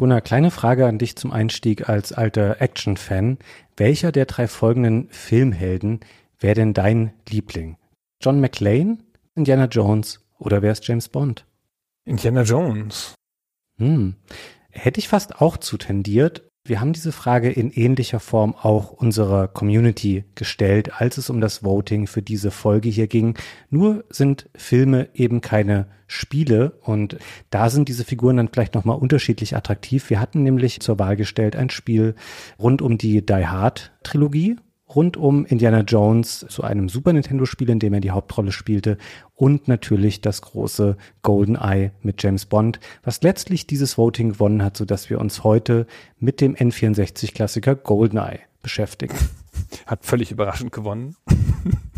Gunnar, kleine Frage an dich zum Einstieg als alter Action-Fan. Welcher der drei folgenden Filmhelden wäre denn dein Liebling? John McClane, Indiana Jones oder wer ist James Bond? Indiana Jones. Hm. Hätte ich fast auch zu tendiert, wir haben diese Frage in ähnlicher Form auch unserer Community gestellt, als es um das Voting für diese Folge hier ging. Nur sind Filme eben keine Spiele und da sind diese Figuren dann vielleicht nochmal unterschiedlich attraktiv. Wir hatten nämlich zur Wahl gestellt ein Spiel rund um die Die Hard Trilogie rund um Indiana Jones zu einem Super Nintendo Spiel, in dem er die Hauptrolle spielte und natürlich das große Golden Eye mit James Bond, was letztlich dieses Voting gewonnen hat, so dass wir uns heute mit dem N64 Klassiker Golden Eye beschäftigen. Hat völlig überraschend gewonnen.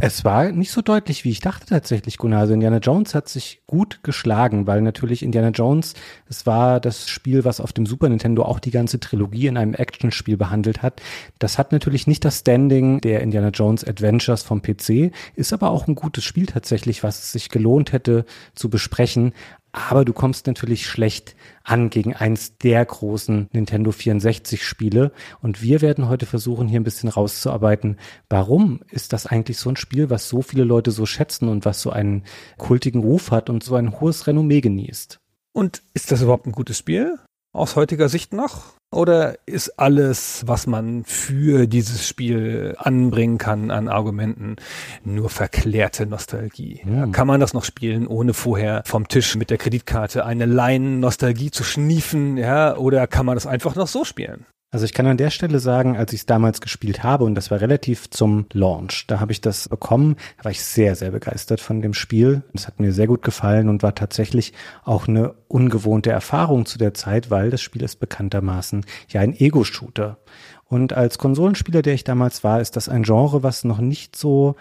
Es war nicht so deutlich, wie ich dachte tatsächlich, Gunnar. Also Indiana Jones hat sich gut geschlagen, weil natürlich Indiana Jones, es war das Spiel, was auf dem Super Nintendo auch die ganze Trilogie in einem Actionspiel behandelt hat. Das hat natürlich nicht das Standing der Indiana Jones Adventures vom PC, ist aber auch ein gutes Spiel tatsächlich, was es sich gelohnt hätte zu besprechen aber du kommst natürlich schlecht an gegen eins der großen Nintendo 64 Spiele. Und wir werden heute versuchen, hier ein bisschen rauszuarbeiten, warum ist das eigentlich so ein Spiel, was so viele Leute so schätzen und was so einen kultigen Ruf hat und so ein hohes Renommee genießt. Und ist das überhaupt ein gutes Spiel? Aus heutiger Sicht noch? Oder ist alles, was man für dieses Spiel anbringen kann an Argumenten, nur verklärte Nostalgie? Ja. Kann man das noch spielen, ohne vorher vom Tisch mit der Kreditkarte eine Leinen Nostalgie zu schniefen? Ja, oder kann man das einfach noch so spielen? Also ich kann an der Stelle sagen, als ich es damals gespielt habe, und das war relativ zum Launch, da habe ich das bekommen, da war ich sehr, sehr begeistert von dem Spiel. Es hat mir sehr gut gefallen und war tatsächlich auch eine ungewohnte Erfahrung zu der Zeit, weil das Spiel ist bekanntermaßen ja ein Ego-Shooter. Und als Konsolenspieler, der ich damals war, ist das ein Genre, was noch nicht so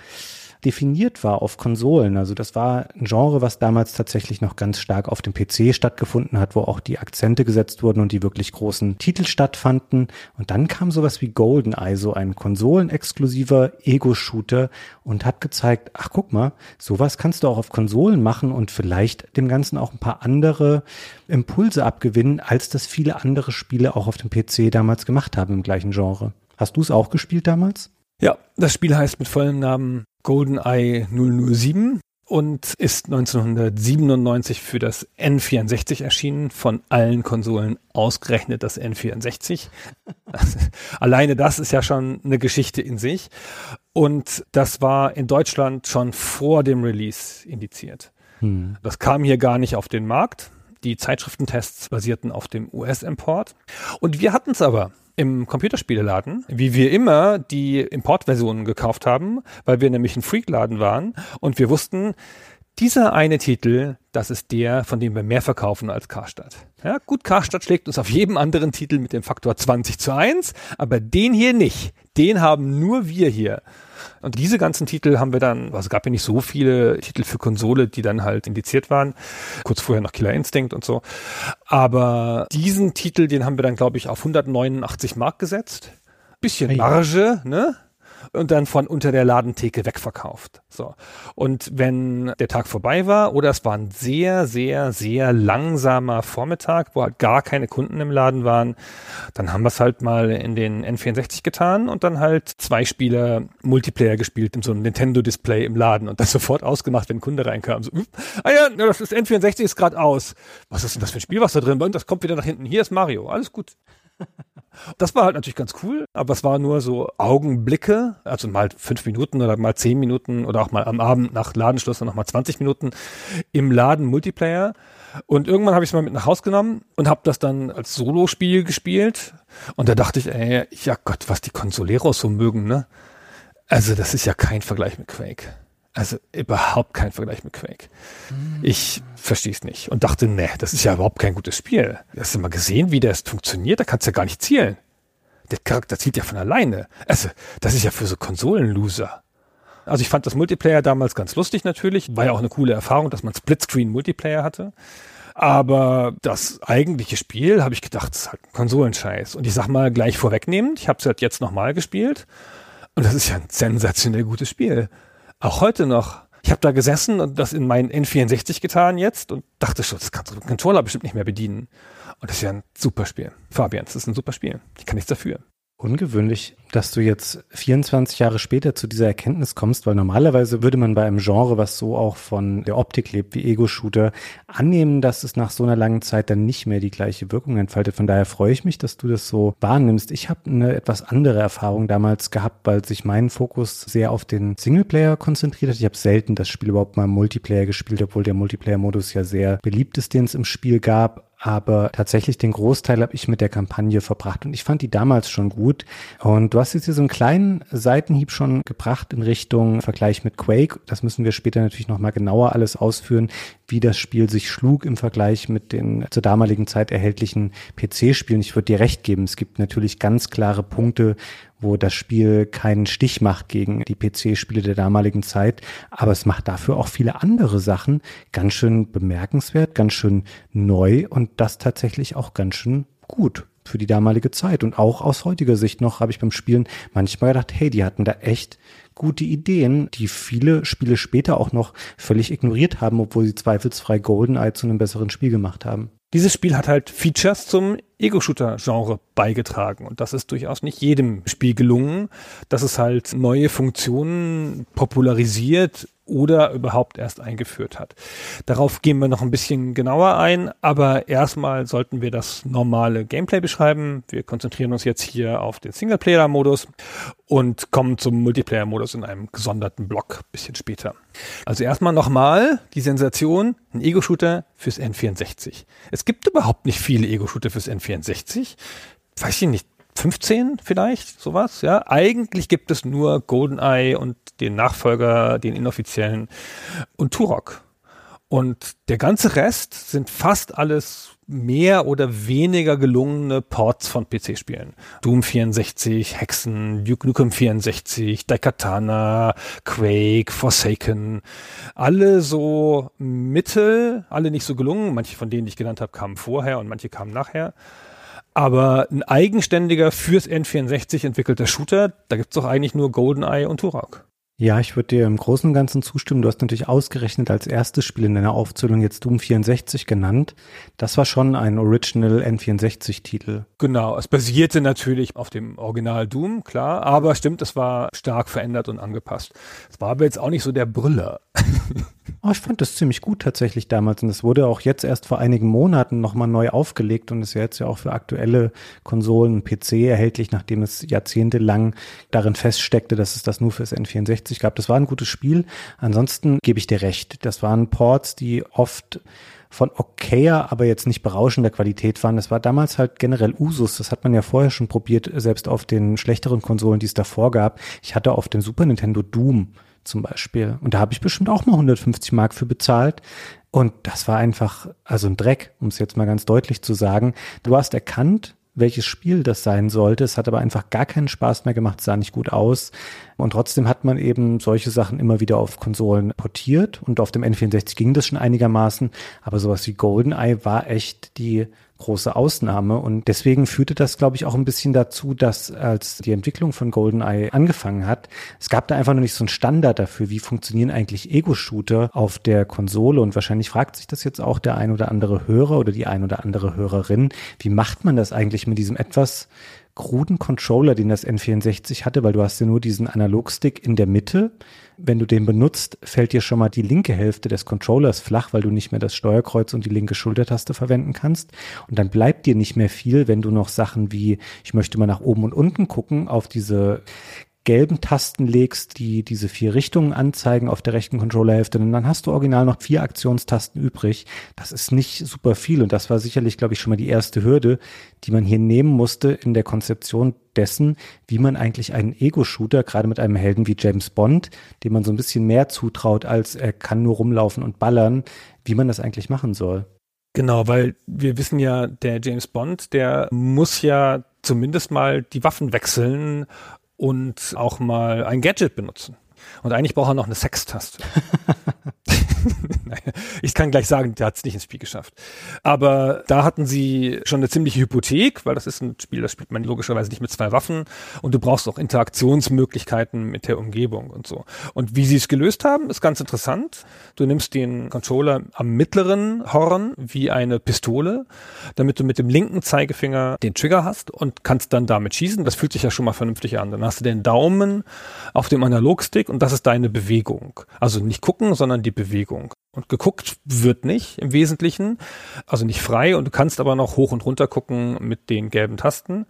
definiert war auf Konsolen. Also das war ein Genre, was damals tatsächlich noch ganz stark auf dem PC stattgefunden hat, wo auch die Akzente gesetzt wurden und die wirklich großen Titel stattfanden. Und dann kam sowas wie GoldenEye, so ein konsolenexklusiver Ego-Shooter und hat gezeigt, ach guck mal, sowas kannst du auch auf Konsolen machen und vielleicht dem Ganzen auch ein paar andere Impulse abgewinnen, als das viele andere Spiele auch auf dem PC damals gemacht haben im gleichen Genre. Hast du es auch gespielt damals? Ja, das Spiel heißt mit vollem Namen GoldenEye 007 und ist 1997 für das N64 erschienen, von allen Konsolen ausgerechnet das N64. Alleine das ist ja schon eine Geschichte in sich. Und das war in Deutschland schon vor dem Release indiziert. Hm. Das kam hier gar nicht auf den Markt. Die Zeitschriftentests basierten auf dem US-Import. Und wir hatten es aber im Computerspieleladen, wie wir immer die Importversionen gekauft haben, weil wir nämlich ein Freakladen waren und wir wussten, dieser eine Titel, das ist der, von dem wir mehr verkaufen als Karstadt. Ja, gut, Karstadt schlägt uns auf jedem anderen Titel mit dem Faktor 20 zu 1, aber den hier nicht. Den haben nur wir hier. Und diese ganzen Titel haben wir dann, also es gab ja nicht so viele Titel für Konsole, die dann halt indiziert waren. Kurz vorher noch Killer Instinct und so. Aber diesen Titel, den haben wir dann, glaube ich, auf 189 Mark gesetzt. Bisschen Marge, ne? Und dann von unter der Ladentheke wegverkauft. So. Und wenn der Tag vorbei war oder es war ein sehr, sehr, sehr langsamer Vormittag, wo halt gar keine Kunden im Laden waren, dann haben wir es halt mal in den N64 getan und dann halt zwei Spieler Multiplayer gespielt in so einem Nintendo-Display im Laden und das sofort ausgemacht, wenn ein Kunde reinkam. So, ah ja, das ist N64 ist gerade aus. Was ist denn das für ein Spiel, was da drin war? Und das kommt wieder nach hinten. Hier ist Mario. Alles gut. Das war halt natürlich ganz cool, aber es war nur so Augenblicke, also mal fünf Minuten oder mal zehn Minuten oder auch mal am Abend nach Ladenschluss dann noch mal 20 Minuten im Laden Multiplayer. Und irgendwann habe ich es mal mit nach Haus genommen und habe das dann als Solospiel gespielt. Und da dachte ich, ey, ja Gott, was die Consoleros so mögen, ne? Also das ist ja kein Vergleich mit Quake. Also überhaupt kein Vergleich mit Quake. Ich verstehe es nicht und dachte, nee, das ist ja überhaupt kein gutes Spiel. Hast du mal gesehen, wie das funktioniert? Da kannst du ja gar nicht zielen. Der Charakter zielt ja von alleine. Also, das ist ja für so Konsolenloser. Also ich fand das Multiplayer damals ganz lustig natürlich. War ja auch eine coole Erfahrung, dass man Splitscreen-Multiplayer hatte. Aber das eigentliche Spiel, habe ich gedacht, ist halt ein Konsolenscheiß. Und ich sag mal gleich vorwegnehmend, ich habe es halt jetzt nochmal gespielt. Und das ist ja ein sensationell gutes Spiel. Auch heute noch. Ich habe da gesessen und das in meinen N64 getan jetzt und dachte schon, das kannst du mit dem Controller bestimmt nicht mehr bedienen. Und das ist ja ein super Spiel. Fabian, das ist ein super Spiel. Ich kann nichts dafür ungewöhnlich, dass du jetzt 24 Jahre später zu dieser Erkenntnis kommst, weil normalerweise würde man bei einem Genre, was so auch von der Optik lebt, wie Ego-Shooter, annehmen, dass es nach so einer langen Zeit dann nicht mehr die gleiche Wirkung entfaltet. Von daher freue ich mich, dass du das so wahrnimmst. Ich habe eine etwas andere Erfahrung damals gehabt, weil sich mein Fokus sehr auf den Singleplayer konzentriert hat. Ich habe selten das Spiel überhaupt mal im Multiplayer gespielt, obwohl der Multiplayer-Modus ja sehr beliebt ist, den es im Spiel gab aber tatsächlich den Großteil habe ich mit der Kampagne verbracht und ich fand die damals schon gut. Und du hast jetzt hier so einen kleinen Seitenhieb schon gebracht in Richtung Vergleich mit Quake. Das müssen wir später natürlich nochmal genauer alles ausführen, wie das Spiel sich schlug im Vergleich mit den zur damaligen Zeit erhältlichen PC-Spielen. Ich würde dir recht geben, es gibt natürlich ganz klare Punkte, wo das Spiel keinen Stich macht gegen die PC-Spiele der damaligen Zeit. Aber es macht dafür auch viele andere Sachen ganz schön bemerkenswert, ganz schön neu und das tatsächlich auch ganz schön gut für die damalige Zeit. Und auch aus heutiger Sicht noch habe ich beim Spielen manchmal gedacht, hey, die hatten da echt gute Ideen, die viele Spiele später auch noch völlig ignoriert haben, obwohl sie zweifelsfrei GoldenEye zu einem besseren Spiel gemacht haben. Dieses Spiel hat halt Features zum Ego-Shooter-Genre beigetragen. Und das ist durchaus nicht jedem Spiel gelungen, dass es halt neue Funktionen popularisiert oder überhaupt erst eingeführt hat. Darauf gehen wir noch ein bisschen genauer ein, aber erstmal sollten wir das normale Gameplay beschreiben. Wir konzentrieren uns jetzt hier auf den Singleplayer-Modus und kommen zum Multiplayer-Modus in einem gesonderten Block bisschen später. Also erstmal nochmal die Sensation, ein Ego-Shooter fürs N64. Es gibt überhaupt nicht viele Ego-Shooter fürs N64. Weiß ich nicht, 15 vielleicht, sowas, ja. Eigentlich gibt es nur GoldenEye und den Nachfolger, den inoffiziellen und Turok. Und der ganze Rest sind fast alles mehr oder weniger gelungene Ports von PC-Spielen. Doom 64, Hexen, Duke Nukem 64, Daikatana, Quake, Forsaken. Alle so mittel, alle nicht so gelungen. Manche von denen, die ich genannt habe, kamen vorher und manche kamen nachher. Aber ein eigenständiger fürs N64 entwickelter Shooter, da gibt's doch eigentlich nur GoldenEye und Turok. Ja, ich würde dir im Großen und Ganzen zustimmen. Du hast natürlich ausgerechnet als erstes Spiel in deiner Aufzählung jetzt Doom 64 genannt. Das war schon ein Original N64-Titel. Genau, es basierte natürlich auf dem Original Doom, klar, aber stimmt, es war stark verändert und angepasst. Es war aber jetzt auch nicht so der Brüller. Oh, ich fand das ziemlich gut tatsächlich damals und es wurde auch jetzt erst vor einigen Monaten nochmal neu aufgelegt und ist ja jetzt ja auch für aktuelle Konsolen und PC erhältlich, nachdem es jahrzehntelang darin feststeckte, dass es das nur fürs N64 gab. Das war ein gutes Spiel. Ansonsten gebe ich dir recht. Das waren Ports, die oft von okayer, aber jetzt nicht berauschender Qualität waren. Das war damals halt generell Usus. Das hat man ja vorher schon probiert, selbst auf den schlechteren Konsolen, die es davor gab. Ich hatte auf dem Super Nintendo Doom zum Beispiel. Und da habe ich bestimmt auch mal 150 Mark für bezahlt. Und das war einfach, also ein Dreck, um es jetzt mal ganz deutlich zu sagen. Du hast erkannt, welches Spiel das sein sollte. Es hat aber einfach gar keinen Spaß mehr gemacht, sah nicht gut aus. Und trotzdem hat man eben solche Sachen immer wieder auf Konsolen portiert. Und auf dem N64 ging das schon einigermaßen. Aber sowas wie GoldenEye war echt die große Ausnahme. Und deswegen führte das, glaube ich, auch ein bisschen dazu, dass als die Entwicklung von GoldenEye angefangen hat, es gab da einfach noch nicht so einen Standard dafür, wie funktionieren eigentlich Ego-Shooter auf der Konsole. Und wahrscheinlich fragt sich das jetzt auch der ein oder andere Hörer oder die ein oder andere Hörerin, wie macht man das eigentlich mit diesem etwas kruden Controller, den das N64 hatte, weil du hast ja nur diesen Analogstick in der Mitte. Wenn du den benutzt, fällt dir schon mal die linke Hälfte des Controllers flach, weil du nicht mehr das Steuerkreuz und die linke Schultertaste verwenden kannst. Und dann bleibt dir nicht mehr viel, wenn du noch Sachen wie, ich möchte mal nach oben und unten gucken, auf diese gelben Tasten legst, die diese vier Richtungen anzeigen auf der rechten Controllerhälfte, dann hast du original noch vier Aktionstasten übrig. Das ist nicht super viel und das war sicherlich, glaube ich, schon mal die erste Hürde, die man hier nehmen musste in der Konzeption dessen, wie man eigentlich einen Ego-Shooter, gerade mit einem Helden wie James Bond, dem man so ein bisschen mehr zutraut, als er kann nur rumlaufen und ballern, wie man das eigentlich machen soll. Genau, weil wir wissen ja, der James Bond, der muss ja zumindest mal die Waffen wechseln und auch mal ein Gadget benutzen. Und eigentlich braucht er noch eine Sextaste. ich kann gleich sagen, der hat es nicht ins Spiel geschafft. Aber da hatten sie schon eine ziemliche Hypothek, weil das ist ein Spiel, das spielt man logischerweise nicht mit zwei Waffen und du brauchst auch Interaktionsmöglichkeiten mit der Umgebung und so. Und wie sie es gelöst haben, ist ganz interessant. Du nimmst den Controller am mittleren Horn wie eine Pistole, damit du mit dem linken Zeigefinger den Trigger hast und kannst dann damit schießen. Das fühlt sich ja schon mal vernünftig an. Dann hast du den Daumen auf dem Analogstick und das ist deine Bewegung. Also nicht gucken, sondern die Bewegung. Und geguckt wird nicht im Wesentlichen, also nicht frei und du kannst aber noch hoch und runter gucken mit den gelben Tasten.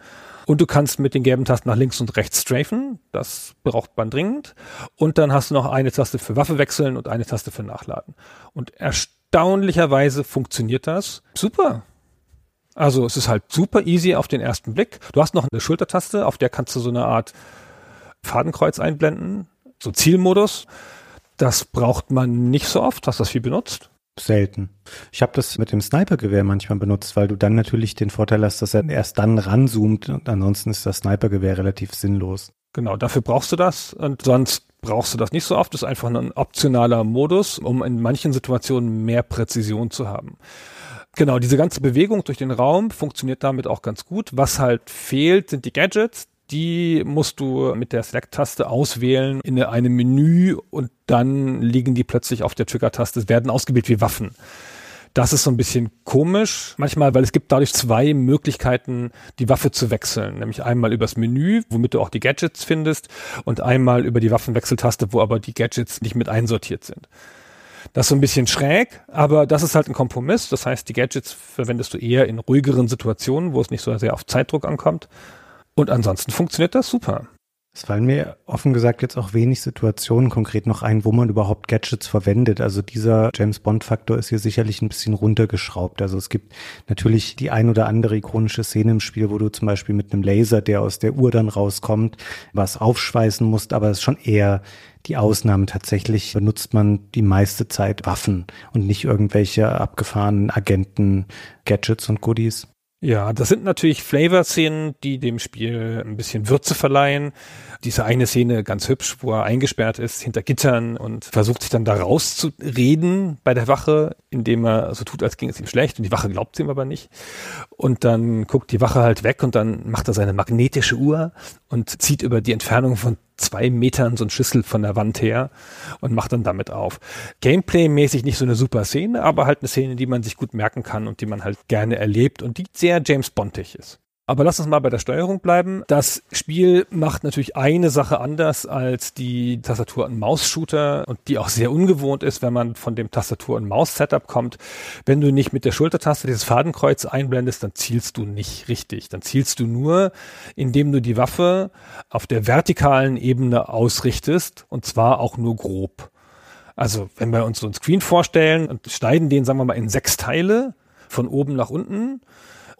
Und du kannst mit den gelben Tasten nach links und rechts strafen. Das braucht man dringend. Und dann hast du noch eine Taste für Waffe wechseln und eine Taste für Nachladen. Und erstaunlicherweise funktioniert das super. Also es ist halt super easy auf den ersten Blick. Du hast noch eine Schultertaste, auf der kannst du so eine Art Fadenkreuz einblenden, so Zielmodus. Das braucht man nicht so oft. Hast du das viel benutzt? Selten. Ich habe das mit dem Snipergewehr manchmal benutzt, weil du dann natürlich den Vorteil hast, dass er erst dann ranzoomt und ansonsten ist das Snipergewehr relativ sinnlos. Genau, dafür brauchst du das und sonst brauchst du das nicht so oft. Das ist einfach ein optionaler Modus, um in manchen Situationen mehr Präzision zu haben. Genau, diese ganze Bewegung durch den Raum funktioniert damit auch ganz gut. Was halt fehlt, sind die Gadgets die musst du mit der Select-Taste auswählen in einem Menü und dann liegen die plötzlich auf der Trigger-Taste, werden ausgewählt wie Waffen. Das ist so ein bisschen komisch manchmal, weil es gibt dadurch zwei Möglichkeiten, die Waffe zu wechseln. Nämlich einmal übers Menü, womit du auch die Gadgets findest, und einmal über die Waffenwechseltaste, wo aber die Gadgets nicht mit einsortiert sind. Das ist so ein bisschen schräg, aber das ist halt ein Kompromiss. Das heißt, die Gadgets verwendest du eher in ruhigeren Situationen, wo es nicht so sehr auf Zeitdruck ankommt. Und ansonsten funktioniert das super. Es fallen mir offen gesagt jetzt auch wenig Situationen konkret noch ein, wo man überhaupt Gadgets verwendet. Also dieser James Bond Faktor ist hier sicherlich ein bisschen runtergeschraubt. Also es gibt natürlich die ein oder andere ikonische Szene im Spiel, wo du zum Beispiel mit einem Laser, der aus der Uhr dann rauskommt, was aufschweißen musst, aber es ist schon eher die Ausnahme. Tatsächlich benutzt man die meiste Zeit Waffen und nicht irgendwelche abgefahrenen Agenten, Gadgets und Goodies. Ja, das sind natürlich Flavor-Szenen, die dem Spiel ein bisschen Würze verleihen. Diese eine Szene ganz hübsch, wo er eingesperrt ist hinter Gittern und versucht sich dann da rauszureden bei der Wache, indem er so tut, als ging es ihm schlecht und die Wache glaubt ihm aber nicht. Und dann guckt die Wache halt weg und dann macht er seine magnetische Uhr und zieht über die Entfernung von zwei Metern so ein Schlüssel von der Wand her und macht dann damit auf. Gameplay-mäßig nicht so eine super Szene, aber halt eine Szene, die man sich gut merken kann und die man halt gerne erlebt und die sehr James Bondig ist. Aber lass uns mal bei der Steuerung bleiben. Das Spiel macht natürlich eine Sache anders als die Tastatur- und Maus-Shooter und die auch sehr ungewohnt ist, wenn man von dem Tastatur- und Maus-Setup kommt. Wenn du nicht mit der Schultertaste dieses Fadenkreuz einblendest, dann zielst du nicht richtig. Dann zielst du nur, indem du die Waffe auf der vertikalen Ebene ausrichtest und zwar auch nur grob. Also wenn wir uns so einen Screen vorstellen und schneiden den, sagen wir mal, in sechs Teile von oben nach unten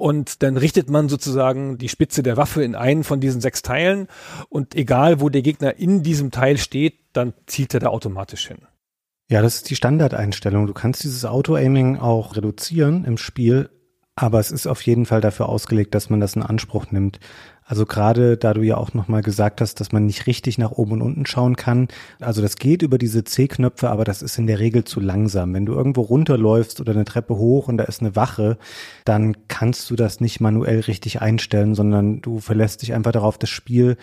und dann richtet man sozusagen die Spitze der Waffe in einen von diesen sechs Teilen und egal, wo der Gegner in diesem Teil steht, dann zielt er da automatisch hin. Ja, das ist die Standardeinstellung. Du kannst dieses Auto-Aiming auch reduzieren im Spiel, aber es ist auf jeden Fall dafür ausgelegt, dass man das in Anspruch nimmt. Also gerade da du ja auch nochmal gesagt hast, dass man nicht richtig nach oben und unten schauen kann. Also das geht über diese C-Knöpfe, aber das ist in der Regel zu langsam. Wenn du irgendwo runterläufst oder eine Treppe hoch und da ist eine Wache, dann kannst du das nicht manuell richtig einstellen, sondern du verlässt dich einfach darauf, das Spiel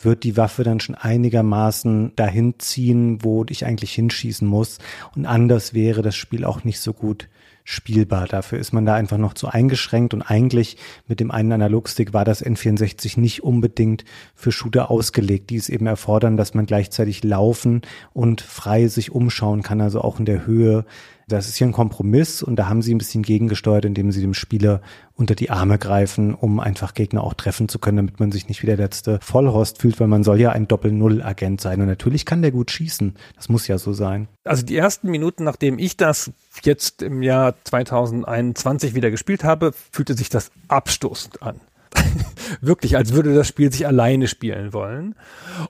wird die Waffe dann schon einigermaßen dahin ziehen, wo ich eigentlich hinschießen muss. Und anders wäre das Spiel auch nicht so gut spielbar. Dafür ist man da einfach noch zu eingeschränkt und eigentlich mit dem einen Analogstick war das N64 nicht unbedingt für Shooter ausgelegt, die es eben erfordern, dass man gleichzeitig laufen und frei sich umschauen kann, also auch in der Höhe Das ist hier ein Kompromiss und da haben sie ein bisschen gegengesteuert, indem sie dem Spieler unter die Arme greifen, um einfach Gegner auch treffen zu können, damit man sich nicht wie der letzte Vollhorst fühlt, weil man soll ja ein Doppel-Null-Agent sein. Und natürlich kann der gut schießen. Das muss ja so sein. Also die ersten Minuten, nachdem ich das jetzt im Jahr 2021 wieder gespielt habe, fühlte sich das abstoßend an. Wirklich, als würde das Spiel sich alleine spielen wollen.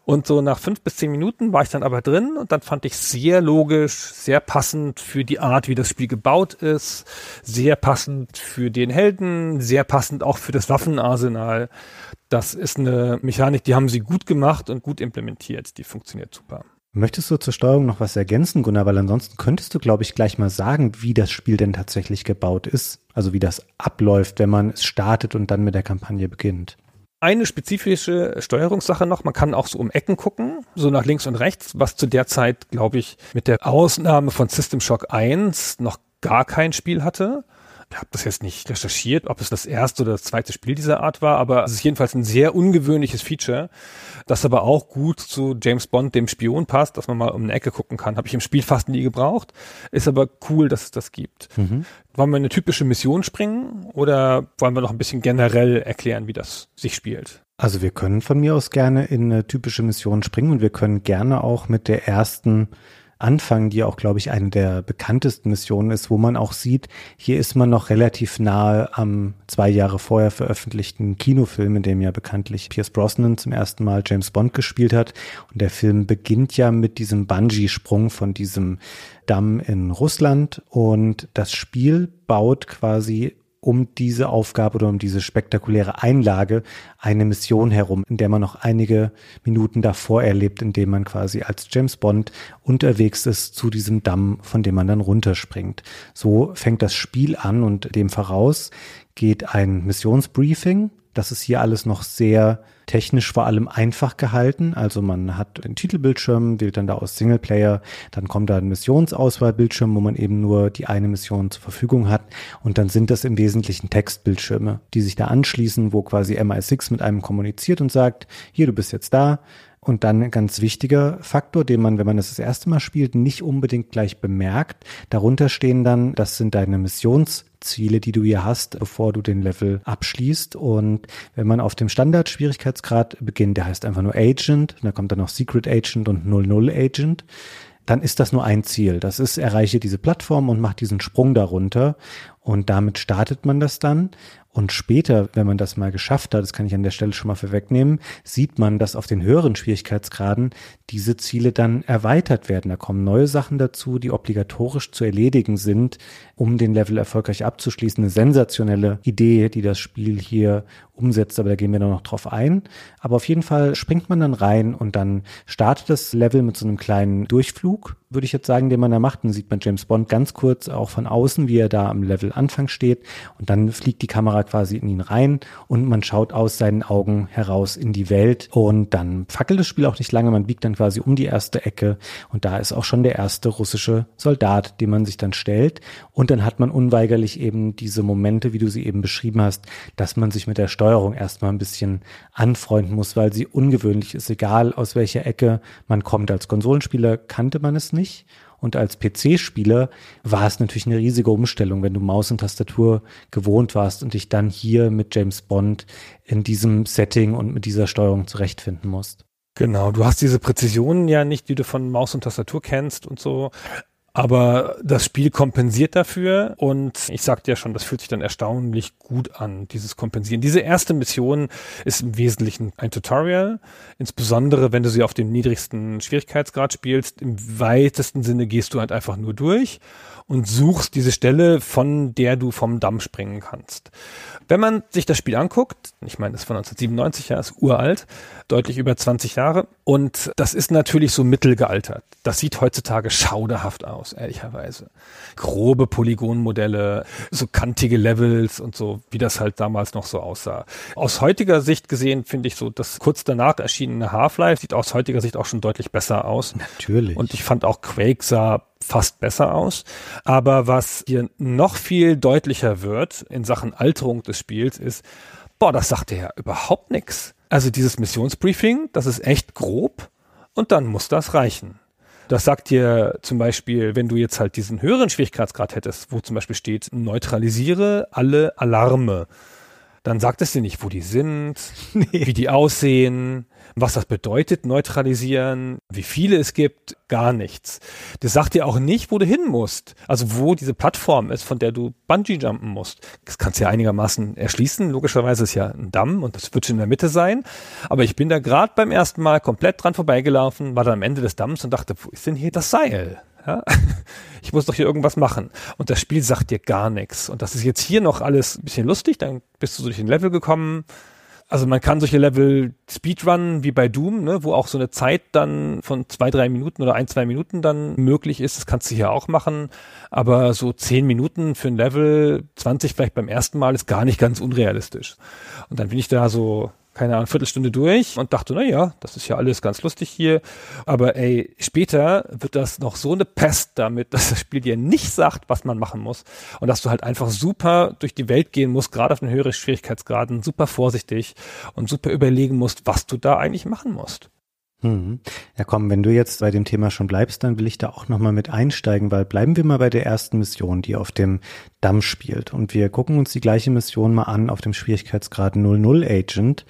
Und so nach fünf bis zehn Minuten war ich dann aber drin und dann fand ich sehr logisch, sehr passend für die Art, wie das Spiel gebaut ist, sehr passend für den Helden, sehr passend auch für das Waffenarsenal. Das ist eine Mechanik, die haben sie gut gemacht und gut implementiert. Die funktioniert super. Möchtest du zur Steuerung noch was ergänzen, Gunnar? Weil ansonsten könntest du, glaube ich, gleich mal sagen, wie das Spiel denn tatsächlich gebaut ist. Also wie das abläuft, wenn man es startet und dann mit der Kampagne beginnt. Eine spezifische Steuerungssache noch, man kann auch so um Ecken gucken, so nach links und rechts, was zu der Zeit, glaube ich, mit der Ausnahme von System Shock 1 noch gar kein Spiel hatte habe das jetzt nicht recherchiert, ob es das erste oder das zweite Spiel dieser Art war, aber es ist jedenfalls ein sehr ungewöhnliches Feature, das aber auch gut zu James Bond, dem Spion, passt, dass man mal um eine Ecke gucken kann. Habe ich im Spiel fast nie gebraucht, ist aber cool, dass es das gibt. Mhm. Wollen wir eine typische Mission springen oder wollen wir noch ein bisschen generell erklären, wie das sich spielt? Also wir können von mir aus gerne in eine typische Mission springen und wir können gerne auch mit der ersten Anfang, die auch, glaube ich, eine der bekanntesten Missionen ist, wo man auch sieht, hier ist man noch relativ nahe am zwei Jahre vorher veröffentlichten Kinofilm, in dem ja bekanntlich Pierce Brosnan zum ersten Mal James Bond gespielt hat. Und der Film beginnt ja mit diesem Bungee-Sprung von diesem Damm in Russland und das Spiel baut quasi um diese Aufgabe oder um diese spektakuläre Einlage eine Mission herum, in der man noch einige Minuten davor erlebt, indem man quasi als James Bond unterwegs ist zu diesem Damm, von dem man dann runterspringt. So fängt das Spiel an und dem voraus geht ein Missionsbriefing. Das ist hier alles noch sehr technisch vor allem einfach gehalten. Also man hat einen Titelbildschirm, wählt dann da aus Singleplayer, dann kommt da ein Missionsauswahlbildschirm, wo man eben nur die eine Mission zur Verfügung hat. Und dann sind das im Wesentlichen Textbildschirme, die sich da anschließen, wo quasi MI6 mit einem kommuniziert und sagt, hier, du bist jetzt da, und dann ein ganz wichtiger Faktor, den man, wenn man das das erste Mal spielt, nicht unbedingt gleich bemerkt. Darunter stehen dann, das sind deine Missionsziele, die du hier hast, bevor du den Level abschließt. Und wenn man auf dem Standard-Schwierigkeitsgrad beginnt, der heißt einfach nur Agent, da kommt dann noch Secret Agent und 00 Agent, dann ist das nur ein Ziel. Das ist, erreiche diese Plattform und mache diesen Sprung darunter. Und damit startet man das dann. Und später, wenn man das mal geschafft hat, das kann ich an der Stelle schon mal vorwegnehmen, sieht man, dass auf den höheren Schwierigkeitsgraden diese Ziele dann erweitert werden. Da kommen neue Sachen dazu, die obligatorisch zu erledigen sind, um den Level erfolgreich abzuschließen. Eine sensationelle Idee, die das Spiel hier umsetzt, aber da gehen wir noch drauf ein. Aber auf jeden Fall springt man dann rein und dann startet das Level mit so einem kleinen Durchflug, würde ich jetzt sagen, den man da macht. Dann sieht man James Bond ganz kurz auch von außen, wie er da am Level Anfang steht. Und dann fliegt die Kamera quasi in ihn rein und man schaut aus seinen Augen heraus in die Welt. Und dann fackelt das Spiel auch nicht lange, man biegt dann quasi um die erste Ecke. Und da ist auch schon der erste russische Soldat, den man sich dann stellt. Und dann hat man unweigerlich eben diese Momente, wie du sie eben beschrieben hast, dass man sich mit der Steuerung erstmal ein bisschen anfreunden muss, weil sie ungewöhnlich ist, egal aus welcher Ecke man kommt. Als Konsolenspieler kannte man es nicht und als PC-Spieler war es natürlich eine riesige Umstellung, wenn du Maus und Tastatur gewohnt warst und dich dann hier mit James Bond in diesem Setting und mit dieser Steuerung zurechtfinden musst. Genau, du hast diese Präzisionen ja nicht, die du von Maus und Tastatur kennst und so. Aber das Spiel kompensiert dafür und ich sagte ja schon, das fühlt sich dann erstaunlich gut an, dieses Kompensieren. Diese erste Mission ist im Wesentlichen ein Tutorial, insbesondere wenn du sie auf dem niedrigsten Schwierigkeitsgrad spielst. Im weitesten Sinne gehst du halt einfach nur durch und suchst diese Stelle, von der du vom Damm springen kannst. Wenn man sich das Spiel anguckt, ich meine, das ist von 1997, ja, ist uralt, deutlich über 20 Jahre, und das ist natürlich so mittelgealtert. Das sieht heutzutage schauderhaft aus, ehrlicherweise. Grobe Polygonmodelle, so kantige Levels und so, wie das halt damals noch so aussah. Aus heutiger Sicht gesehen finde ich so, das kurz danach erschienene Half-Life sieht aus heutiger Sicht auch schon deutlich besser aus. Natürlich. Und ich fand auch Quake sah fast besser aus. Aber was hier noch viel deutlicher wird in Sachen Alterung des Spiels ist, boah, das sagt ja überhaupt nichts. Also dieses Missionsbriefing, das ist echt grob und dann muss das reichen. Das sagt dir zum Beispiel, wenn du jetzt halt diesen höheren Schwierigkeitsgrad hättest, wo zum Beispiel steht, neutralisiere alle Alarme, dann sagt es dir nicht, wo die sind, nee. wie die aussehen, was das bedeutet, neutralisieren, wie viele es gibt, gar nichts. Das sagt dir auch nicht, wo du hin musst. Also wo diese Plattform ist, von der du Bungee jumpen musst. Das kannst du ja einigermaßen erschließen. Logischerweise ist ja ein Damm und das wird schon in der Mitte sein. Aber ich bin da gerade beim ersten Mal komplett dran vorbeigelaufen, war dann am Ende des Damms und dachte, wo ist denn hier das Seil? Ja? Ich muss doch hier irgendwas machen. Und das Spiel sagt dir gar nichts. Und das ist jetzt hier noch alles ein bisschen lustig. Dann bist du durch den Level gekommen also man kann solche Level Speedrunnen wie bei Doom, ne, wo auch so eine Zeit dann von zwei, drei Minuten oder ein, zwei Minuten dann möglich ist. Das kannst du hier auch machen. Aber so zehn Minuten für ein Level, 20 vielleicht beim ersten Mal, ist gar nicht ganz unrealistisch. Und dann bin ich da so keine Ahnung, Viertelstunde durch und dachte, na ja, das ist ja alles ganz lustig hier. Aber ey, später wird das noch so eine Pest damit, dass das Spiel dir nicht sagt, was man machen muss. Und dass du halt einfach super durch die Welt gehen musst, gerade auf den höheren Schwierigkeitsgraden, super vorsichtig und super überlegen musst, was du da eigentlich machen musst. Mhm. Ja, komm, wenn du jetzt bei dem Thema schon bleibst, dann will ich da auch nochmal mit einsteigen, weil bleiben wir mal bei der ersten Mission, die auf dem Damm spielt. Und wir gucken uns die gleiche Mission mal an auf dem Schwierigkeitsgrad 00 Agent.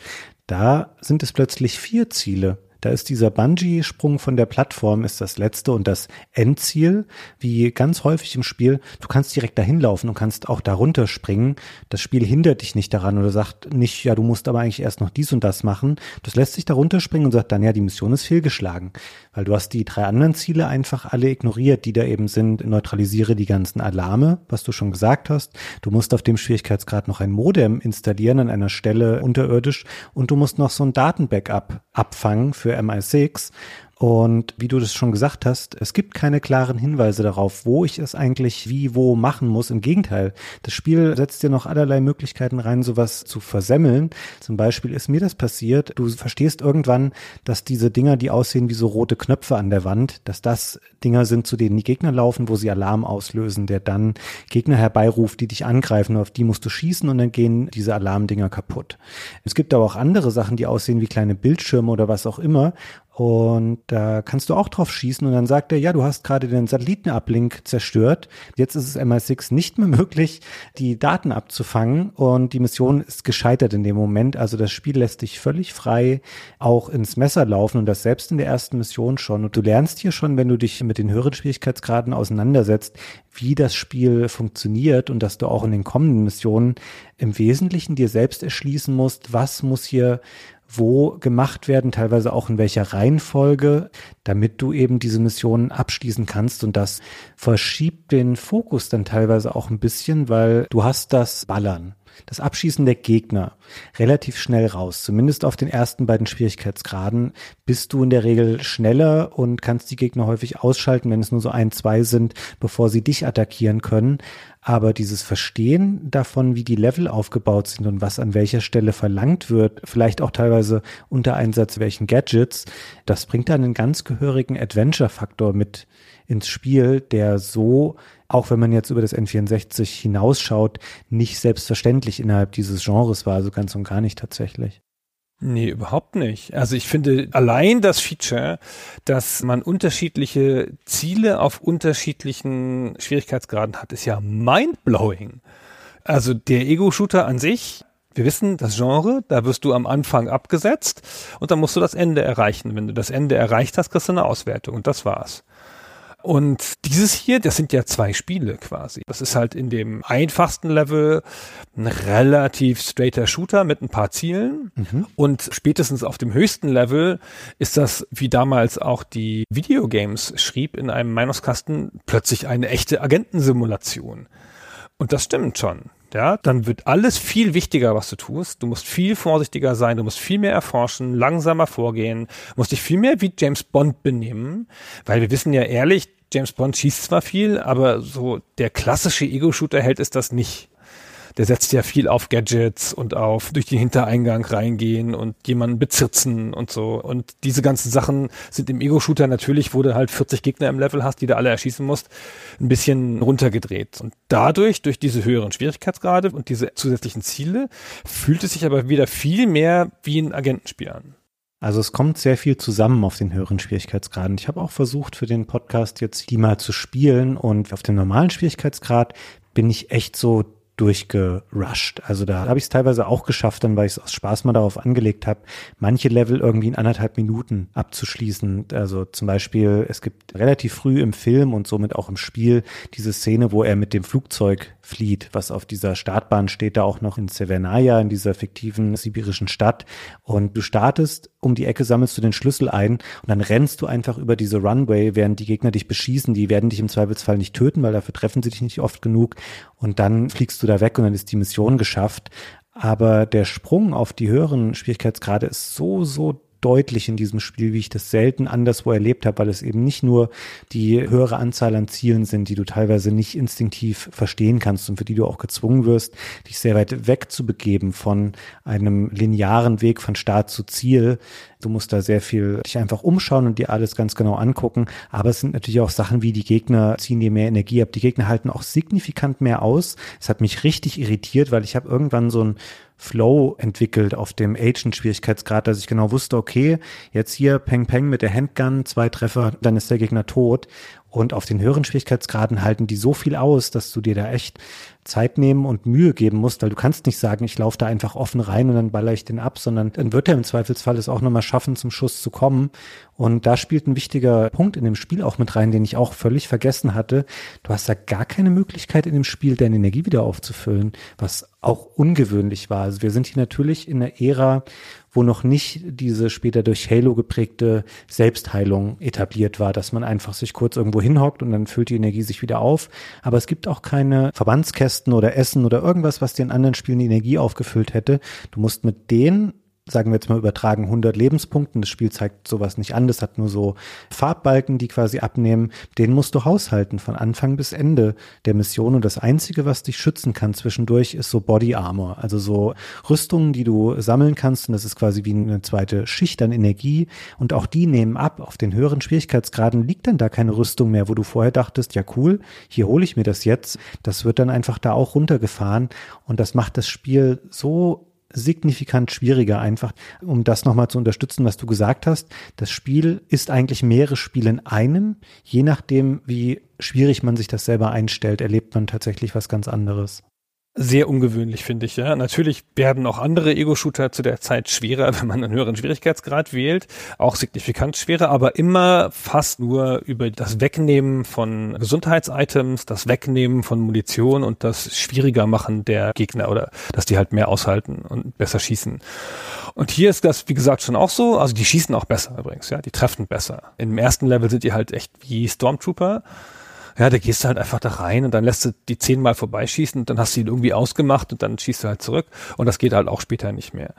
Da sind es plötzlich vier Ziele, da ist dieser Bungee-Sprung von der Plattform ist das letzte und das Endziel, wie ganz häufig im Spiel. Du kannst direkt dahin laufen und kannst auch darunter springen. Das Spiel hindert dich nicht daran oder sagt nicht, ja, du musst aber eigentlich erst noch dies und das machen. Das lässt sich darunter springen und sagt dann, ja, die Mission ist fehlgeschlagen, weil du hast die drei anderen Ziele einfach alle ignoriert, die da eben sind. Neutralisiere die ganzen Alarme, was du schon gesagt hast. Du musst auf dem Schwierigkeitsgrad noch ein Modem installieren an einer Stelle unterirdisch und du musst noch so ein Datenbackup abfangen für für MI6 und wie du das schon gesagt hast, es gibt keine klaren Hinweise darauf, wo ich es eigentlich wie wo machen muss. Im Gegenteil, das Spiel setzt dir noch allerlei Möglichkeiten rein, sowas zu versemmeln. Zum Beispiel ist mir das passiert. Du verstehst irgendwann, dass diese Dinger, die aussehen wie so rote Knöpfe an der Wand, dass das Dinger sind, zu denen die Gegner laufen, wo sie Alarm auslösen, der dann Gegner herbeiruft, die dich angreifen. Auf die musst du schießen und dann gehen diese Alarmdinger kaputt. Es gibt aber auch andere Sachen, die aussehen wie kleine Bildschirme oder was auch immer. Und da kannst du auch drauf schießen und dann sagt er, ja, du hast gerade den Satellitenablink zerstört. Jetzt ist es MI6 nicht mehr möglich, die Daten abzufangen und die Mission ist gescheitert in dem Moment. Also das Spiel lässt dich völlig frei auch ins Messer laufen und das selbst in der ersten Mission schon. Und du lernst hier schon, wenn du dich mit den höheren Schwierigkeitsgraden auseinandersetzt, wie das Spiel funktioniert und dass du auch in den kommenden Missionen im Wesentlichen dir selbst erschließen musst, was muss hier wo gemacht werden, teilweise auch in welcher Reihenfolge, damit du eben diese Missionen abschließen kannst. Und das verschiebt den Fokus dann teilweise auch ein bisschen, weil du hast das Ballern das Abschießen der Gegner relativ schnell raus. Zumindest auf den ersten beiden Schwierigkeitsgraden bist du in der Regel schneller und kannst die Gegner häufig ausschalten, wenn es nur so ein, zwei sind, bevor sie dich attackieren können. Aber dieses Verstehen davon, wie die Level aufgebaut sind und was an welcher Stelle verlangt wird, vielleicht auch teilweise unter Einsatz welchen Gadgets, das bringt dann einen ganz gehörigen Adventure-Faktor mit ins Spiel, der so, auch wenn man jetzt über das N64 hinausschaut, nicht selbstverständlich innerhalb dieses Genres war, also ganz und gar nicht tatsächlich. Nee, überhaupt nicht. Also ich finde allein das Feature, dass man unterschiedliche Ziele auf unterschiedlichen Schwierigkeitsgraden hat, ist ja mindblowing. Also der Ego-Shooter an sich, wir wissen, das Genre, da wirst du am Anfang abgesetzt und dann musst du das Ende erreichen. Wenn du das Ende erreicht hast, kriegst du eine Auswertung und das war's. Und dieses hier, das sind ja zwei Spiele quasi. Das ist halt in dem einfachsten Level ein relativ straighter Shooter mit ein paar Zielen. Mhm. Und spätestens auf dem höchsten Level ist das, wie damals auch die Videogames schrieb in einem Meinungskasten, plötzlich eine echte Agentensimulation. Und das stimmt schon. Ja, dann wird alles viel wichtiger, was du tust. Du musst viel vorsichtiger sein, du musst viel mehr erforschen, langsamer vorgehen, musst dich viel mehr wie James Bond benehmen, weil wir wissen ja ehrlich, James Bond schießt zwar viel, aber so der klassische Ego-Shooter hält es das nicht. Der setzt ja viel auf Gadgets und auf durch den Hintereingang reingehen und jemanden bezirzen und so. Und diese ganzen Sachen sind im Ego-Shooter natürlich, wo du halt 40 Gegner im Level hast, die du alle erschießen musst, ein bisschen runtergedreht. Und dadurch, durch diese höheren Schwierigkeitsgrade und diese zusätzlichen Ziele, fühlt es sich aber wieder viel mehr wie ein Agentenspiel an. Also es kommt sehr viel zusammen auf den höheren Schwierigkeitsgraden. Ich habe auch versucht für den Podcast jetzt die mal zu spielen und auf dem normalen Schwierigkeitsgrad bin ich echt so durchgerusht. Also da habe ich es teilweise auch geschafft, dann weil ich es aus Spaß mal darauf angelegt habe, manche Level irgendwie in anderthalb Minuten abzuschließen. Also zum Beispiel, es gibt relativ früh im Film und somit auch im Spiel diese Szene, wo er mit dem Flugzeug flieht, was auf dieser Startbahn steht, da auch noch in Severnaya, in dieser fiktiven sibirischen Stadt. Und du startest, um die Ecke sammelst du den Schlüssel ein und dann rennst du einfach über diese Runway, während die Gegner dich beschießen. Die werden dich im Zweifelsfall nicht töten, weil dafür treffen sie dich nicht oft genug. Und dann fliegst du da weg und dann ist die Mission geschafft. Aber der Sprung auf die höheren Schwierigkeitsgrade ist so, so deutlich in diesem Spiel, wie ich das selten anderswo erlebt habe, weil es eben nicht nur die höhere Anzahl an Zielen sind, die du teilweise nicht instinktiv verstehen kannst und für die du auch gezwungen wirst, dich sehr weit wegzubegeben von einem linearen Weg von Start zu Ziel. Du musst da sehr viel dich einfach umschauen und dir alles ganz genau angucken. Aber es sind natürlich auch Sachen wie die Gegner ziehen dir mehr Energie ab. Die Gegner halten auch signifikant mehr aus. Es hat mich richtig irritiert, weil ich habe irgendwann so ein Flow entwickelt auf dem Agent-Schwierigkeitsgrad, dass ich genau wusste, okay, jetzt hier Peng Peng mit der Handgun, zwei Treffer, dann ist der Gegner tot. Und auf den höheren Schwierigkeitsgraden halten die so viel aus, dass du dir da echt Zeit nehmen und Mühe geben musst, weil du kannst nicht sagen, ich laufe da einfach offen rein und dann baller ich den ab, sondern dann wird er im Zweifelsfall es auch nochmal schaffen, zum Schuss zu kommen. Und da spielt ein wichtiger Punkt in dem Spiel auch mit rein, den ich auch völlig vergessen hatte. Du hast da gar keine Möglichkeit in dem Spiel, deine Energie wieder aufzufüllen, was auch ungewöhnlich war. Also wir sind hier natürlich in der Ära, wo noch nicht diese später durch Halo geprägte Selbstheilung etabliert war, dass man einfach sich kurz irgendwo hinhockt und dann füllt die Energie sich wieder auf. Aber es gibt auch keine Verbandskästen oder Essen oder irgendwas, was in anderen Spielen die Energie aufgefüllt hätte. Du musst mit denen sagen wir jetzt mal übertragen 100 Lebenspunkten. Das Spiel zeigt sowas nicht an. Das hat nur so Farbbalken, die quasi abnehmen. Den musst du haushalten von Anfang bis Ende der Mission. Und das Einzige, was dich schützen kann zwischendurch, ist so Body Armor. Also so Rüstungen, die du sammeln kannst. Und das ist quasi wie eine zweite Schicht an Energie. Und auch die nehmen ab. Auf den höheren Schwierigkeitsgraden liegt dann da keine Rüstung mehr, wo du vorher dachtest, ja cool, hier hole ich mir das jetzt. Das wird dann einfach da auch runtergefahren. Und das macht das Spiel so signifikant schwieriger einfach, um das nochmal zu unterstützen, was du gesagt hast. Das Spiel ist eigentlich mehrere Spiele in einem. Je nachdem, wie schwierig man sich das selber einstellt, erlebt man tatsächlich was ganz anderes sehr ungewöhnlich, finde ich. Ja, natürlich werden auch andere Ego-Shooter zu der Zeit schwerer, wenn man einen höheren Schwierigkeitsgrad wählt, auch signifikant schwerer, aber immer fast nur über das Wegnehmen von Gesundheitsitems, das Wegnehmen von Munition und das schwieriger machen der Gegner oder dass die halt mehr aushalten und besser schießen. Und hier ist das, wie gesagt, schon auch so. Also die schießen auch besser übrigens, ja, die treffen besser. Im ersten Level sind die halt echt wie Stormtrooper. Ja, da gehst du halt einfach da rein und dann lässt du die zehnmal vorbeischießen und dann hast du ihn irgendwie ausgemacht und dann schießt du halt zurück und das geht halt auch später nicht mehr.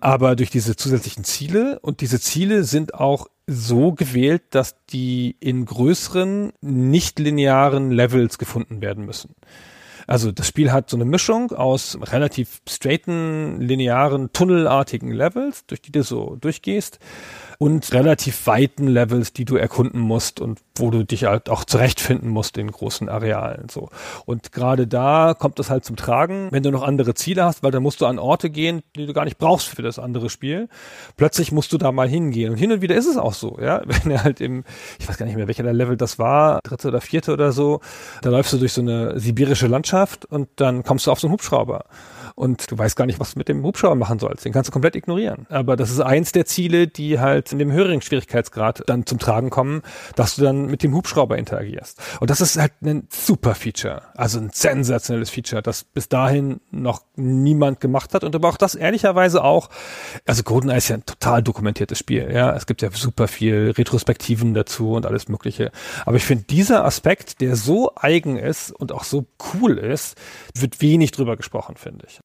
Aber durch diese zusätzlichen Ziele und diese Ziele sind auch so gewählt, dass die in größeren, nicht linearen Levels gefunden werden müssen. Also das Spiel hat so eine Mischung aus relativ straighten, linearen, tunnelartigen Levels, durch die du so durchgehst und relativ weiten Levels, die du erkunden musst und wo du dich halt auch zurechtfinden musst in großen Arealen. So. Und gerade da kommt das halt zum Tragen, wenn du noch andere Ziele hast, weil dann musst du an Orte gehen, die du gar nicht brauchst für das andere Spiel. Plötzlich musst du da mal hingehen. Und hin und wieder ist es auch so, ja. Wenn er halt im, ich weiß gar nicht mehr, welcher der Level das war, dritte oder vierte oder so, da läufst du durch so eine sibirische Landschaft und dann kommst du auf so einen Hubschrauber und du weißt gar nicht, was du mit dem Hubschrauber machen sollst. Den kannst du komplett ignorieren. Aber das ist eins der Ziele, die halt in dem höheren Schwierigkeitsgrad dann zum Tragen kommen, dass du dann mit dem Hubschrauber interagierst. Und das ist halt ein super Feature. Also ein sensationelles Feature, das bis dahin noch niemand gemacht hat und aber auch das ehrlicherweise auch, also GoldenEye ist ja ein total dokumentiertes Spiel, ja. Es gibt ja super viel Retrospektiven dazu und alles mögliche. Aber ich finde, dieser Aspekt, der so eigen ist und auch so cool ist, wird wenig drüber gesprochen, finde ich.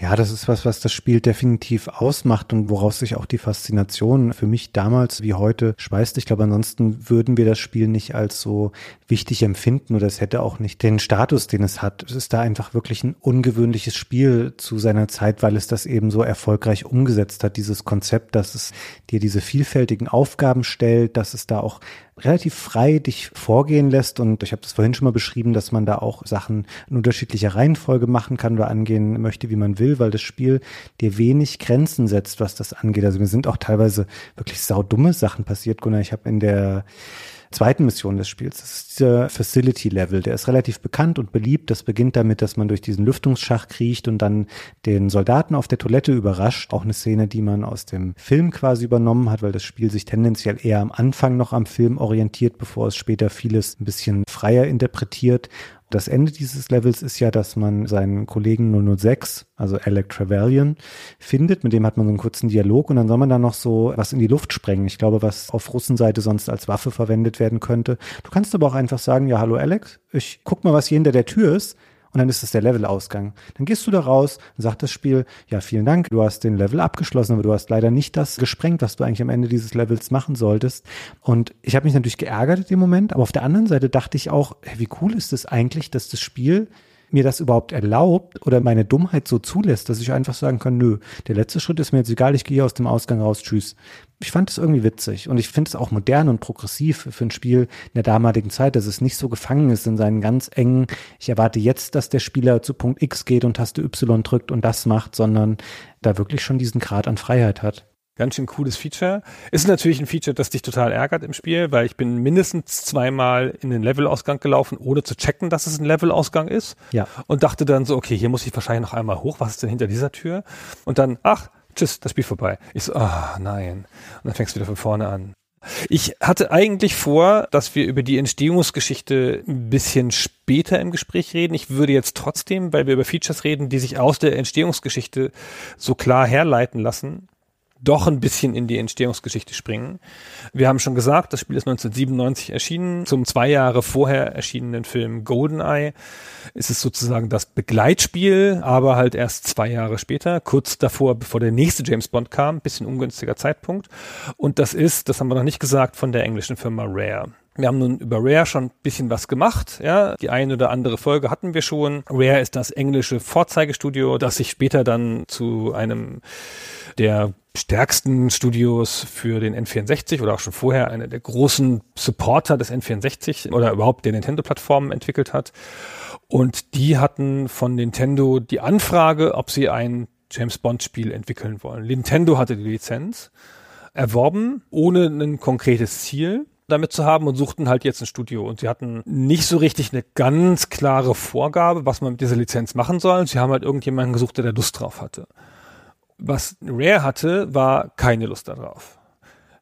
Ja, das ist was, was das Spiel definitiv ausmacht und woraus sich auch die Faszination für mich damals wie heute speist. Ich glaube, ansonsten würden wir das Spiel nicht als so wichtig empfinden oder es hätte auch nicht den Status, den es hat. Es ist da einfach wirklich ein ungewöhnliches Spiel zu seiner Zeit, weil es das eben so erfolgreich umgesetzt hat, dieses Konzept, dass es dir diese vielfältigen Aufgaben stellt, dass es da auch relativ frei dich vorgehen lässt und ich habe das vorhin schon mal beschrieben, dass man da auch Sachen in unterschiedlicher Reihenfolge machen kann oder angehen möchte, wie man will weil das Spiel dir wenig Grenzen setzt, was das angeht. Also mir sind auch teilweise wirklich saudumme Sachen passiert, Gunnar. Ich habe in der zweiten Mission des Spiels. Das ist dieser Facility Level. Der ist relativ bekannt und beliebt. Das beginnt damit, dass man durch diesen Lüftungsschacht kriecht und dann den Soldaten auf der Toilette überrascht. Auch eine Szene, die man aus dem Film quasi übernommen hat, weil das Spiel sich tendenziell eher am Anfang noch am Film orientiert, bevor es später vieles ein bisschen freier interpretiert. Das Ende dieses Levels ist ja, dass man seinen Kollegen 006, also Alec Trevelyan, findet. Mit dem hat man so einen kurzen Dialog und dann soll man dann noch so was in die Luft sprengen. Ich glaube, was auf Russenseite sonst als Waffe verwendet werden könnte. Du kannst aber auch einfach sagen, ja, hallo Alex, ich guck mal, was hier hinter der Tür ist und dann ist es der Levelausgang. Dann gehst du da raus und sagt das Spiel, ja, vielen Dank, du hast den Level abgeschlossen, aber du hast leider nicht das gesprengt, was du eigentlich am Ende dieses Levels machen solltest. Und ich habe mich natürlich geärgert in dem Moment, aber auf der anderen Seite dachte ich auch, hey, wie cool ist es das eigentlich, dass das Spiel mir das überhaupt erlaubt oder meine Dummheit so zulässt, dass ich einfach sagen kann, nö, der letzte Schritt ist mir jetzt egal, ich gehe aus dem Ausgang raus, tschüss. Ich fand es irgendwie witzig und ich finde es auch modern und progressiv für ein Spiel in der damaligen Zeit, dass es nicht so gefangen ist in seinen ganz engen, ich erwarte jetzt, dass der Spieler zu Punkt X geht und Taste Y drückt und das macht, sondern da wirklich schon diesen Grad an Freiheit hat. Ganz schön cooles Feature. Ist natürlich ein Feature, das dich total ärgert im Spiel, weil ich bin mindestens zweimal in den Levelausgang gelaufen, ohne zu checken, dass es ein Levelausgang ist. Ja. Und dachte dann so, okay, hier muss ich wahrscheinlich noch einmal hoch. Was ist denn hinter dieser Tür? Und dann, ach, tschüss, das Spiel vorbei. Ich so, ah, nein. Und dann fängst du wieder von vorne an. Ich hatte eigentlich vor, dass wir über die Entstehungsgeschichte ein bisschen später im Gespräch reden. Ich würde jetzt trotzdem, weil wir über Features reden, die sich aus der Entstehungsgeschichte so klar herleiten lassen, doch ein bisschen in die Entstehungsgeschichte springen. Wir haben schon gesagt, das Spiel ist 1997 erschienen. Zum zwei Jahre vorher erschienenen Film Goldeneye ist es sozusagen das Begleitspiel, aber halt erst zwei Jahre später, kurz davor, bevor der nächste James Bond kam, bisschen ungünstiger Zeitpunkt. Und das ist, das haben wir noch nicht gesagt, von der englischen Firma Rare. Wir haben nun über Rare schon ein bisschen was gemacht. Ja, die eine oder andere Folge hatten wir schon. Rare ist das englische Vorzeigestudio, das sich später dann zu einem der stärksten Studios für den N64 oder auch schon vorher einer der großen Supporter des N64 oder überhaupt der Nintendo-Plattformen entwickelt hat. Und die hatten von Nintendo die Anfrage, ob sie ein James Bond-Spiel entwickeln wollen. Nintendo hatte die Lizenz erworben, ohne ein konkretes Ziel damit zu haben und suchten halt jetzt ein Studio. Und sie hatten nicht so richtig eine ganz klare Vorgabe, was man mit dieser Lizenz machen soll. Sie haben halt irgendjemanden gesucht, der da Lust drauf hatte. Was Rare hatte, war keine Lust darauf.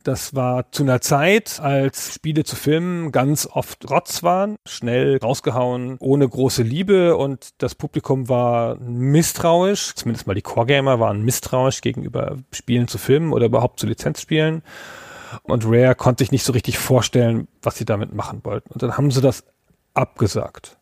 Das war zu einer Zeit, als Spiele zu filmen ganz oft Rotz waren, schnell rausgehauen, ohne große Liebe und das Publikum war misstrauisch, zumindest mal die Core-Gamer waren misstrauisch gegenüber Spielen zu filmen oder überhaupt zu Lizenzspielen. Und Rare konnte sich nicht so richtig vorstellen, was sie damit machen wollten. Und dann haben sie das abgesagt.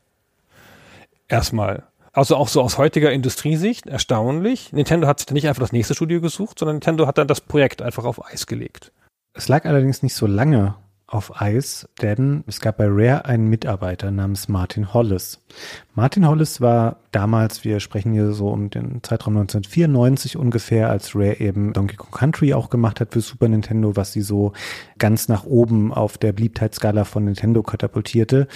Erstmal also auch so aus heutiger Industriesicht erstaunlich. Nintendo hat sich dann nicht einfach das nächste Studio gesucht, sondern Nintendo hat dann das Projekt einfach auf Eis gelegt. Es lag allerdings nicht so lange auf Eis, denn es gab bei Rare einen Mitarbeiter namens Martin Hollis. Martin Hollis war damals, wir sprechen hier so um den Zeitraum 1994 ungefähr, als Rare eben Donkey Kong Country auch gemacht hat für Super Nintendo, was sie so ganz nach oben auf der Beliebtheitsskala von Nintendo katapultierte.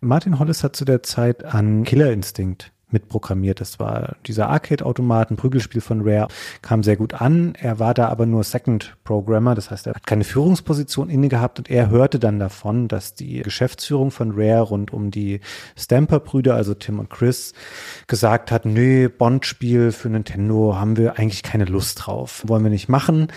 Martin Hollis hat zu der Zeit an Killer Instinct mitprogrammiert. Das war dieser Arcade-Automat, ein Prügelspiel von Rare, kam sehr gut an. Er war da aber nur Second Programmer, das heißt, er hat keine Führungsposition inne gehabt und er hörte dann davon, dass die Geschäftsführung von Rare rund um die Stamper-Brüder, also Tim und Chris, gesagt hat, nö, Bond-Spiel für Nintendo haben wir eigentlich keine Lust drauf, wollen wir nicht machen.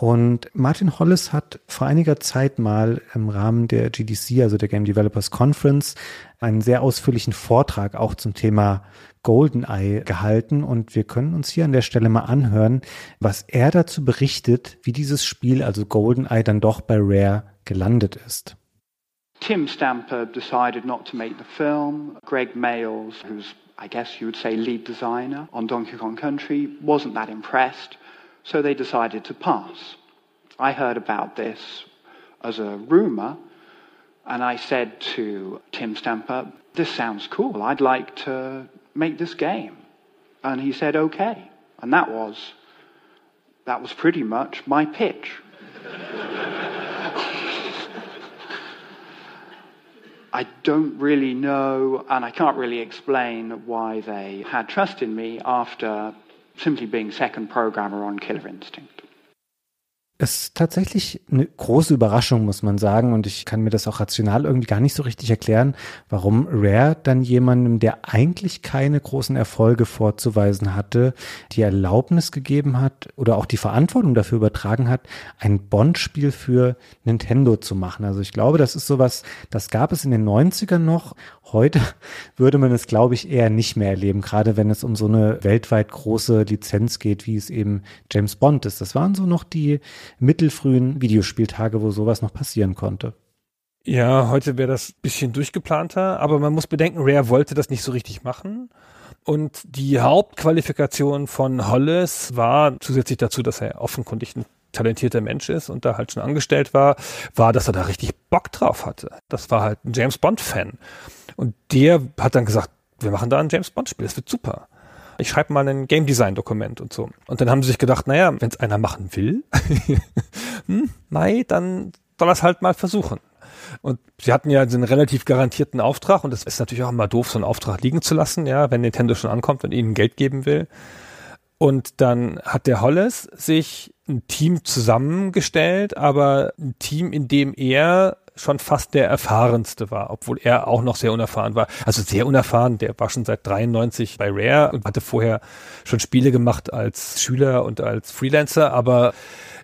Und Martin Hollis hat vor einiger Zeit mal im Rahmen der GDC, also der Game Developers Conference, einen sehr ausführlichen Vortrag auch zum Thema GoldenEye gehalten und wir können uns hier an der Stelle mal anhören, was er dazu berichtet, wie dieses Spiel, also GoldenEye, dann doch bei Rare gelandet ist. Tim Stamper decided not to make the film. Greg Mayles, who's I guess you would say lead designer on Donkey Kong Country, wasn't that impressed. So they decided to pass. I heard about this as a rumor, and I said to Tim Stamper, This sounds cool. I'd like to make this game. And he said, Okay. And that was, that was pretty much my pitch. I don't really know, and I can't really explain why they had trust in me after simply being second programmer on Killer Instinct. Es ist tatsächlich eine große Überraschung, muss man sagen. Und ich kann mir das auch rational irgendwie gar nicht so richtig erklären, warum Rare dann jemandem, der eigentlich keine großen Erfolge vorzuweisen hatte, die Erlaubnis gegeben hat oder auch die Verantwortung dafür übertragen hat, ein Bond-Spiel für Nintendo zu machen. Also ich glaube, das ist sowas, das gab es in den 90ern noch. Heute würde man es, glaube ich, eher nicht mehr erleben, gerade wenn es um so eine weltweit große Lizenz geht, wie es eben James Bond ist. Das waren so noch die mittelfrühen Videospieltage, wo sowas noch passieren konnte. Ja, heute wäre das bisschen durchgeplanter, aber man muss bedenken, Rare wollte das nicht so richtig machen. Und die Hauptqualifikation von Hollis war zusätzlich dazu, dass er offenkundig ein talentierter Mensch ist und da halt schon angestellt war, war, dass er da richtig Bock drauf hatte. Das war halt ein James Bond-Fan. Und der hat dann gesagt, wir machen da ein James Bond-Spiel, das wird super ich schreibe mal ein Game Design Dokument und so. Und dann haben sie sich gedacht, naja, wenn es einer machen will, hm, Mai, dann soll er halt mal versuchen. Und sie hatten ja einen relativ garantierten Auftrag und es ist natürlich auch immer doof, so einen Auftrag liegen zu lassen, ja, wenn Nintendo schon ankommt und ihnen Geld geben will. Und dann hat der Hollis sich ein Team zusammengestellt, aber ein Team, in dem er schon fast der erfahrenste war, obwohl er auch noch sehr unerfahren war. Also sehr unerfahren, der war schon seit 93 bei Rare und hatte vorher schon Spiele gemacht als Schüler und als Freelancer, aber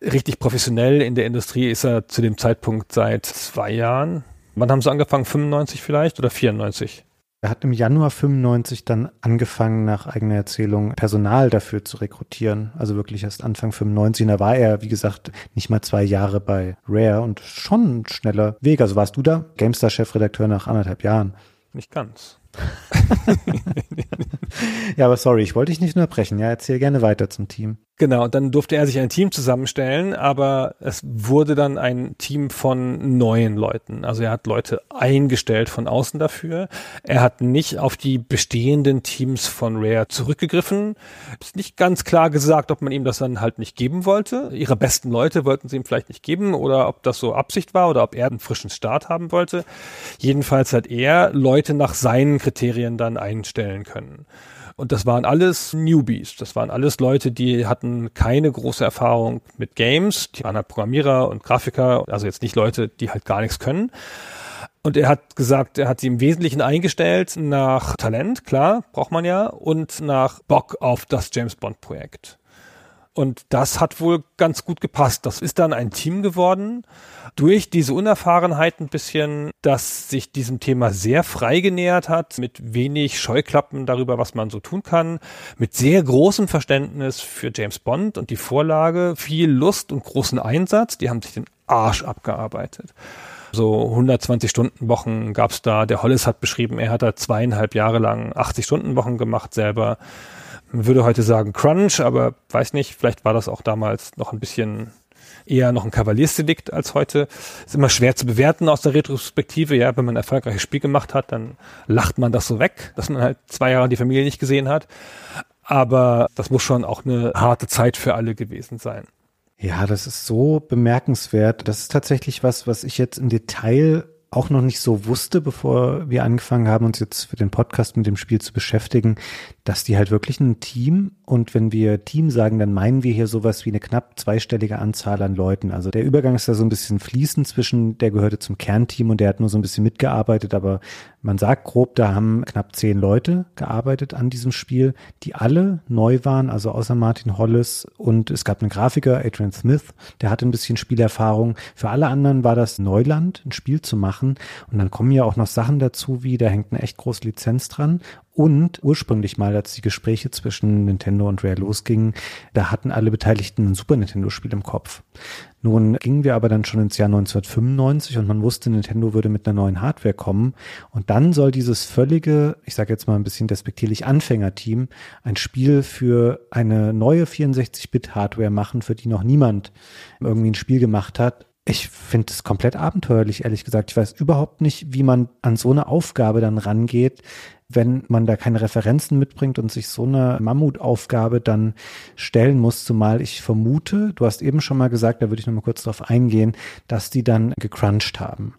richtig professionell in der Industrie ist er zu dem Zeitpunkt seit zwei Jahren. Wann haben sie angefangen? 95 vielleicht oder 94? Er hat im Januar 95 dann angefangen, nach eigener Erzählung Personal dafür zu rekrutieren. Also wirklich erst Anfang 95. Da war er, wie gesagt, nicht mal zwei Jahre bei Rare und schon ein schneller Weg. Also warst du da? GameStar-Chefredakteur nach anderthalb Jahren. Nicht ganz. ja, aber sorry, ich wollte dich nicht unterbrechen. Ja, erzähl gerne weiter zum Team. Genau, dann durfte er sich ein Team zusammenstellen, aber es wurde dann ein Team von neuen Leuten. Also er hat Leute eingestellt von außen dafür. Er hat nicht auf die bestehenden Teams von Rare zurückgegriffen. Ist nicht ganz klar gesagt, ob man ihm das dann halt nicht geben wollte. Ihre besten Leute wollten sie ihm vielleicht nicht geben oder ob das so Absicht war oder ob er einen frischen Start haben wollte. Jedenfalls hat er Leute nach seinen Kriterien dann einstellen können. Und das waren alles Newbies. Das waren alles Leute, die hatten keine große Erfahrung mit Games. Die waren halt Programmierer und Grafiker. Also jetzt nicht Leute, die halt gar nichts können. Und er hat gesagt, er hat sie im Wesentlichen eingestellt nach Talent, klar, braucht man ja, und nach Bock auf das James Bond Projekt. Und das hat wohl ganz gut gepasst. Das ist dann ein Team geworden. Durch diese Unerfahrenheit ein bisschen, dass sich diesem Thema sehr frei genähert hat, mit wenig Scheuklappen darüber, was man so tun kann, mit sehr großem Verständnis für James Bond und die Vorlage, viel Lust und großen Einsatz. Die haben sich den Arsch abgearbeitet. So 120 Stunden Wochen gab's da. Der Hollis hat beschrieben, er hat da zweieinhalb Jahre lang 80 Stunden Wochen gemacht selber man würde heute sagen Crunch, aber weiß nicht, vielleicht war das auch damals noch ein bisschen eher noch ein Kavaliersdelikt als heute. Ist immer schwer zu bewerten aus der Retrospektive. Ja, wenn man ein erfolgreiches Spiel gemacht hat, dann lacht man das so weg, dass man halt zwei Jahre die Familie nicht gesehen hat. Aber das muss schon auch eine harte Zeit für alle gewesen sein. Ja, das ist so bemerkenswert. Das ist tatsächlich was, was ich jetzt im Detail auch noch nicht so wusste, bevor wir angefangen haben, uns jetzt für den Podcast mit dem Spiel zu beschäftigen, dass die halt wirklich ein Team und wenn wir Team sagen, dann meinen wir hier sowas wie eine knapp zweistellige Anzahl an Leuten. Also der Übergang ist da so ein bisschen fließend zwischen, der gehörte zum Kernteam und der hat nur so ein bisschen mitgearbeitet, aber man sagt grob, da haben knapp zehn Leute gearbeitet an diesem Spiel, die alle neu waren, also außer Martin Hollis und es gab einen Grafiker, Adrian Smith, der hatte ein bisschen Spielerfahrung. Für alle anderen war das Neuland, ein Spiel zu machen und dann kommen ja auch noch Sachen dazu, wie da hängt eine echt große Lizenz dran und ursprünglich mal, als die Gespräche zwischen Nintendo und Rare losgingen, da hatten alle Beteiligten ein Super Nintendo-Spiel im Kopf. Nun gingen wir aber dann schon ins Jahr 1995 und man wusste, Nintendo würde mit einer neuen Hardware kommen. Und dann soll dieses völlige, ich sage jetzt mal ein bisschen despektierlich, Anfängerteam ein Spiel für eine neue 64-Bit-Hardware machen, für die noch niemand irgendwie ein Spiel gemacht hat. Ich finde es komplett abenteuerlich, ehrlich gesagt. Ich weiß überhaupt nicht, wie man an so eine Aufgabe dann rangeht, wenn man da keine Referenzen mitbringt und sich so eine Mammutaufgabe dann stellen muss, zumal ich vermute, du hast eben schon mal gesagt, da würde ich noch mal kurz drauf eingehen, dass die dann gecrunched haben.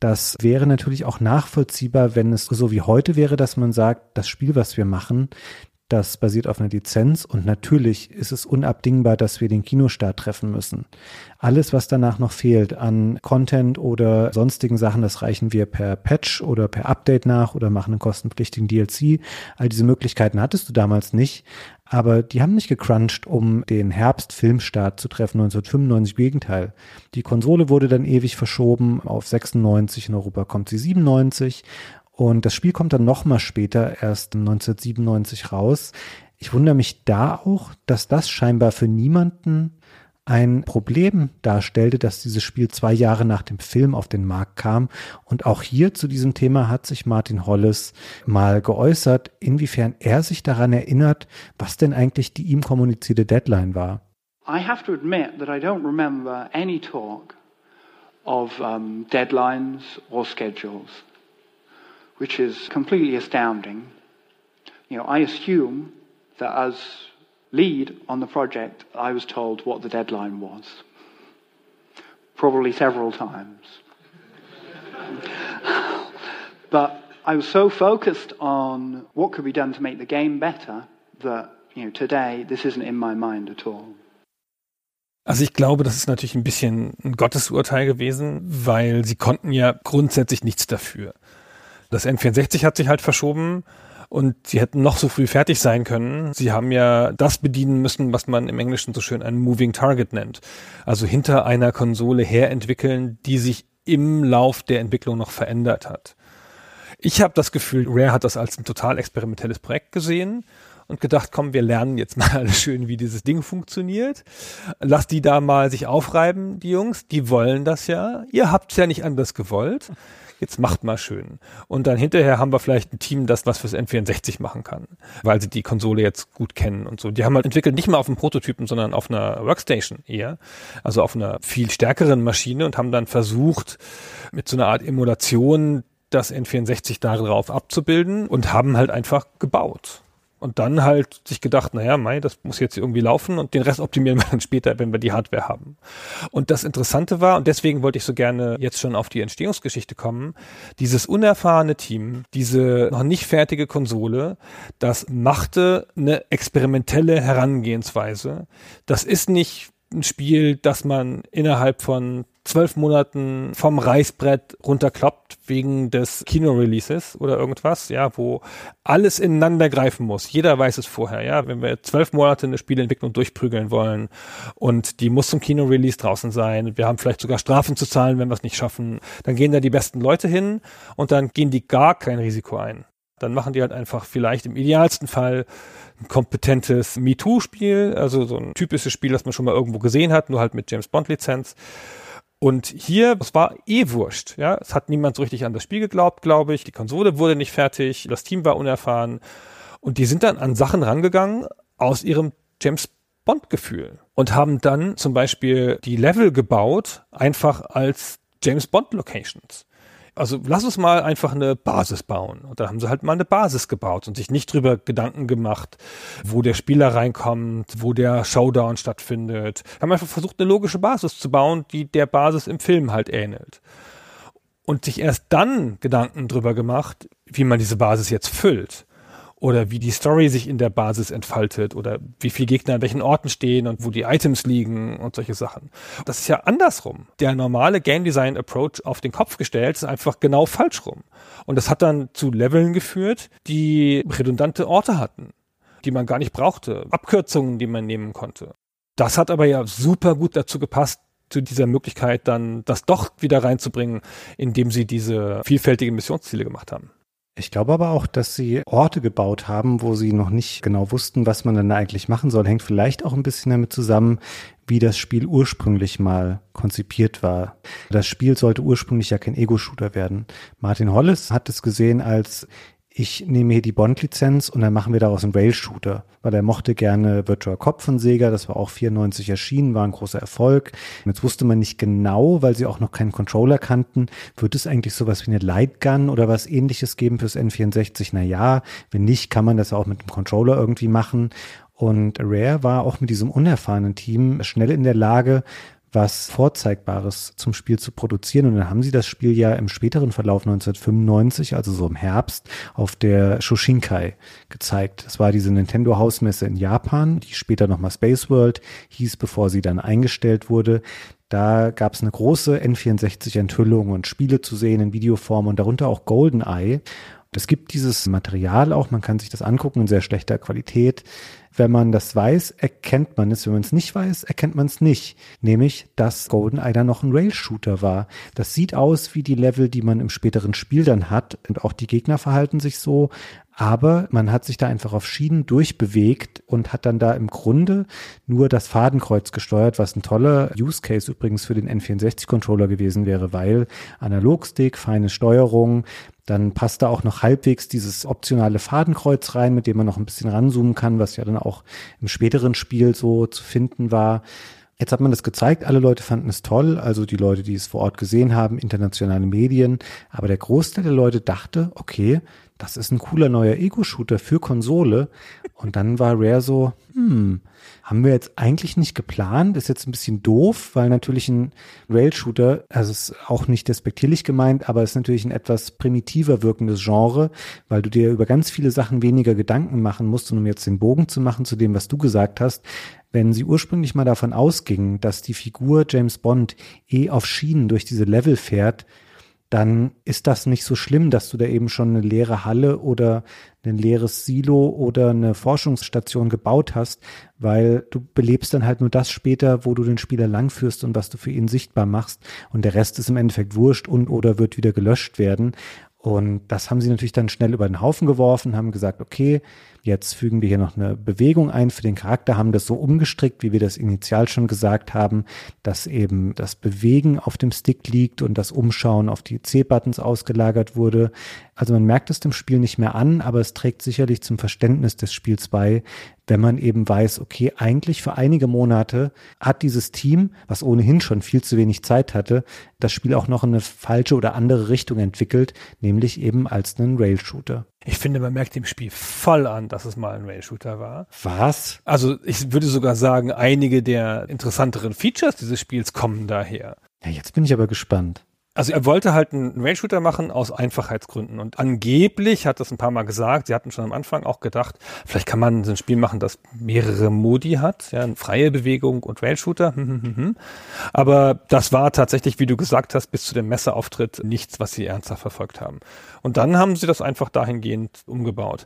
Das wäre natürlich auch nachvollziehbar, wenn es so wie heute wäre, dass man sagt, das Spiel, was wir machen, Das basiert auf einer Lizenz und natürlich ist es unabdingbar, dass wir den Kinostart treffen müssen. Alles, was danach noch fehlt an Content oder sonstigen Sachen, das reichen wir per Patch oder per Update nach oder machen einen kostenpflichtigen DLC. All diese Möglichkeiten hattest du damals nicht, aber die haben nicht gecrunched, um den Herbst-Filmstart zu treffen, 1995. Im Gegenteil. Die Konsole wurde dann ewig verschoben auf 96, in Europa kommt sie 97 und das Spiel kommt dann nochmal später, erst 1997 raus. Ich wundere mich da auch, dass das scheinbar für niemanden ein Problem darstellte, dass dieses Spiel zwei Jahre nach dem Film auf den Markt kam. Und auch hier zu diesem Thema hat sich Martin Hollis mal geäußert, inwiefern er sich daran erinnert, was denn eigentlich die ihm kommunizierte Deadline war. I have to admit that I don't remember any talk of um, deadlines or schedules. Which is completely astounding. You know, I assume that as lead on the project, I was told what the deadline was, probably several times. but I was so focused on what could be done to make the game better that, you know, today this isn't in my mind at all. Also ich glaube, das ist natürlich ein bisschen ein Gottesurteil gewesen, weil sie konnten ja grundsätzlich nichts dafür. Das N64 hat sich halt verschoben und sie hätten noch so früh fertig sein können. Sie haben ja das bedienen müssen, was man im Englischen so schön ein Moving Target nennt. Also hinter einer Konsole herentwickeln, die sich im Lauf der Entwicklung noch verändert hat. Ich habe das Gefühl, Rare hat das als ein total experimentelles Projekt gesehen und gedacht, komm, wir lernen jetzt mal schön, wie dieses Ding funktioniert. Lass die da mal sich aufreiben, die Jungs, die wollen das ja. Ihr habt's ja nicht anders gewollt jetzt macht mal schön. Und dann hinterher haben wir vielleicht ein Team, das was fürs N64 machen kann, weil sie die Konsole jetzt gut kennen und so. Die haben halt entwickelt nicht mal auf einem Prototypen, sondern auf einer Workstation eher, also auf einer viel stärkeren Maschine und haben dann versucht, mit so einer Art Emulation das N64 darauf abzubilden und haben halt einfach gebaut und dann halt sich gedacht, naja, Mai, das muss jetzt irgendwie laufen und den Rest optimieren wir dann später, wenn wir die Hardware haben. Und das Interessante war, und deswegen wollte ich so gerne jetzt schon auf die Entstehungsgeschichte kommen, dieses unerfahrene Team, diese noch nicht fertige Konsole, das machte eine experimentelle Herangehensweise. Das ist nicht ein Spiel, das man innerhalb von zwölf Monaten vom Reißbrett runterkloppt wegen des Kino-Releases oder irgendwas, ja, wo alles ineinander greifen muss. Jeder weiß es vorher, ja. Wenn wir zwölf Monate eine Spieleentwicklung durchprügeln wollen und die muss zum Kino-Release draußen sein, wir haben vielleicht sogar Strafen zu zahlen, wenn wir es nicht schaffen, dann gehen da die besten Leute hin und dann gehen die gar kein Risiko ein. Dann machen die halt einfach vielleicht im idealsten Fall ein kompetentes MeToo-Spiel, also so ein typisches Spiel, das man schon mal irgendwo gesehen hat, nur halt mit James Bond-Lizenz und hier, es war eh wurscht, ja. Es hat niemand so richtig an das Spiel geglaubt, glaube ich. Die Konsole wurde nicht fertig, das Team war unerfahren. Und die sind dann an Sachen rangegangen aus ihrem James Bond-Gefühl und haben dann zum Beispiel die Level gebaut, einfach als James Bond Locations also lass uns mal einfach eine Basis bauen. Und da haben sie halt mal eine Basis gebaut und sich nicht drüber Gedanken gemacht, wo der Spieler reinkommt, wo der Showdown stattfindet. Haben einfach versucht, eine logische Basis zu bauen, die der Basis im Film halt ähnelt. Und sich erst dann Gedanken drüber gemacht, wie man diese Basis jetzt füllt oder wie die Story sich in der Basis entfaltet oder wie viele Gegner an welchen Orten stehen und wo die Items liegen und solche Sachen. Das ist ja andersrum. Der normale Game Design Approach auf den Kopf gestellt ist einfach genau falsch rum. Und das hat dann zu Leveln geführt, die redundante Orte hatten, die man gar nicht brauchte, Abkürzungen, die man nehmen konnte. Das hat aber ja super gut dazu gepasst, zu dieser Möglichkeit dann das doch wieder reinzubringen, indem sie diese vielfältigen Missionsziele gemacht haben. Ich glaube aber auch, dass sie Orte gebaut haben, wo sie noch nicht genau wussten, was man dann eigentlich machen soll. Hängt vielleicht auch ein bisschen damit zusammen, wie das Spiel ursprünglich mal konzipiert war. Das Spiel sollte ursprünglich ja kein Ego-Shooter werden. Martin Hollis hat es gesehen als ich nehme hier die Bond-Lizenz und dann machen wir daraus einen Rail-Shooter, weil er mochte gerne Virtual Cop von Sega, das war auch 94 erschienen, war ein großer Erfolg. Jetzt wusste man nicht genau, weil sie auch noch keinen Controller kannten, wird es eigentlich sowas wie eine Lightgun oder was ähnliches geben fürs N64? Na ja, wenn nicht, kann man das auch mit dem Controller irgendwie machen. Und Rare war auch mit diesem unerfahrenen Team schnell in der Lage, was Vorzeigbares zum Spiel zu produzieren. Und dann haben sie das Spiel ja im späteren Verlauf 1995, also so im Herbst, auf der Shoshinkai gezeigt. Das war diese Nintendo Hausmesse in Japan, die später nochmal Space World hieß, bevor sie dann eingestellt wurde. Da gab es eine große N64-Enthüllung und Spiele zu sehen in Videoform und darunter auch GoldenEye. Es gibt dieses Material auch, man kann sich das angucken in sehr schlechter Qualität. Wenn man das weiß, erkennt man es. Wenn man es nicht weiß, erkennt man es nicht. Nämlich, dass GoldenEye dann noch ein Rail-Shooter war. Das sieht aus wie die Level, die man im späteren Spiel dann hat. Und auch die Gegner verhalten sich so. Aber man hat sich da einfach auf Schienen durchbewegt und hat dann da im Grunde nur das Fadenkreuz gesteuert, was ein toller Use Case übrigens für den N64-Controller gewesen wäre, weil Analogstick, feine Steuerung, dann passt da auch noch halbwegs dieses optionale Fadenkreuz rein, mit dem man noch ein bisschen ranzoomen kann, was ja dann auch im späteren Spiel so zu finden war. Jetzt hat man das gezeigt, alle Leute fanden es toll, also die Leute, die es vor Ort gesehen haben, internationale Medien, aber der Großteil der Leute dachte, okay, das ist ein cooler neuer Ego-Shooter für Konsole. Und dann war Rare so, hm, haben wir jetzt eigentlich nicht geplant, ist jetzt ein bisschen doof, weil natürlich ein Rail-Shooter, also ist auch nicht despektierlich gemeint, aber ist natürlich ein etwas primitiver wirkendes Genre, weil du dir über ganz viele Sachen weniger Gedanken machen musst, um jetzt den Bogen zu machen zu dem, was du gesagt hast, wenn sie ursprünglich mal davon ausgingen, dass die Figur James Bond eh auf Schienen durch diese Level fährt, dann ist das nicht so schlimm, dass du da eben schon eine leere Halle oder ein leeres Silo oder eine Forschungsstation gebaut hast, weil du belebst dann halt nur das später, wo du den Spieler langführst und was du für ihn sichtbar machst und der Rest ist im Endeffekt wurscht und oder wird wieder gelöscht werden. Und das haben sie natürlich dann schnell über den Haufen geworfen, haben gesagt, okay, Jetzt fügen wir hier noch eine Bewegung ein für den Charakter, haben das so umgestrickt, wie wir das initial schon gesagt haben, dass eben das Bewegen auf dem Stick liegt und das Umschauen auf die C-Buttons ausgelagert wurde. Also man merkt es dem Spiel nicht mehr an, aber es trägt sicherlich zum Verständnis des Spiels bei, wenn man eben weiß, okay, eigentlich für einige Monate hat dieses Team, was ohnehin schon viel zu wenig Zeit hatte, das Spiel auch noch in eine falsche oder andere Richtung entwickelt, nämlich eben als einen Rail-Shooter. Ich finde, man merkt dem Spiel voll an, dass es mal ein Rail-Shooter war. Was? Also ich würde sogar sagen, einige der interessanteren Features dieses Spiels kommen daher. Ja, jetzt bin ich aber gespannt. Also er wollte halt einen Rail-Shooter machen aus Einfachheitsgründen. Und angeblich hat das ein paar Mal gesagt, sie hatten schon am Anfang auch gedacht, vielleicht kann man so ein Spiel machen, das mehrere Modi hat, ja, eine freie Bewegung und Rail-Shooter. Hm, hm, hm, Aber das war tatsächlich, wie du gesagt hast, bis zu dem Messeauftritt nichts, was sie ernsthaft verfolgt haben. Und dann haben sie das einfach dahingehend umgebaut.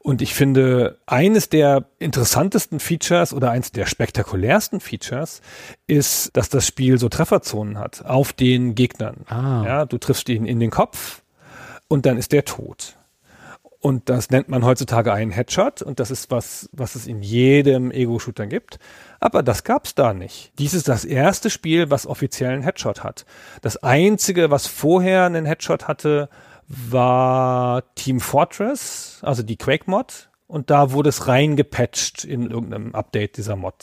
Und ich finde, eines der interessantesten Features oder eines der spektakulärsten Features ist, dass das Spiel so Trefferzonen hat auf den Gegnern. Ah. Ja, du triffst ihn in den Kopf und dann ist der tot. Und das nennt man heutzutage einen Headshot und das ist was, was es in jedem Ego-Shooter gibt. Aber das gab's da nicht. Dies ist das erste Spiel, was offiziell einen Headshot hat. Das einzige, was vorher einen Headshot hatte, war Team Fortress, also die Quake-Mod. Und da wurde es reingepatcht in irgendeinem Update dieser Mod.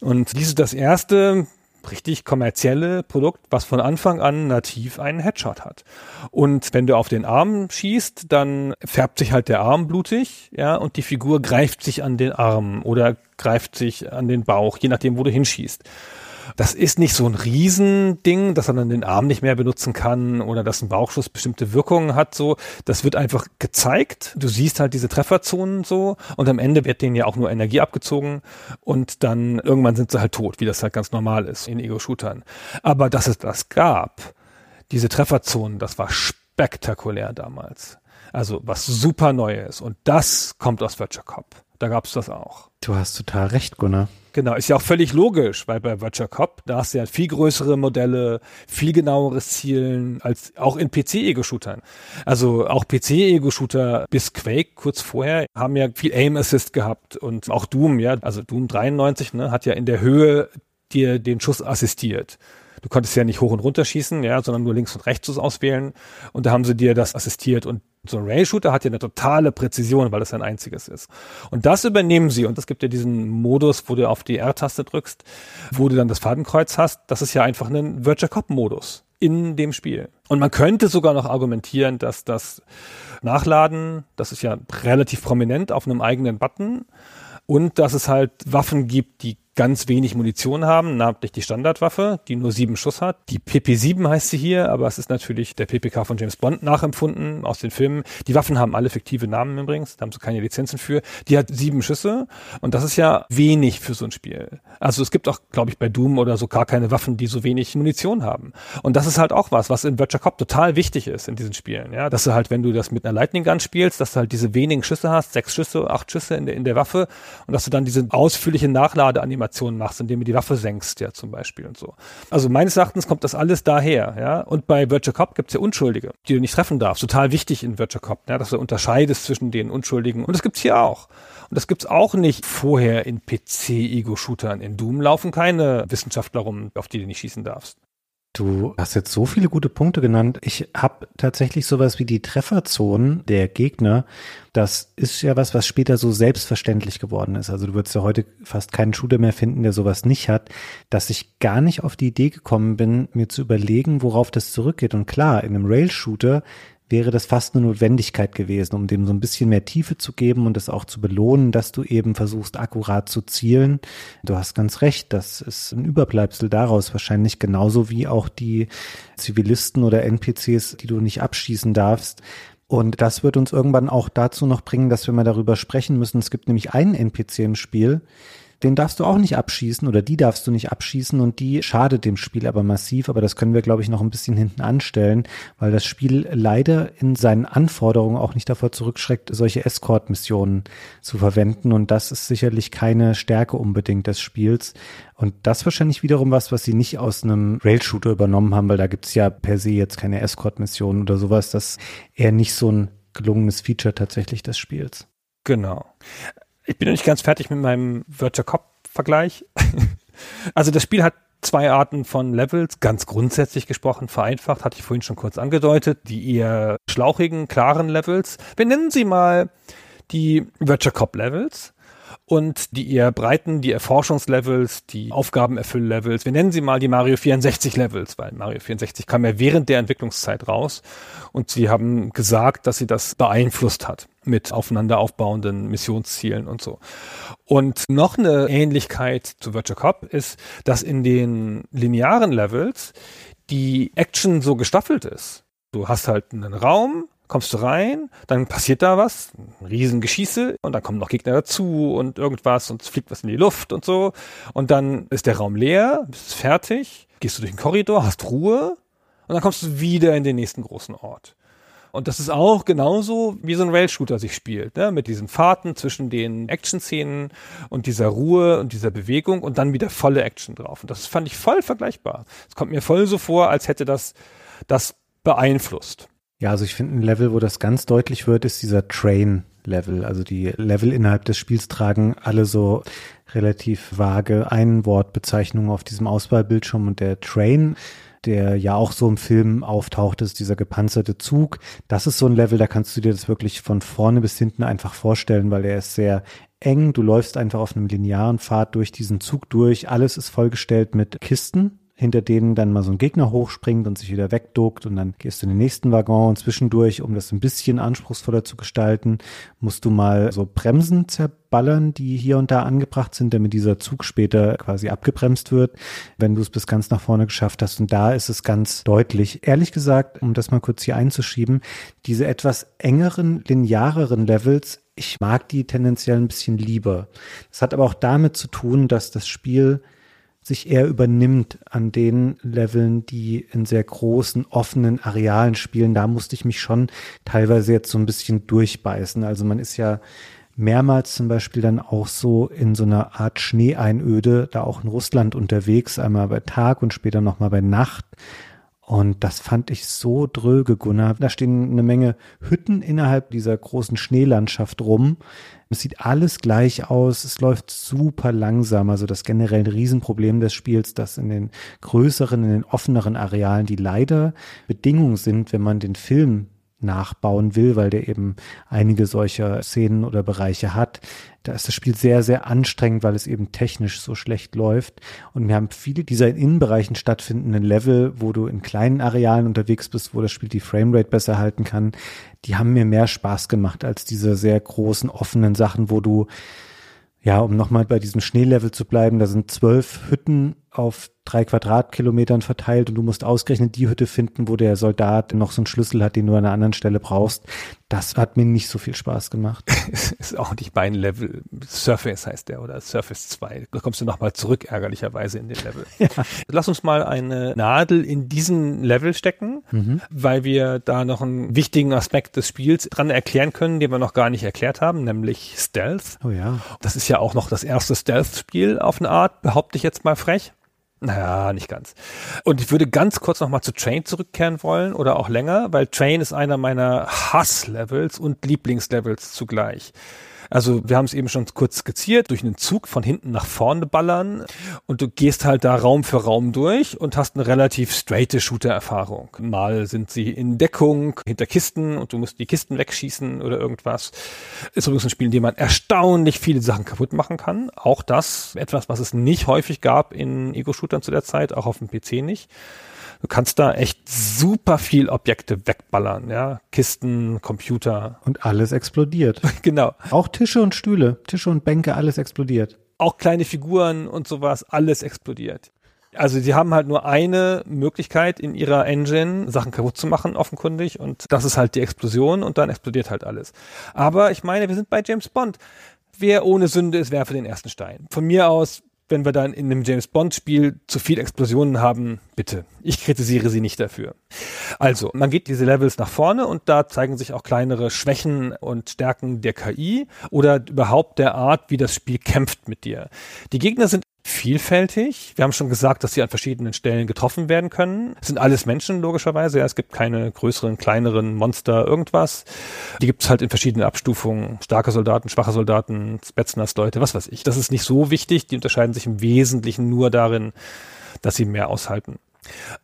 Und dies ist das erste richtig kommerzielle Produkt, was von Anfang an nativ einen Headshot hat. Und wenn du auf den Arm schießt, dann färbt sich halt der Arm blutig, ja, und die Figur greift sich an den Arm oder greift sich an den Bauch, je nachdem, wo du hinschießt. Das ist nicht so ein Riesending, dass er dann den Arm nicht mehr benutzen kann oder dass ein Bauchschuss bestimmte Wirkungen hat. So, das wird einfach gezeigt. Du siehst halt diese Trefferzonen so und am Ende wird denen ja auch nur Energie abgezogen und dann irgendwann sind sie halt tot, wie das halt ganz normal ist in Ego-Shootern. Aber dass es das gab, diese Trefferzonen, das war spektakulär damals. Also was super Neues. Und das kommt aus Virtual Cop. Da gab's das auch. Du hast total recht, Gunnar. Genau, ist ja auch völlig logisch, weil bei Virtual Cop, da hast du ja viel größere Modelle, viel genaueres Zielen als auch in PC-Ego-Shootern. Also auch PC-Ego-Shooter bis Quake kurz vorher haben ja viel Aim Assist gehabt und auch Doom, ja, also Doom 93, ne, hat ja in der Höhe dir den Schuss assistiert. Du konntest ja nicht hoch und runter schießen, ja, sondern nur links und rechts auswählen. Und da haben sie dir das assistiert. Und so ein Rail-Shooter hat ja eine totale Präzision, weil es ein einziges ist. Und das übernehmen sie. Und es gibt ja diesen Modus, wo du auf die R-Taste drückst, wo du dann das Fadenkreuz hast. Das ist ja einfach ein Virtual Cop-Modus in dem Spiel. Und man könnte sogar noch argumentieren, dass das Nachladen, das ist ja relativ prominent auf einem eigenen Button und dass es halt Waffen gibt, die ganz wenig Munition haben, namentlich die Standardwaffe, die nur sieben Schuss hat. Die PP7 heißt sie hier, aber es ist natürlich der PPK von James Bond nachempfunden aus den Filmen. Die Waffen haben alle fiktive Namen übrigens, da haben sie keine Lizenzen für. Die hat sieben Schüsse und das ist ja wenig für so ein Spiel. Also es gibt auch, glaube ich, bei Doom oder so gar keine Waffen, die so wenig Munition haben. Und das ist halt auch was, was in Virtua Cop total wichtig ist in diesen Spielen. Ja, dass du halt, wenn du das mit einer Lightning Gun spielst, dass du halt diese wenigen Schüsse hast, sechs Schüsse, acht Schüsse in der, in der Waffe und dass du dann diese ausführliche Nachladeanimation machst, indem du die Waffe senkst, ja, zum Beispiel und so. Also meines Erachtens kommt das alles daher, ja. Und bei Virtua Cop gibt's ja Unschuldige, die du nicht treffen darfst. Total wichtig in Virtua Cop, ja, dass du unterscheidest zwischen den Unschuldigen. Und das gibt's hier auch. Und das gibt's auch nicht vorher in PC-Ego-Shootern. In Doom laufen keine Wissenschaftler rum, auf die du nicht schießen darfst. Du hast jetzt so viele gute Punkte genannt. Ich habe tatsächlich sowas wie die Trefferzonen der Gegner. Das ist ja was, was später so selbstverständlich geworden ist. Also du würdest ja heute fast keinen Shooter mehr finden, der sowas nicht hat, dass ich gar nicht auf die Idee gekommen bin, mir zu überlegen, worauf das zurückgeht. Und klar, in einem Rail-Shooter wäre das fast eine Notwendigkeit gewesen, um dem so ein bisschen mehr Tiefe zu geben und es auch zu belohnen, dass du eben versuchst, akkurat zu zielen. Du hast ganz recht, das ist ein Überbleibsel daraus wahrscheinlich genauso wie auch die Zivilisten oder NPCs, die du nicht abschießen darfst. Und das wird uns irgendwann auch dazu noch bringen, dass wir mal darüber sprechen müssen. Es gibt nämlich einen NPC im Spiel, den darfst du auch nicht abschießen oder die darfst du nicht abschießen und die schadet dem Spiel aber massiv. Aber das können wir, glaube ich, noch ein bisschen hinten anstellen, weil das Spiel leider in seinen Anforderungen auch nicht davor zurückschreckt, solche Escort-Missionen zu verwenden. Und das ist sicherlich keine Stärke unbedingt des Spiels. Und das wahrscheinlich wiederum was, was sie nicht aus einem Rail-Shooter übernommen haben, weil da gibt's ja per se jetzt keine Escort-Missionen oder sowas. Das eher nicht so ein gelungenes Feature tatsächlich des Spiels. Genau ich bin noch nicht ganz fertig mit meinem Virtual Cop-Vergleich. also das Spiel hat zwei Arten von Levels, ganz grundsätzlich gesprochen, vereinfacht, hatte ich vorhin schon kurz angedeutet, die eher schlauchigen, klaren Levels. Wir nennen sie mal die Virtual Cop Levels und die eher breiten, die Erforschungslevels, die Aufgabenerfülllevels. Wir nennen sie mal die Mario 64 Levels, weil Mario 64 kam ja während der Entwicklungszeit raus und sie haben gesagt, dass sie das beeinflusst hat mit aufeinander aufbauenden Missionszielen und so. Und noch eine Ähnlichkeit zu Virtual Cop ist, dass in den linearen Levels die Action so gestaffelt ist. Du hast halt einen Raum, kommst du rein, dann passiert da was, ein Riesengeschieße und dann kommen noch Gegner dazu und irgendwas und es fliegt was in die Luft und so und dann ist der Raum leer, bist fertig, gehst du durch den Korridor, hast Ruhe und dann kommst du wieder in den nächsten großen Ort. Und das ist auch genauso, wie so ein Rail-Shooter sich spielt, ne? mit diesen Fahrten zwischen den Action-Szenen und dieser Ruhe und dieser Bewegung und dann wieder volle Action drauf. Und das fand ich voll vergleichbar. Es kommt mir voll so vor, als hätte das das beeinflusst. Ja, also ich finde ein Level, wo das ganz deutlich wird, ist dieser Train-Level. Also die Level innerhalb des Spiels tragen alle so relativ vage Einwortbezeichnungen auf diesem Auswahlbildschirm und der Train der ja auch so im Film auftaucht, ist dieser gepanzerte Zug. Das ist so ein Level, da kannst du dir das wirklich von vorne bis hinten einfach vorstellen, weil er ist sehr eng. Du läufst einfach auf einem linearen Pfad durch diesen Zug durch. Alles ist vollgestellt mit Kisten, hinter denen dann mal so ein Gegner hochspringt und sich wieder wegduckt und dann gehst du in den nächsten Waggon und zwischendurch, um das ein bisschen anspruchsvoller zu gestalten, musst du mal so Bremsen zerballern, die hier und da angebracht sind, damit dieser Zug später quasi abgebremst wird, wenn du es bis ganz nach vorne geschafft hast. Und da ist es ganz deutlich. Ehrlich gesagt, um das mal kurz hier einzuschieben, diese etwas engeren, lineareren Levels ich mag die tendenziell ein bisschen lieber. Das hat aber auch damit zu tun, dass das Spiel sich eher übernimmt an den Leveln, die in sehr großen, offenen Arealen spielen. Da musste ich mich schon teilweise jetzt so ein bisschen durchbeißen. Also man ist ja mehrmals zum Beispiel dann auch so in so einer Art Schneeeinöde, da auch in Russland unterwegs, einmal bei Tag und später nochmal bei Nacht. Und das fand ich so dröge, Gunnar. Da stehen eine Menge Hütten innerhalb dieser großen Schneelandschaft rum. Es sieht alles gleich aus. Es läuft super langsam. Also das generell ein Riesenproblem des Spiels, dass in den größeren, in den offeneren Arealen, die leider Bedingungen sind, wenn man den Film nachbauen will, weil der eben einige solcher Szenen oder Bereiche hat. Da ist das Spiel sehr, sehr anstrengend, weil es eben technisch so schlecht läuft. Und wir haben viele dieser in Innenbereichen stattfindenden Level, wo du in kleinen Arealen unterwegs bist, wo das Spiel die Framerate besser halten kann. Die haben mir mehr Spaß gemacht als diese sehr großen, offenen Sachen, wo du Ja, um nochmal bei diesem Schneelevel zu bleiben, da sind zwölf Hütten auf drei Quadratkilometern verteilt und du musst ausgerechnet die Hütte finden, wo der Soldat noch so einen Schlüssel hat, den du an einer anderen Stelle brauchst. Das hat mir nicht so viel Spaß gemacht. ist auch nicht mein Level. Surface heißt der oder Surface 2. Da kommst du nochmal zurück, ärgerlicherweise in den Level. Ja. Lass uns mal eine Nadel in diesen Level stecken, mhm. weil wir da noch einen wichtigen Aspekt des Spiels dran erklären können, den wir noch gar nicht erklärt haben, nämlich Stealth. Oh ja. Das ist ja auch noch das erste Stealth-Spiel auf eine Art, behaupte ich jetzt mal frech. Naja, nicht ganz. Und ich würde ganz kurz nochmal zu Train zurückkehren wollen oder auch länger, weil Train ist einer meiner Hasslevels und Lieblingslevels zugleich. Also wir haben es eben schon kurz skizziert, durch einen Zug von hinten nach vorne ballern und du gehst halt da Raum für Raum durch und hast eine relativ straighte Shooter-Erfahrung. Mal sind sie in Deckung hinter Kisten und du musst die Kisten wegschießen oder irgendwas. Ist übrigens ein Spiel, in dem man erstaunlich viele Sachen kaputt machen kann. Auch das etwas, was es nicht häufig gab in Ego-Shootern zu der Zeit, auch auf dem PC nicht. Du kannst da echt super viel Objekte wegballern, ja. Kisten, Computer. Und alles explodiert. genau. Auch Tische und Stühle, Tische und Bänke, alles explodiert. Auch kleine Figuren und sowas, alles explodiert. Also sie haben halt nur eine Möglichkeit in ihrer Engine, Sachen kaputt zu machen, offenkundig. Und das ist halt die Explosion und dann explodiert halt alles. Aber ich meine, wir sind bei James Bond. Wer ohne Sünde ist, werfe den ersten Stein. Von mir aus wenn wir dann in einem James Bond Spiel zu viel Explosionen haben, bitte. Ich kritisiere sie nicht dafür. Also, man geht diese Levels nach vorne und da zeigen sich auch kleinere Schwächen und Stärken der KI oder überhaupt der Art, wie das Spiel kämpft mit dir. Die Gegner sind vielfältig. Wir haben schon gesagt, dass sie an verschiedenen Stellen getroffen werden können. Es sind alles Menschen, logischerweise. Ja, es gibt keine größeren, kleineren Monster, irgendwas. Die gibt es halt in verschiedenen Abstufungen. Starke Soldaten, schwache Soldaten, Spetsnaz-Leute, was weiß ich. Das ist nicht so wichtig. Die unterscheiden sich im Wesentlichen nur darin, dass sie mehr aushalten.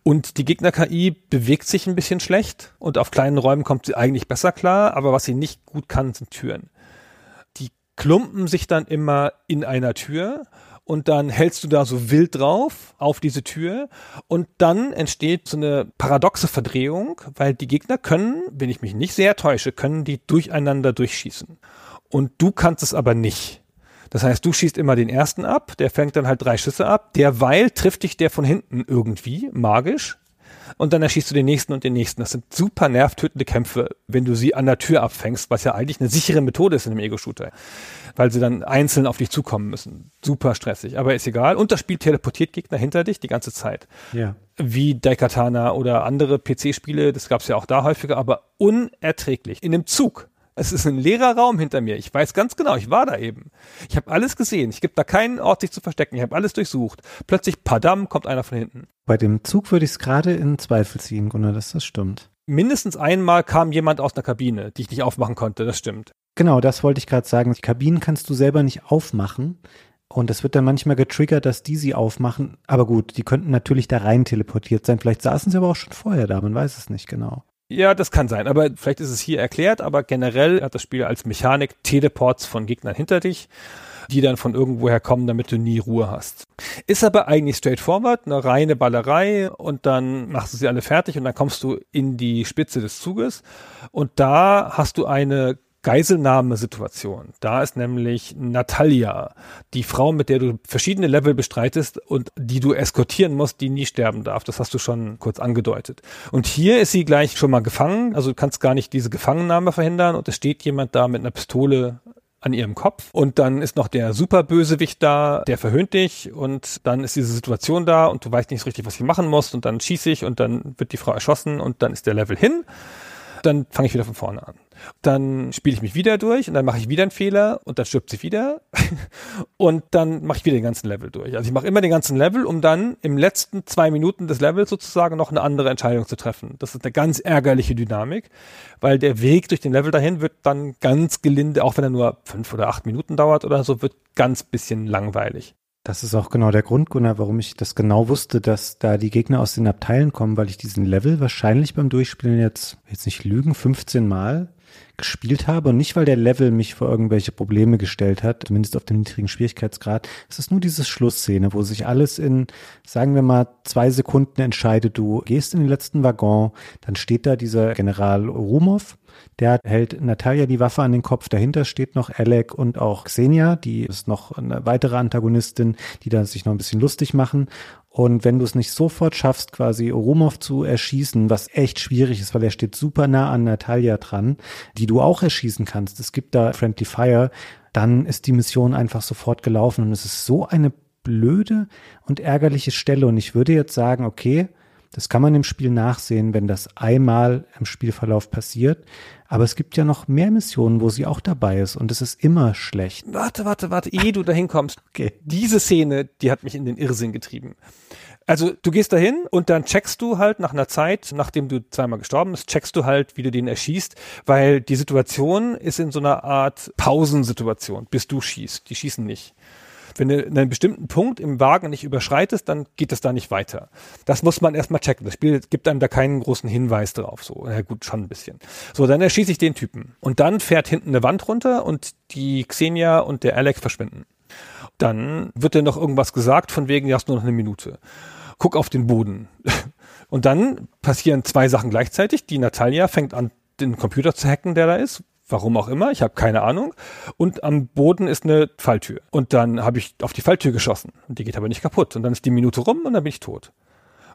Und die Gegner-KI bewegt sich ein bisschen schlecht und auf kleinen Räumen kommt sie eigentlich besser klar, aber was sie nicht gut kann, sind Türen. Die klumpen sich dann immer in einer Tür und dann hältst du da so wild drauf auf diese Tür und dann entsteht so eine paradoxe Verdrehung, weil die Gegner können, wenn ich mich nicht sehr täusche, können die durcheinander durchschießen. Und du kannst es aber nicht. Das heißt, du schießt immer den ersten ab, der fängt dann halt drei Schüsse ab, derweil trifft dich der von hinten irgendwie, magisch, und dann erschießt du den nächsten und den nächsten. Das sind super nervtötende Kämpfe, wenn du sie an der Tür abfängst, was ja eigentlich eine sichere Methode ist in einem Ego-Shooter, weil sie dann einzeln auf dich zukommen müssen. Super stressig, aber ist egal. Und das Spiel teleportiert Gegner hinter dich die ganze Zeit. Ja. Wie Daikatana oder andere PC-Spiele, das gab es ja auch da häufiger, aber unerträglich. In einem Zug es ist ein leerer Raum hinter mir. Ich weiß ganz genau, ich war da eben. Ich habe alles gesehen. Ich gibt da keinen Ort, sich zu verstecken. Ich habe alles durchsucht. Plötzlich, padam, kommt einer von hinten. Bei dem Zug würde ich es gerade in Zweifel ziehen, Gunnar, dass das stimmt. Mindestens einmal kam jemand aus einer Kabine, die ich nicht aufmachen konnte. Das stimmt. Genau, das wollte ich gerade sagen. Die Kabinen kannst du selber nicht aufmachen. Und es wird dann manchmal getriggert, dass die sie aufmachen. Aber gut, die könnten natürlich da rein teleportiert sein. Vielleicht saßen sie aber auch schon vorher da, man weiß es nicht genau. Ja, das kann sein, aber vielleicht ist es hier erklärt, aber generell hat das Spiel als Mechanik Teleports von Gegnern hinter dich, die dann von irgendwoher kommen, damit du nie Ruhe hast. Ist aber eigentlich straightforward, eine reine Ballerei und dann machst du sie alle fertig und dann kommst du in die Spitze des Zuges und da hast du eine Geiselnahmesituation. Da ist nämlich Natalia, die Frau, mit der du verschiedene Level bestreitest und die du eskortieren musst, die nie sterben darf. Das hast du schon kurz angedeutet. Und hier ist sie gleich schon mal gefangen. Also du kannst gar nicht diese Gefangennahme verhindern und es steht jemand da mit einer Pistole an ihrem Kopf und dann ist noch der Superbösewicht da, der verhöhnt dich und dann ist diese Situation da und du weißt nicht so richtig, was ich machen muss und dann schieße ich und dann wird die Frau erschossen und dann ist der Level hin. Dann fange ich wieder von vorne an. Dann spiele ich mich wieder durch und dann mache ich wieder einen Fehler und dann stirbt sie wieder und dann mache ich wieder den ganzen Level durch. Also ich mache immer den ganzen Level, um dann im letzten zwei Minuten des Levels sozusagen noch eine andere Entscheidung zu treffen. Das ist eine ganz ärgerliche Dynamik, weil der Weg durch den Level dahin wird dann ganz gelinde, auch wenn er nur fünf oder acht Minuten dauert oder so, wird ganz bisschen langweilig. Das ist auch genau der Grund, Gunnar, warum ich das genau wusste, dass da die Gegner aus den Abteilen kommen, weil ich diesen Level wahrscheinlich beim Durchspielen jetzt, jetzt nicht lügen, 15 Mal gespielt habe und nicht, weil der Level mich vor irgendwelche Probleme gestellt hat, zumindest auf dem niedrigen Schwierigkeitsgrad. Es ist nur diese Schlussszene, wo sich alles in, sagen wir mal, zwei Sekunden entscheidet. Du gehst in den letzten Waggon, dann steht da dieser General Rumov, der hält Natalia die Waffe an den Kopf. Dahinter steht noch Alec und auch Xenia, die ist noch eine weitere Antagonistin, die da sich noch ein bisschen lustig machen. Und wenn du es nicht sofort schaffst, quasi Orumov zu erschießen, was echt schwierig ist, weil er steht super nah an Natalia dran, die du auch erschießen kannst. Es gibt da Friendly Fire, dann ist die Mission einfach sofort gelaufen und es ist so eine blöde und ärgerliche Stelle. Und ich würde jetzt sagen, okay, das kann man im Spiel nachsehen, wenn das einmal im Spielverlauf passiert. Aber es gibt ja noch mehr Missionen, wo sie auch dabei ist und es ist immer schlecht. Warte, warte, warte, ehe du dahin kommst. Okay. Diese Szene, die hat mich in den Irrsinn getrieben. Also du gehst dahin und dann checkst du halt nach einer Zeit, nachdem du zweimal gestorben bist, checkst du halt, wie du den erschießt, weil die Situation ist in so einer Art Pausensituation, bis du schießt. Die schießen nicht. Wenn du einen bestimmten Punkt im Wagen nicht überschreitest, dann geht es da nicht weiter. Das muss man erstmal checken. Das Spiel gibt einem da keinen großen Hinweis drauf. So, na gut, schon ein bisschen. So, dann erschieße ich den Typen. Und dann fährt hinten eine Wand runter und die Xenia und der Alec verschwinden. Dann wird dir noch irgendwas gesagt, von wegen, du hast nur noch eine Minute. Guck auf den Boden. Und dann passieren zwei Sachen gleichzeitig. Die Natalia fängt an, den Computer zu hacken, der da ist, Warum auch immer, ich habe keine Ahnung. Und am Boden ist eine Falltür. Und dann habe ich auf die Falltür geschossen. Und die geht aber nicht kaputt. Und dann ist die Minute rum und dann bin ich tot.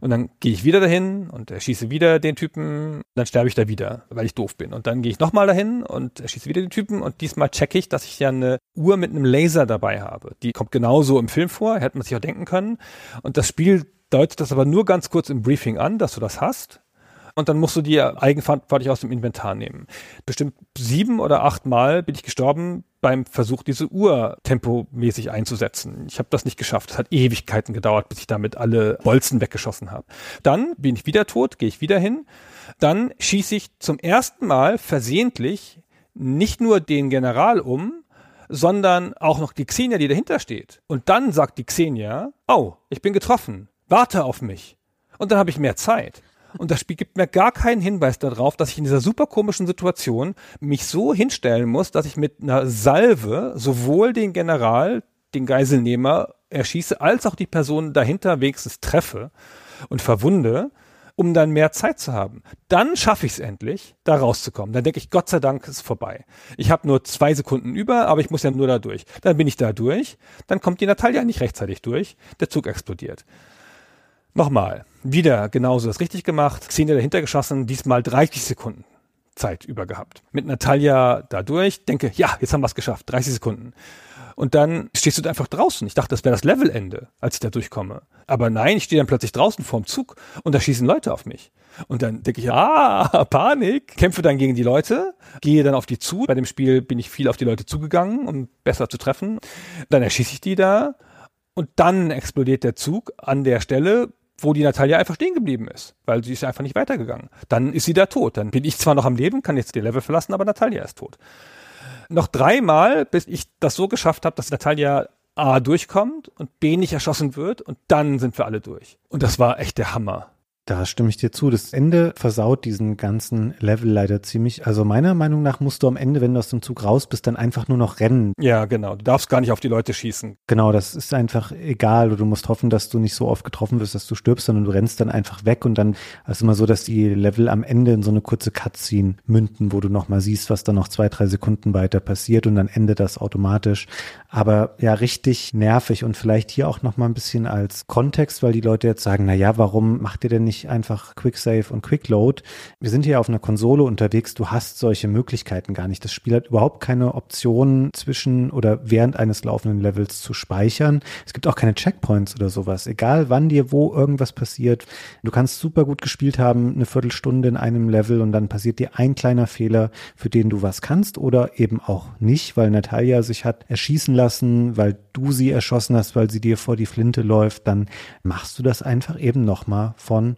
Und dann gehe ich wieder dahin und erschieße wieder den Typen. Dann sterbe ich da wieder, weil ich doof bin. Und dann gehe ich nochmal dahin und erschieße wieder den Typen. Und diesmal checke ich, dass ich ja eine Uhr mit einem Laser dabei habe. Die kommt genauso im Film vor, hätte man sich auch denken können. Und das Spiel deutet das aber nur ganz kurz im Briefing an, dass du das hast und dann musst du die eigenverantwortlich aus dem Inventar nehmen. Bestimmt sieben oder acht Mal bin ich gestorben beim Versuch, diese Uhr tempomäßig einzusetzen. Ich habe das nicht geschafft. Es hat Ewigkeiten gedauert, bis ich damit alle Bolzen weggeschossen habe. Dann bin ich wieder tot, gehe ich wieder hin. Dann schieße ich zum ersten Mal versehentlich nicht nur den General um, sondern auch noch die Xenia, die dahinter steht. Und dann sagt die Xenia, oh, ich bin getroffen, warte auf mich. Und dann habe ich mehr Zeit. Und das Spiel gibt mir gar keinen Hinweis darauf, dass ich in dieser super komischen Situation mich so hinstellen muss, dass ich mit einer Salve sowohl den General, den Geiselnehmer erschieße, als auch die Person dahinter wenigstens treffe und verwunde, um dann mehr Zeit zu haben. Dann schaffe ich es endlich, da rauszukommen. Dann denke ich, Gott sei Dank ist vorbei. Ich habe nur zwei Sekunden über, aber ich muss ja nur da durch. Dann bin ich da durch. Dann kommt die Natalia nicht rechtzeitig durch. Der Zug explodiert. Nochmal, wieder genauso das richtig gemacht. Xenia dahinter geschossen, diesmal 30 Sekunden Zeit über gehabt. Mit Natalia da durch, denke, ja, jetzt haben wir es geschafft, 30 Sekunden. Und dann stehst du einfach draußen. Ich dachte, das wäre das Levelende, als ich da durchkomme. Aber nein, ich stehe dann plötzlich draußen vorm Zug und da schießen Leute auf mich. Und dann denke ich, ah, Panik. Kämpfe dann gegen die Leute, gehe dann auf die zu. Bei dem Spiel bin ich viel auf die Leute zugegangen, um besser zu treffen. Dann erschieße ich die da und dann explodiert der Zug an der Stelle, wo die Natalia einfach stehen geblieben ist, weil sie ist einfach nicht weitergegangen. Dann ist sie da tot. Dann bin ich zwar noch am Leben, kann jetzt die Level verlassen, aber Natalia ist tot. Noch dreimal, bis ich das so geschafft habe, dass Natalia A durchkommt und B nicht erschossen wird und dann sind wir alle durch. Und das war echt der Hammer. Da stimme ich dir zu. Das Ende versaut diesen ganzen Level leider ziemlich. Also meiner Meinung nach musst du am Ende, wenn du aus dem Zug raus bist, dann einfach nur noch rennen. Ja, genau. Du darfst gar nicht auf die Leute schießen. Genau, das ist einfach egal. Du musst hoffen, dass du nicht so oft getroffen wirst, dass du stirbst, sondern du rennst dann einfach weg und dann also immer so, dass die Level am Ende in so eine kurze Cutscene münden, wo du nochmal siehst, was dann noch zwei, drei Sekunden weiter passiert und dann endet das automatisch. Aber ja, richtig nervig und vielleicht hier auch nochmal ein bisschen als Kontext, weil die Leute jetzt sagen, na ja, warum macht ihr denn nicht nicht einfach Quick Save und Quick Load. Wir sind hier auf einer Konsole unterwegs. Du hast solche Möglichkeiten gar nicht. Das Spiel hat überhaupt keine Option zwischen oder während eines laufenden Levels zu speichern. Es gibt auch keine Checkpoints oder sowas. Egal wann dir wo irgendwas passiert. Du kannst super gut gespielt haben, eine Viertelstunde in einem Level und dann passiert dir ein kleiner Fehler, für den du was kannst oder eben auch nicht, weil Natalia sich hat erschießen lassen, weil du sie erschossen hast, weil sie dir vor die Flinte läuft, dann machst du das einfach eben nochmal von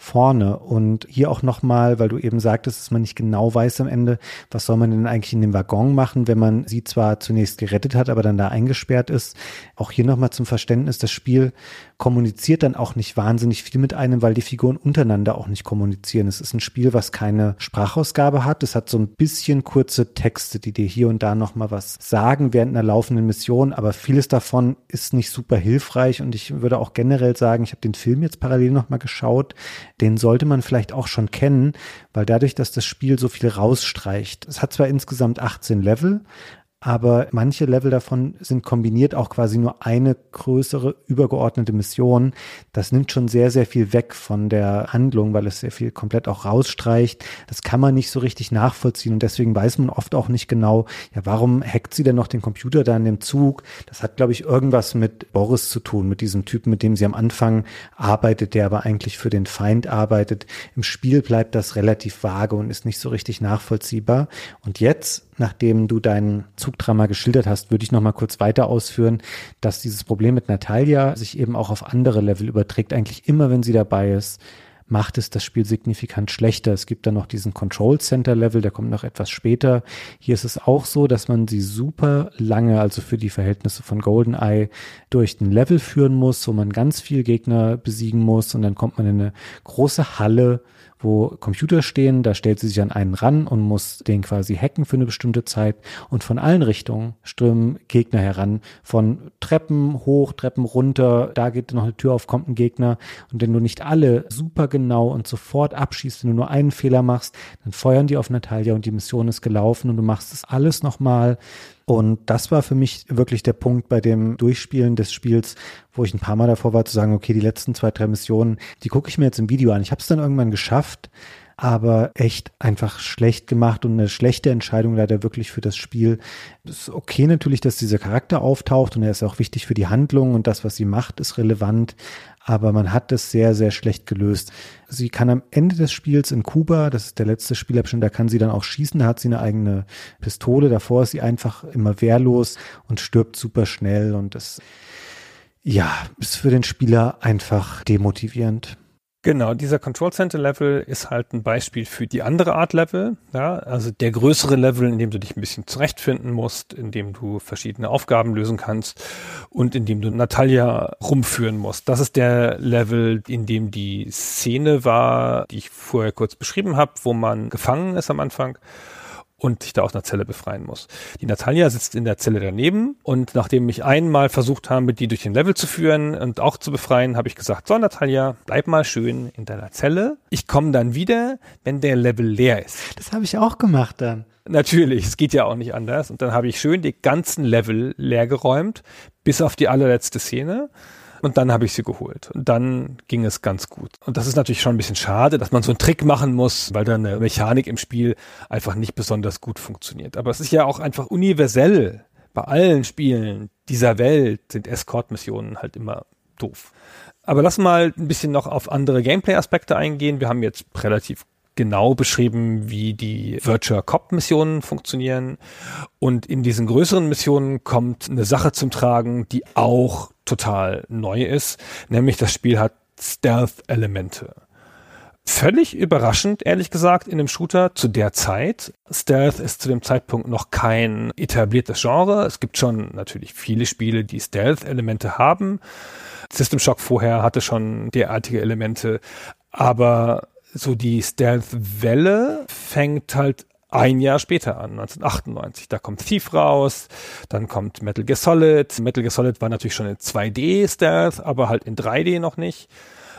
vorne. Und hier auch nochmal, weil du eben sagtest, dass man nicht genau weiß am Ende, was soll man denn eigentlich in dem Waggon machen, wenn man sie zwar zunächst gerettet hat, aber dann da eingesperrt ist. Auch hier nochmal zum Verständnis, das Spiel kommuniziert dann auch nicht wahnsinnig viel mit einem, weil die Figuren untereinander auch nicht kommunizieren. Es ist ein Spiel, was keine Sprachausgabe hat. Es hat so ein bisschen kurze Texte, die dir hier und da nochmal was sagen während einer laufenden Mission, aber vieles davon ist nicht super hilfreich und ich würde auch generell sagen, ich habe den Film jetzt parallel nochmal geschaut den sollte man vielleicht auch schon kennen, weil dadurch, dass das Spiel so viel rausstreicht. Es hat zwar insgesamt 18 Level, aber manche Level davon sind kombiniert auch quasi nur eine größere übergeordnete Mission. Das nimmt schon sehr, sehr viel weg von der Handlung, weil es sehr viel komplett auch rausstreicht. Das kann man nicht so richtig nachvollziehen und deswegen weiß man oft auch nicht genau, ja, warum hackt sie denn noch den Computer da in dem Zug? Das hat, glaube ich, irgendwas mit Boris zu tun, mit diesem Typen, mit dem sie am Anfang arbeitet, der aber eigentlich für den Feind arbeitet. Im Spiel bleibt das relativ vage und ist nicht so richtig nachvollziehbar. Und jetzt nachdem du deinen Zugdrama geschildert hast, würde ich noch mal kurz weiter ausführen, dass dieses Problem mit Natalia sich eben auch auf andere Level überträgt. Eigentlich immer, wenn sie dabei ist, macht es das Spiel signifikant schlechter. Es gibt dann noch diesen Control Center Level, der kommt noch etwas später. Hier ist es auch so, dass man sie super lange, also für die Verhältnisse von GoldenEye, durch den Level führen muss, wo man ganz viel Gegner besiegen muss und dann kommt man in eine große Halle, wo Computer stehen, da stellt sie sich an einen ran und muss den quasi hacken für eine bestimmte Zeit. Und von allen Richtungen strömen Gegner heran, von Treppen hoch, Treppen runter, da geht noch eine Tür auf, kommt ein Gegner. Und wenn du nicht alle super genau und sofort abschießt, wenn du nur einen Fehler machst, dann feuern die auf Natalia und die Mission ist gelaufen und du machst das alles nochmal und das war für mich wirklich der Punkt bei dem Durchspielen des Spiels, wo ich ein paar Mal davor war zu sagen, okay, die letzten zwei, drei Missionen, die gucke ich mir jetzt im Video an. Ich habe es dann irgendwann geschafft, aber echt einfach schlecht gemacht und eine schlechte Entscheidung leider wirklich für das Spiel. Es ist okay natürlich, dass dieser Charakter auftaucht und er ist auch wichtig für die Handlung und das, was sie macht, ist relevant aber man hat das sehr, sehr schlecht gelöst. Sie kann am Ende des Spiels in Kuba, das ist der letzte Spielabschnitt, da kann sie dann auch schießen, da hat sie eine eigene Pistole, davor ist sie einfach immer wehrlos und stirbt super schnell und das, ja, ist für den Spieler einfach demotivierend. Genau, dieser Control Center Level ist halt ein Beispiel für die andere Art Level. Ja, also der größere Level, in dem du dich ein bisschen zurechtfinden musst, in dem du verschiedene Aufgaben lösen kannst und in dem du Natalia rumführen musst. Das ist der Level, in dem die Szene war, die ich vorher kurz beschrieben habe, wo man gefangen ist am Anfang und sich da aus einer Zelle befreien muss. Die Natalia sitzt in der Zelle daneben und nachdem ich einmal versucht habe, die durch den Level zu führen und auch zu befreien, habe ich gesagt, so Natalia, bleib mal schön in deiner Zelle. Ich komme dann wieder, wenn der Level leer ist. Das habe ich auch gemacht dann. Natürlich, es geht ja auch nicht anders. Und dann habe ich schön die ganzen Level leer geräumt, bis auf die allerletzte Szene. Und dann habe ich sie geholt. Und dann ging es ganz gut. Und das ist natürlich schon ein bisschen schade, dass man so einen Trick machen muss, weil dann eine Mechanik im Spiel einfach nicht besonders gut funktioniert. Aber es ist ja auch einfach universell. Bei allen Spielen dieser Welt sind Escort-Missionen halt immer doof. Aber lass mal ein bisschen noch auf andere Gameplay-Aspekte eingehen. Wir haben jetzt relativ genau beschrieben, wie die Virtual Cop Missionen funktionieren. Und in diesen größeren Missionen kommt eine Sache zum Tragen, die auch total neu ist, nämlich das Spiel hat Stealth-Elemente. Völlig überraschend, ehrlich gesagt, in einem Shooter zu der Zeit. Stealth ist zu dem Zeitpunkt noch kein etabliertes Genre. Es gibt schon natürlich viele Spiele, die Stealth-Elemente haben. System Shock vorher hatte schon derartige Elemente, aber so die Stealth-Welle fängt halt ein Jahr später an, 1998. Da kommt Thief raus, dann kommt Metal Gear Solid. Metal Gear Solid war natürlich schon in 2D-Stealth, aber halt in 3D noch nicht.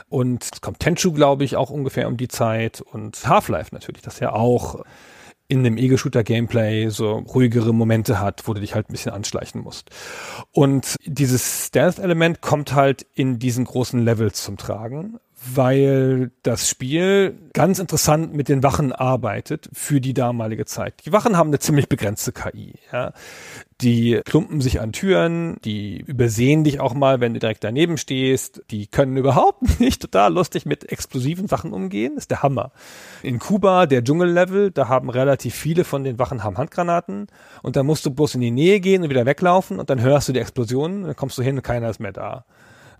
Und es kommt Tenchu, glaube ich, auch ungefähr um die Zeit. Und Half-Life natürlich, das ja auch in einem Ego-Shooter-Gameplay so ruhigere Momente hat, wo du dich halt ein bisschen anschleichen musst. Und dieses Stealth-Element kommt halt in diesen großen Levels zum Tragen, weil das Spiel ganz interessant mit den Wachen arbeitet für die damalige Zeit. Die Wachen haben eine ziemlich begrenzte KI. Ja. Die klumpen sich an Türen, die übersehen dich auch mal, wenn du direkt daneben stehst. Die können überhaupt nicht total lustig mit explosiven Sachen umgehen. Das ist der Hammer. In Kuba, der Dschungellevel, da haben relativ viele von den Wachen haben Handgranaten und da musst du bloß in die Nähe gehen und wieder weglaufen und dann hörst du die Explosionen, dann kommst du hin und keiner ist mehr da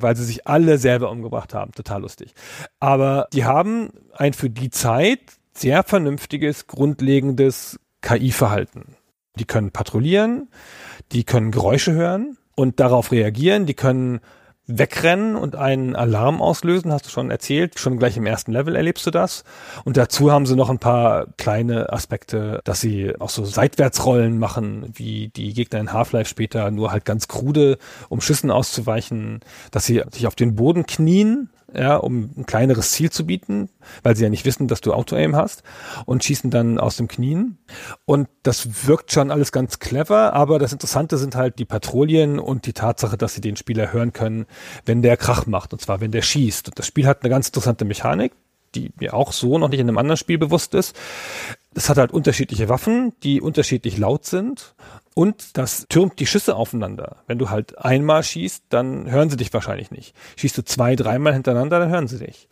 weil sie sich alle selber umgebracht haben. Total lustig. Aber die haben ein für die Zeit sehr vernünftiges, grundlegendes KI-Verhalten. Die können patrouillieren, die können Geräusche hören und darauf reagieren, die können wegrennen und einen Alarm auslösen, hast du schon erzählt. Schon gleich im ersten Level erlebst du das. Und dazu haben sie noch ein paar kleine Aspekte, dass sie auch so Seitwärtsrollen machen, wie die Gegner in Half-Life später, nur halt ganz krude, um Schüssen auszuweichen, dass sie sich auf den Boden knien, ja, um ein kleineres Ziel zu bieten, weil sie ja nicht wissen, dass du Auto-Aim hast und schießen dann aus dem Knien. Und das wirkt schon alles ganz clever, aber das Interessante sind halt die Patrouillen und die Tatsache, dass sie den Spieler hören können, wenn der Krach macht, und zwar wenn der schießt. Und das Spiel hat eine ganz interessante Mechanik, die mir auch so noch nicht in einem anderen Spiel bewusst ist. Es hat halt unterschiedliche Waffen, die unterschiedlich laut sind und das türmt die Schüsse aufeinander. Wenn du halt einmal schießt, dann hören sie dich wahrscheinlich nicht. Schießt du zwei, dreimal hintereinander, dann hören sie dich.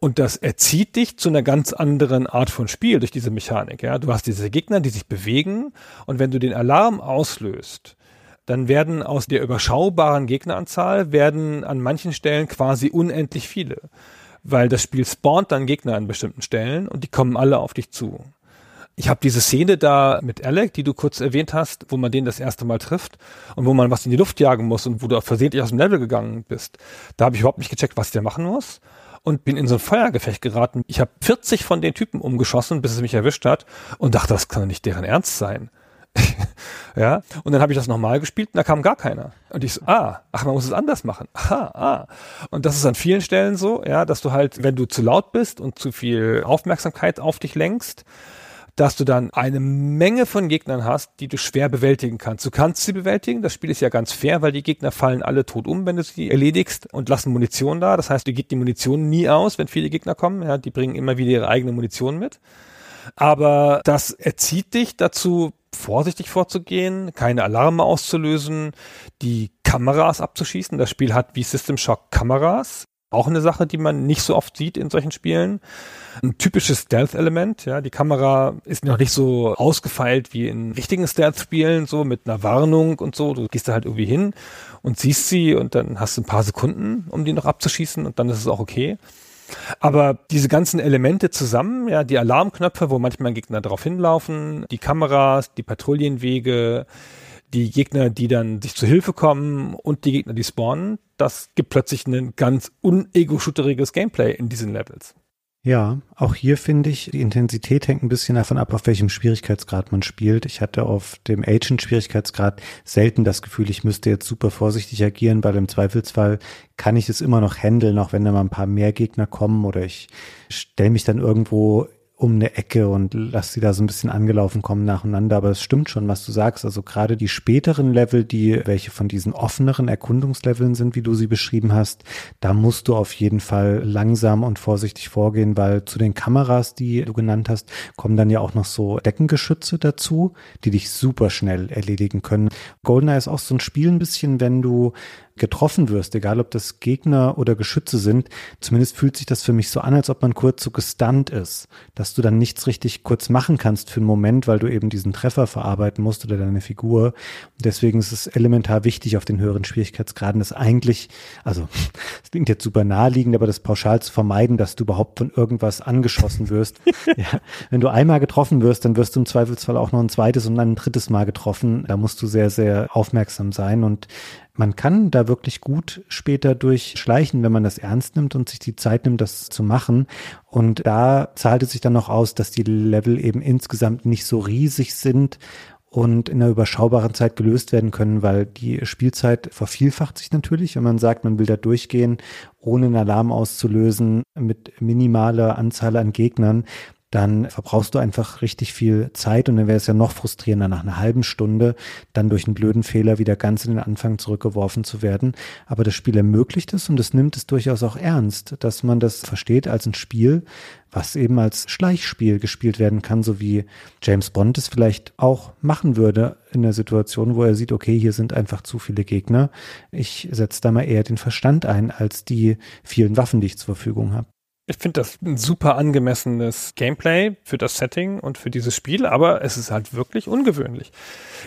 Und das erzieht dich zu einer ganz anderen Art von Spiel durch diese Mechanik. Ja, du hast diese Gegner, die sich bewegen, und wenn du den Alarm auslöst, dann werden aus der überschaubaren Gegneranzahl werden an manchen Stellen quasi unendlich viele, weil das Spiel spawnt dann Gegner an bestimmten Stellen und die kommen alle auf dich zu. Ich habe diese Szene da mit Alec, die du kurz erwähnt hast, wo man den das erste Mal trifft und wo man was in die Luft jagen muss und wo du versehentlich aus dem Level gegangen bist. Da habe ich überhaupt nicht gecheckt, was der machen muss und bin in so ein Feuergefecht geraten. Ich habe 40 von den Typen umgeschossen, bis es mich erwischt hat und dachte, das kann doch nicht deren Ernst sein. ja, und dann habe ich das nochmal gespielt und da kam gar keiner. Und ich so, ah, ach, man muss es anders machen. Aha, ah. Und das ist an vielen Stellen so, ja, dass du halt, wenn du zu laut bist und zu viel Aufmerksamkeit auf dich lenkst, dass du dann eine Menge von Gegnern hast, die du schwer bewältigen kannst. Du kannst sie bewältigen, das Spiel ist ja ganz fair, weil die Gegner fallen alle tot um, wenn du sie erledigst und lassen Munition da. Das heißt, dir geht die Munition nie aus, wenn viele Gegner kommen. Ja, die bringen immer wieder ihre eigene Munition mit. Aber das erzieht dich dazu, vorsichtig vorzugehen, keine Alarme auszulösen, die Kameras abzuschießen. Das Spiel hat wie System Shock Kameras. Auch eine Sache, die man nicht so oft sieht in solchen Spielen. Ein typisches Stealth-Element, ja. Die Kamera ist noch nicht so ausgefeilt wie in richtigen Stealth-Spielen, so mit einer Warnung und so. Du gehst da halt irgendwie hin und siehst sie und dann hast du ein paar Sekunden, um die noch abzuschießen und dann ist es auch okay. Aber diese ganzen Elemente zusammen, ja, die Alarmknöpfe, wo manchmal Gegner drauf hinlaufen, die Kameras, die Patrouillenwege, die Gegner, die dann sich zu Hilfe kommen und die Gegner, die spawnen, das gibt plötzlich ein ganz unego-shooteriges Gameplay in diesen Levels. Ja, auch hier finde ich, die Intensität hängt ein bisschen davon ab, auf welchem Schwierigkeitsgrad man spielt. Ich hatte auf dem Agent-Schwierigkeitsgrad selten das Gefühl, ich müsste jetzt super vorsichtig agieren, weil im Zweifelsfall kann ich es immer noch handeln, auch wenn da mal ein paar mehr Gegner kommen oder ich stelle mich dann irgendwo um eine Ecke und lass sie da so ein bisschen angelaufen kommen nacheinander. Aber es stimmt schon, was du sagst. Also gerade die späteren Level, die welche von diesen offeneren Erkundungsleveln sind, wie du sie beschrieben hast, da musst du auf jeden Fall langsam und vorsichtig vorgehen, weil zu den Kameras, die du genannt hast, kommen dann ja auch noch so Deckengeschütze dazu, die dich super schnell erledigen können. GoldenEye ist auch so ein Spiel ein bisschen, wenn du getroffen wirst, egal ob das Gegner oder Geschütze sind, zumindest fühlt sich das für mich so an, als ob man kurz so gestunt ist, dass du dann nichts richtig kurz machen kannst für einen Moment, weil du eben diesen Treffer verarbeiten musst oder deine Figur. Und deswegen ist es elementar wichtig auf den höheren Schwierigkeitsgraden, das eigentlich, also es klingt jetzt super naheliegend, aber das pauschal zu vermeiden, dass du überhaupt von irgendwas angeschossen wirst. ja, wenn du einmal getroffen wirst, dann wirst du im Zweifelsfall auch noch ein zweites und dann ein drittes Mal getroffen. Da musst du sehr, sehr aufmerksam sein und man kann da wirklich gut später durchschleichen, wenn man das ernst nimmt und sich die Zeit nimmt, das zu machen. Und da zahlt es sich dann noch aus, dass die Level eben insgesamt nicht so riesig sind und in einer überschaubaren Zeit gelöst werden können, weil die Spielzeit vervielfacht sich natürlich, wenn man sagt, man will da durchgehen, ohne einen Alarm auszulösen, mit minimaler Anzahl an Gegnern dann verbrauchst du einfach richtig viel Zeit und dann wäre es ja noch frustrierender, nach einer halben Stunde dann durch einen blöden Fehler wieder ganz in den Anfang zurückgeworfen zu werden. Aber das Spiel ermöglicht es und es nimmt es durchaus auch ernst, dass man das versteht als ein Spiel, was eben als Schleichspiel gespielt werden kann, so wie James Bond es vielleicht auch machen würde in der Situation, wo er sieht, okay, hier sind einfach zu viele Gegner. Ich setze da mal eher den Verstand ein als die vielen Waffen, die ich zur Verfügung habe. Ich finde das ein super angemessenes Gameplay für das Setting und für dieses Spiel, aber es ist halt wirklich ungewöhnlich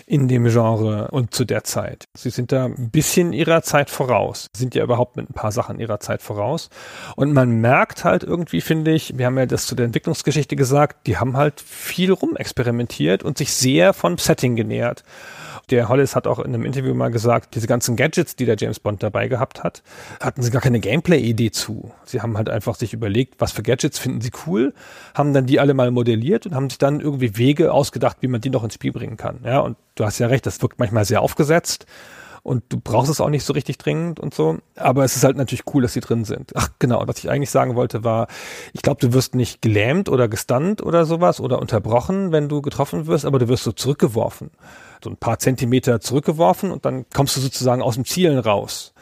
in dem Genre und zu der Zeit. Sie sind da ein bisschen ihrer Zeit voraus, sind ja überhaupt mit ein paar Sachen ihrer Zeit voraus. Und man merkt halt irgendwie, finde ich, wir haben ja das zu der Entwicklungsgeschichte gesagt, die haben halt viel rumexperimentiert und sich sehr von Setting genähert. Der Hollis hat auch in einem Interview mal gesagt, diese ganzen Gadgets, die der James Bond dabei gehabt hat, hatten sie gar keine Gameplay-Idee zu. Sie haben halt einfach sich überlegt, was für Gadgets finden sie cool, haben dann die alle mal modelliert und haben sich dann irgendwie Wege ausgedacht, wie man die noch ins Spiel bringen kann. Ja, und du hast ja recht, das wirkt manchmal sehr aufgesetzt und du brauchst es auch nicht so richtig dringend und so. Aber es ist halt natürlich cool, dass sie drin sind. Ach genau, was ich eigentlich sagen wollte war, ich glaube, du wirst nicht gelähmt oder gestunt oder sowas oder unterbrochen, wenn du getroffen wirst, aber du wirst so zurückgeworfen so ein paar Zentimeter zurückgeworfen und dann kommst du sozusagen aus dem Zielen raus.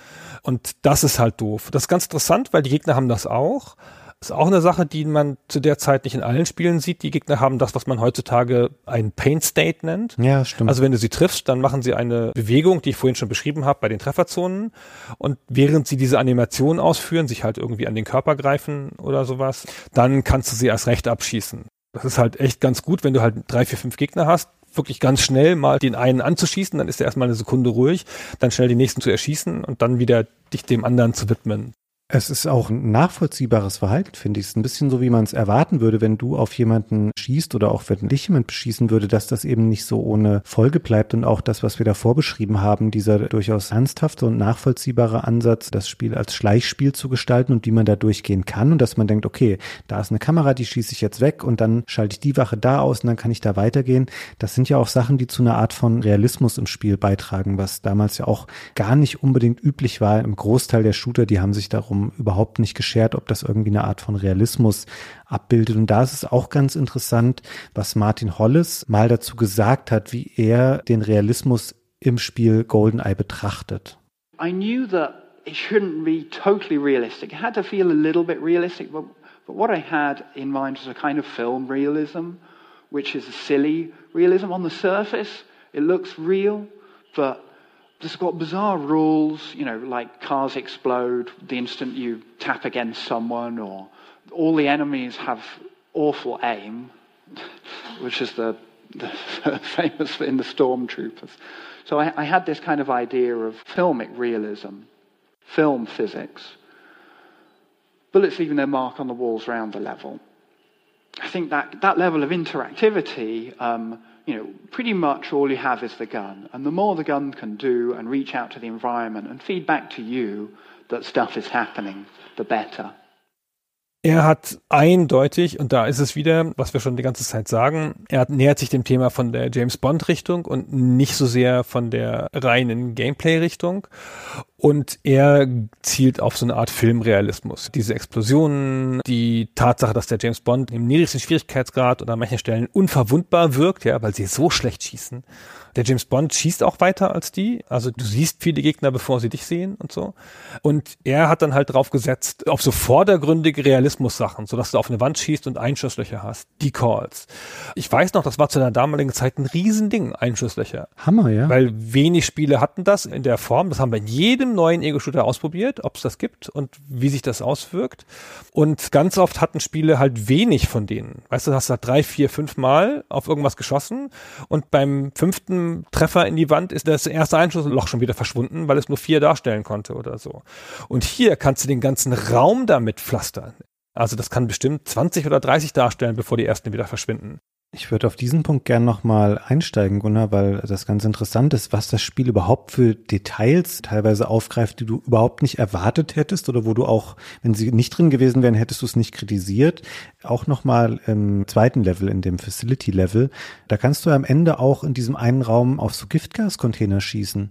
Und das ist halt doof. Das ist ganz interessant, weil die Gegner haben das auch. Das ist auch eine Sache, die man zu der Zeit nicht in allen Spielen sieht. Die Gegner haben das, was man heutzutage ein Pain State nennt. Ja, stimmt. Also wenn du sie triffst, dann machen sie eine Bewegung, die ich vorhin schon beschrieben habe bei den Trefferzonen. Und während sie diese Animation ausführen, sich halt irgendwie an den Körper greifen oder sowas, dann kannst du sie erst recht abschießen. Das ist halt echt ganz gut, wenn du halt drei, vier, fünf Gegner hast, wirklich ganz schnell mal den einen anzuschießen, dann ist er erstmal eine Sekunde ruhig, dann schnell den nächsten zu erschießen und dann wieder dich dem anderen zu widmen. Es ist auch ein nachvollziehbares Verhalten, finde ich. Es ist ein bisschen so, wie man es erwarten würde, wenn du auf jemanden schießt oder auch wenn dich jemand beschießen würde, dass das eben nicht so ohne Folge bleibt und auch das, was wir davor beschrieben haben, dieser durchaus ernsthafte und nachvollziehbare Ansatz, das Spiel als Schleichspiel zu gestalten und wie man da durchgehen kann und dass man denkt, okay, da ist eine Kamera, die schieße ich jetzt weg und dann schalte ich die Wache da aus und dann kann ich da weitergehen. Das sind ja auch Sachen, die zu einer Art von Realismus im Spiel beitragen, was damals ja auch gar nicht unbedingt üblich war. Im Großteil der Shooter, die haben sich darum überhaupt nicht geschert, ob das irgendwie eine Art von Realismus abbildet. Und da ist es auch ganz interessant, was Martin Hollis mal dazu gesagt hat, wie er den Realismus im Spiel GoldenEye betrachtet. I knew that it shouldn't be totally realistic. It had to feel a little bit realistic, but, but what I had in mind was a kind of film realism, which is a silly realism. On the surface, it looks real, but It's got bizarre rules, you know, like cars explode the instant you tap against someone, or all the enemies have awful aim, which is the, the famous in the stormtroopers. So I, I had this kind of idea of filmic realism, film physics. Bullets leaving their mark on the walls around the level. I think that, that level of interactivity um, you know, pretty much all you have is the gun. And the more the gun can do and reach out to the environment and feed back to you that stuff is happening, the better. Er hat eindeutig, und da ist es wieder, was wir schon die ganze Zeit sagen, er nähert sich dem Thema von der James Bond Richtung und nicht so sehr von der reinen Gameplay Richtung. Und er zielt auf so eine Art Filmrealismus. Diese Explosionen, die Tatsache, dass der James Bond im niedrigsten Schwierigkeitsgrad oder an manchen Stellen unverwundbar wirkt, ja, weil sie so schlecht schießen. Der James Bond schießt auch weiter als die. Also du siehst viele Gegner, bevor sie dich sehen und so. Und er hat dann halt drauf gesetzt, auf so vordergründige Realismus-Sachen, sodass du auf eine Wand schießt und Einschusslöcher hast. Die Calls. Ich weiß noch, das war zu der damaligen Zeit ein Riesending, Einschusslöcher. Hammer, ja. Weil wenig Spiele hatten das in der Form. Das haben wir in jedem neuen Ego-Shooter ausprobiert, ob es das gibt und wie sich das auswirkt. Und ganz oft hatten Spiele halt wenig von denen. Weißt du, hast halt drei, vier, fünf Mal auf irgendwas geschossen und beim fünften Treffer in die Wand ist das erste Einschussloch schon wieder verschwunden, weil es nur vier darstellen konnte oder so. Und hier kannst du den ganzen Raum damit pflastern. Also das kann bestimmt 20 oder 30 darstellen, bevor die ersten wieder verschwinden. Ich würde auf diesen Punkt gern nochmal einsteigen, Gunnar, weil das ganz interessant ist, was das Spiel überhaupt für Details teilweise aufgreift, die du überhaupt nicht erwartet hättest oder wo du auch, wenn sie nicht drin gewesen wären, hättest du es nicht kritisiert. Auch nochmal im zweiten Level, in dem Facility Level, da kannst du am Ende auch in diesem einen Raum auf so Giftgascontainer schießen.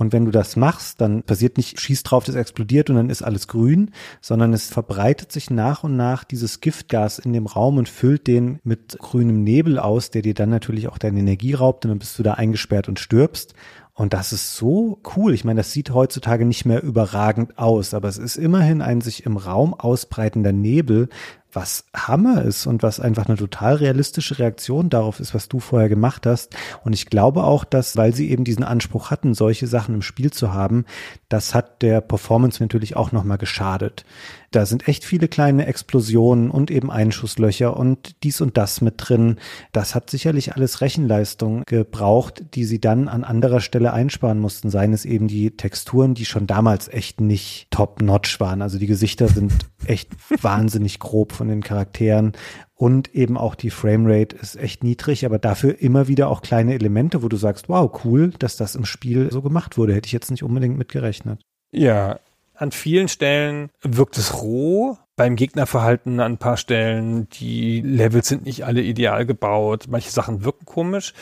Und wenn du das machst, dann passiert nicht, schieß drauf, das explodiert und dann ist alles grün, sondern es verbreitet sich nach und nach dieses Giftgas in dem Raum und füllt den mit grünem Nebel aus, der dir dann natürlich auch deine Energie raubt und dann bist du da eingesperrt und stirbst. Und das ist so cool. Ich meine, das sieht heutzutage nicht mehr überragend aus, aber es ist immerhin ein sich im Raum ausbreitender Nebel, was Hammer ist und was einfach eine total realistische Reaktion darauf ist, was du vorher gemacht hast. Und ich glaube auch, dass, weil sie eben diesen Anspruch hatten, solche Sachen im Spiel zu haben, das hat der Performance natürlich auch nochmal geschadet. Da sind echt viele kleine Explosionen und eben Einschusslöcher und dies und das mit drin. Das hat sicherlich alles Rechenleistung gebraucht, die sie dann an anderer Stelle einsparen mussten. Seien es eben die Texturen, die schon damals echt nicht top-notch waren. Also die Gesichter sind echt wahnsinnig grob von den Charakteren und eben auch die Framerate ist echt niedrig, aber dafür immer wieder auch kleine Elemente, wo du sagst, wow, cool, dass das im Spiel so gemacht wurde. Hätte ich jetzt nicht unbedingt mit gerechnet. Ja, an vielen Stellen wirkt es roh. Beim Gegnerverhalten an ein paar Stellen, die Levels sind nicht alle ideal gebaut. Manche Sachen wirken komisch.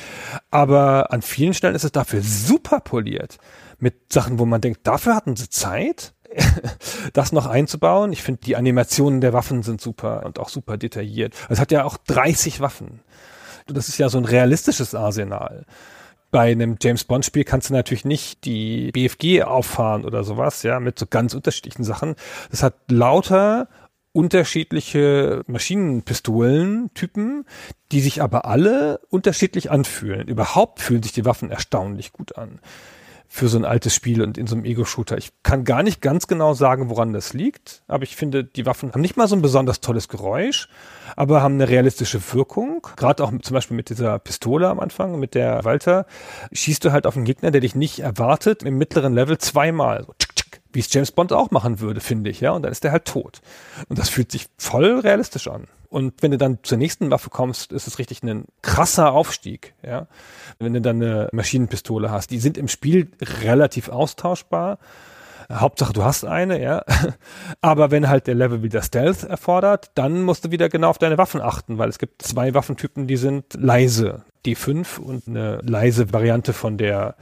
Aber an vielen Stellen ist es dafür super poliert. Mit Sachen, wo man denkt, dafür hatten sie Zeit das noch einzubauen. Ich finde, die Animationen der Waffen sind super und auch super detailliert. Es hat ja auch 30 Waffen. Das ist ja so ein realistisches Arsenal bei einem James Bond Spiel kannst du natürlich nicht die BFG auffahren oder sowas, ja, mit so ganz unterschiedlichen Sachen. Das hat lauter unterschiedliche Maschinenpistolen-Typen, die sich aber alle unterschiedlich anfühlen. Überhaupt fühlen sich die Waffen erstaunlich gut an für so ein altes Spiel und in so einem Ego-Shooter. Ich kann gar nicht ganz genau sagen, woran das liegt, aber ich finde, die Waffen haben nicht mal so ein besonders tolles Geräusch, aber haben eine realistische Wirkung. Gerade auch zum Beispiel mit dieser Pistole am Anfang, mit der Walter, schießt du halt auf einen Gegner, der dich nicht erwartet, im mittleren Level zweimal. So, tsk, wie es James Bond auch machen würde, finde ich, ja, und dann ist der halt tot. Und das fühlt sich voll realistisch an. Und wenn du dann zur nächsten Waffe kommst, ist es richtig ein krasser Aufstieg, ja. Wenn du dann eine Maschinenpistole hast, die sind im Spiel relativ austauschbar. Hauptsache, du hast eine, ja. Aber wenn halt der Level wieder Stealth erfordert, dann musst du wieder genau auf deine Waffen achten, weil es gibt zwei Waffentypen, die sind leise. D5 und eine leise Variante von der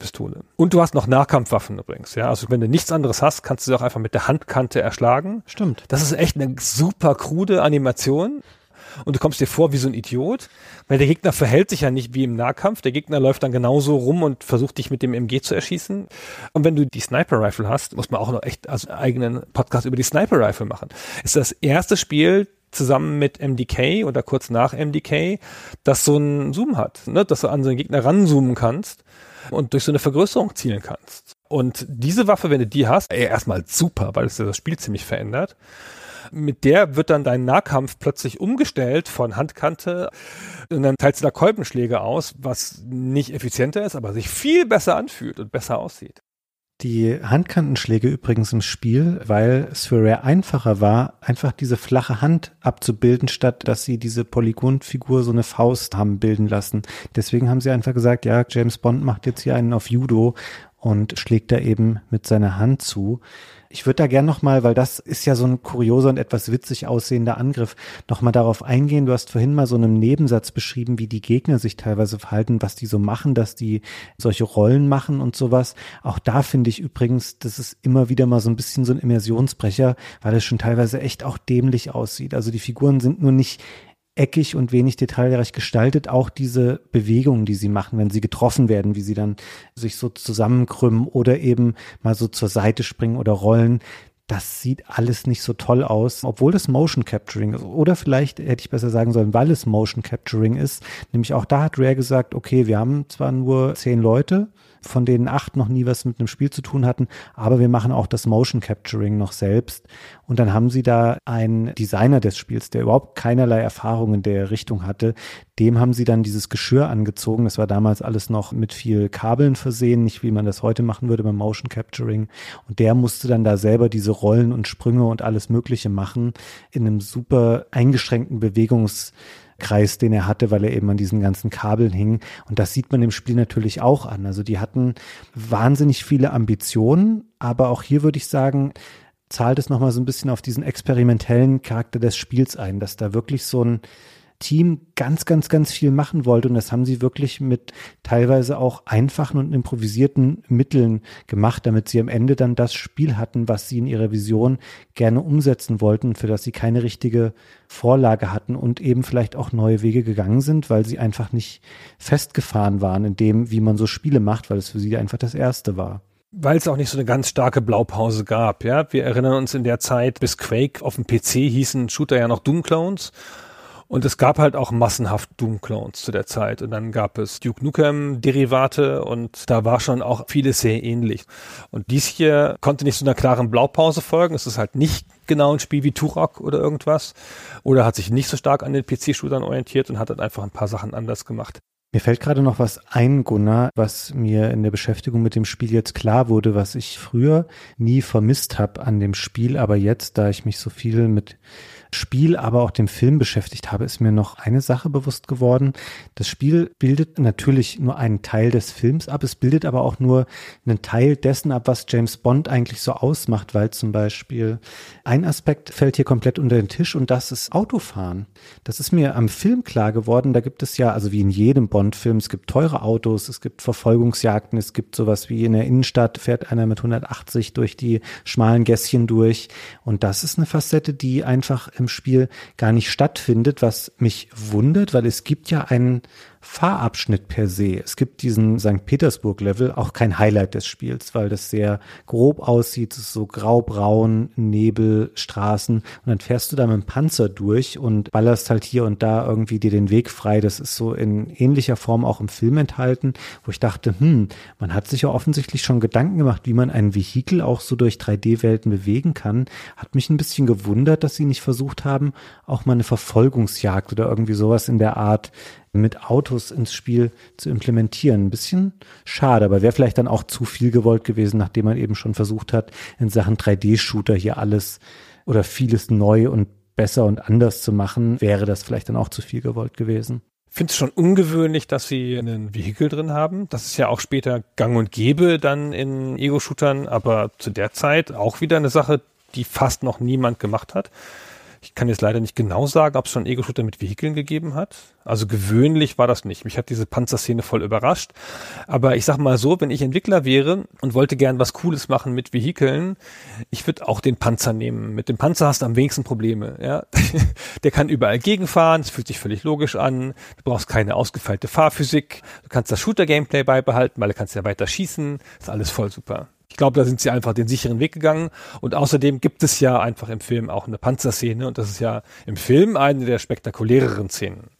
Pistole. Und du hast noch Nahkampfwaffen übrigens, ja. Also wenn du nichts anderes hast, kannst du sie auch einfach mit der Handkante erschlagen. Stimmt. Das ist echt eine super krude Animation. Und du kommst dir vor wie so ein Idiot, weil der Gegner verhält sich ja nicht wie im Nahkampf. Der Gegner läuft dann genauso rum und versucht dich mit dem MG zu erschießen. Und wenn du die Sniper Rifle hast, muss man auch noch echt als eigenen Podcast über die Sniper Rifle machen. Ist das erste Spiel, zusammen mit MDK oder kurz nach MDK, das so einen Zoom hat, ne? dass du an so einen Gegner ranzoomen kannst und durch so eine Vergrößerung zielen kannst. Und diese Waffe, wenn du die hast, ey, erstmal super, weil es ja das Spiel ziemlich verändert. Mit der wird dann dein Nahkampf plötzlich umgestellt von Handkante und dann teilst du da Kolbenschläge aus, was nicht effizienter ist, aber sich viel besser anfühlt und besser aussieht. Die Handkantenschläge übrigens im Spiel, weil es für Rare einfacher war, einfach diese flache Hand abzubilden, statt dass sie diese Polygonfigur so eine Faust haben bilden lassen. Deswegen haben sie einfach gesagt, ja, James Bond macht jetzt hier einen auf Judo und schlägt da eben mit seiner Hand zu. Ich würde da gern nochmal, weil das ist ja so ein kurioser und etwas witzig aussehender Angriff, nochmal darauf eingehen. Du hast vorhin mal so einen Nebensatz beschrieben, wie die Gegner sich teilweise verhalten, was die so machen, dass die solche Rollen machen und sowas. Auch da finde ich übrigens, das ist immer wieder mal so ein bisschen so ein Immersionsbrecher, weil es schon teilweise echt auch dämlich aussieht. Also die Figuren sind nur nicht eckig und wenig detailreich gestaltet. Auch diese Bewegungen, die sie machen, wenn sie getroffen werden, wie sie dann sich so zusammenkrümmen oder eben mal so zur Seite springen oder rollen. Das sieht alles nicht so toll aus, obwohl das Motion Capturing ist. Oder vielleicht hätte ich besser sagen sollen, weil es Motion Capturing ist. Nämlich auch da hat Rare gesagt, okay, wir haben zwar nur zehn Leute, von denen acht noch nie was mit einem Spiel zu tun hatten, aber wir machen auch das Motion Capturing noch selbst. Und dann haben sie da einen Designer des Spiels, der überhaupt keinerlei Erfahrung in der Richtung hatte. Dem haben sie dann dieses Geschirr angezogen. Das war damals alles noch mit viel Kabeln versehen, nicht wie man das heute machen würde beim Motion Capturing. Und der musste dann da selber diese Rollen und Sprünge und alles Mögliche machen in einem super eingeschränkten Bewegungs Kreis, den er hatte, weil er eben an diesen ganzen Kabeln hing. Und das sieht man im Spiel natürlich auch an. Also die hatten wahnsinnig viele Ambitionen, aber auch hier würde ich sagen, zahlt es nochmal so ein bisschen auf diesen experimentellen Charakter des Spiels ein, dass da wirklich so ein Team ganz, ganz, ganz viel machen wollte. Und das haben sie wirklich mit teilweise auch einfachen und improvisierten Mitteln gemacht, damit sie am Ende dann das Spiel hatten, was sie in ihrer Vision gerne umsetzen wollten, für das sie keine richtige Vorlage hatten und eben vielleicht auch neue Wege gegangen sind, weil sie einfach nicht festgefahren waren in dem, wie man so Spiele macht, weil es für sie einfach das erste war. weil es auch nicht so eine ganz starke Blaupause gab. Ja, wir erinnern uns in der Zeit, bis Quake auf dem PC hießen Shooter ja noch Doom Clones. Und es gab halt auch massenhaft Doom-Clones zu der Zeit. Und dann gab es Duke Nukem-Derivate und da war schon auch vieles sehr ähnlich. Und dies hier konnte nicht so einer klaren Blaupause folgen. Es ist halt nicht genau ein Spiel wie Turok oder irgendwas. Oder hat sich nicht so stark an den PC-Shootern orientiert und hat dann einfach ein paar Sachen anders gemacht. Mir fällt gerade noch was ein, Gunnar, was mir in der Beschäftigung mit dem Spiel jetzt klar wurde, was ich früher nie vermisst habe an dem Spiel, aber jetzt, da ich mich so viel mit Spiel, aber auch dem Film beschäftigt habe, ist mir noch eine Sache bewusst geworden. Das Spiel bildet natürlich nur einen Teil des Films ab, es bildet aber auch nur einen Teil dessen ab, was James Bond eigentlich so ausmacht, weil zum Beispiel ein Aspekt fällt hier komplett unter den Tisch und das ist Autofahren. Das ist mir am Film klar geworden. Da gibt es ja, also wie in jedem Bond-Film, es gibt teure Autos, es gibt Verfolgungsjagden, es gibt sowas wie in der Innenstadt fährt einer mit 180 durch die schmalen Gässchen durch. Und das ist eine Facette, die einfach im Spiel gar nicht stattfindet, was mich wundert, weil es gibt ja einen Fahrabschnitt per se. Es gibt diesen St. Petersburg-Level, auch kein Highlight des Spiels, weil das sehr grob aussieht, es ist so graubraun, Nebel, Straßen und dann fährst du da mit dem Panzer durch und ballerst halt hier und da irgendwie dir den Weg frei. Das ist so in ähnlicher Form auch im Film enthalten, wo ich dachte, hm, man hat sich ja offensichtlich schon Gedanken gemacht, wie man ein Vehikel auch so durch 3D-Welten bewegen kann. Hat mich ein bisschen gewundert, dass sie nicht versucht haben, auch mal eine Verfolgungsjagd oder irgendwie sowas in der Art mit Autos ins Spiel zu implementieren. Ein bisschen schade, aber wäre vielleicht dann auch zu viel gewollt gewesen, nachdem man eben schon versucht hat, in Sachen 3D-Shooter hier alles oder vieles neu und besser und anders zu machen, wäre das vielleicht dann auch zu viel gewollt gewesen. Finde es schon ungewöhnlich, dass sie einen Vehikel drin haben. Das ist ja auch später gang und gäbe dann in Ego-Shootern, aber zu der Zeit auch wieder eine Sache, die fast noch niemand gemacht hat. Ich kann jetzt leider nicht genau sagen, ob es schon Ego-Shooter mit Vehikeln gegeben hat. Also gewöhnlich war das nicht. Mich hat diese Panzerszene voll überrascht. Aber ich sag mal so, wenn ich Entwickler wäre und wollte gern was Cooles machen mit Vehikeln, ich würde auch den Panzer nehmen. Mit dem Panzer hast du am wenigsten Probleme. Ja? Der kann überall gegenfahren, es fühlt sich völlig logisch an. Du brauchst keine ausgefeilte Fahrphysik. Du kannst das Shooter-Gameplay beibehalten, weil du kannst ja weiter schießen. ist alles voll super. Ich glaube, da sind sie einfach den sicheren Weg gegangen. Und außerdem gibt es ja einfach im Film auch eine Panzerszene. Und das ist ja im Film eine der spektakuläreren Szenen.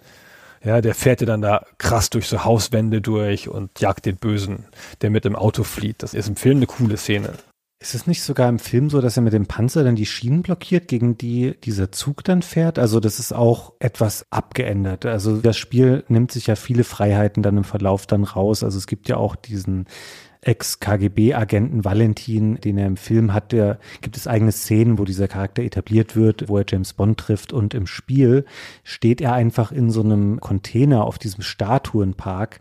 Ja, der fährt ja dann da krass durch so Hauswände durch und jagt den Bösen, der mit dem Auto flieht. Das ist im Film eine coole Szene. Ist es nicht sogar im Film so, dass er mit dem Panzer dann die Schienen blockiert, gegen die dieser Zug dann fährt? Also das ist auch etwas abgeändert. Also das Spiel nimmt sich ja viele Freiheiten dann im Verlauf dann raus. Also es gibt ja auch diesen Ex-KGB-Agenten Valentin, den er im Film hat, der gibt es eigene Szenen, wo dieser Charakter etabliert wird, wo er James Bond trifft und im Spiel steht er einfach in so einem Container auf diesem Statuenpark,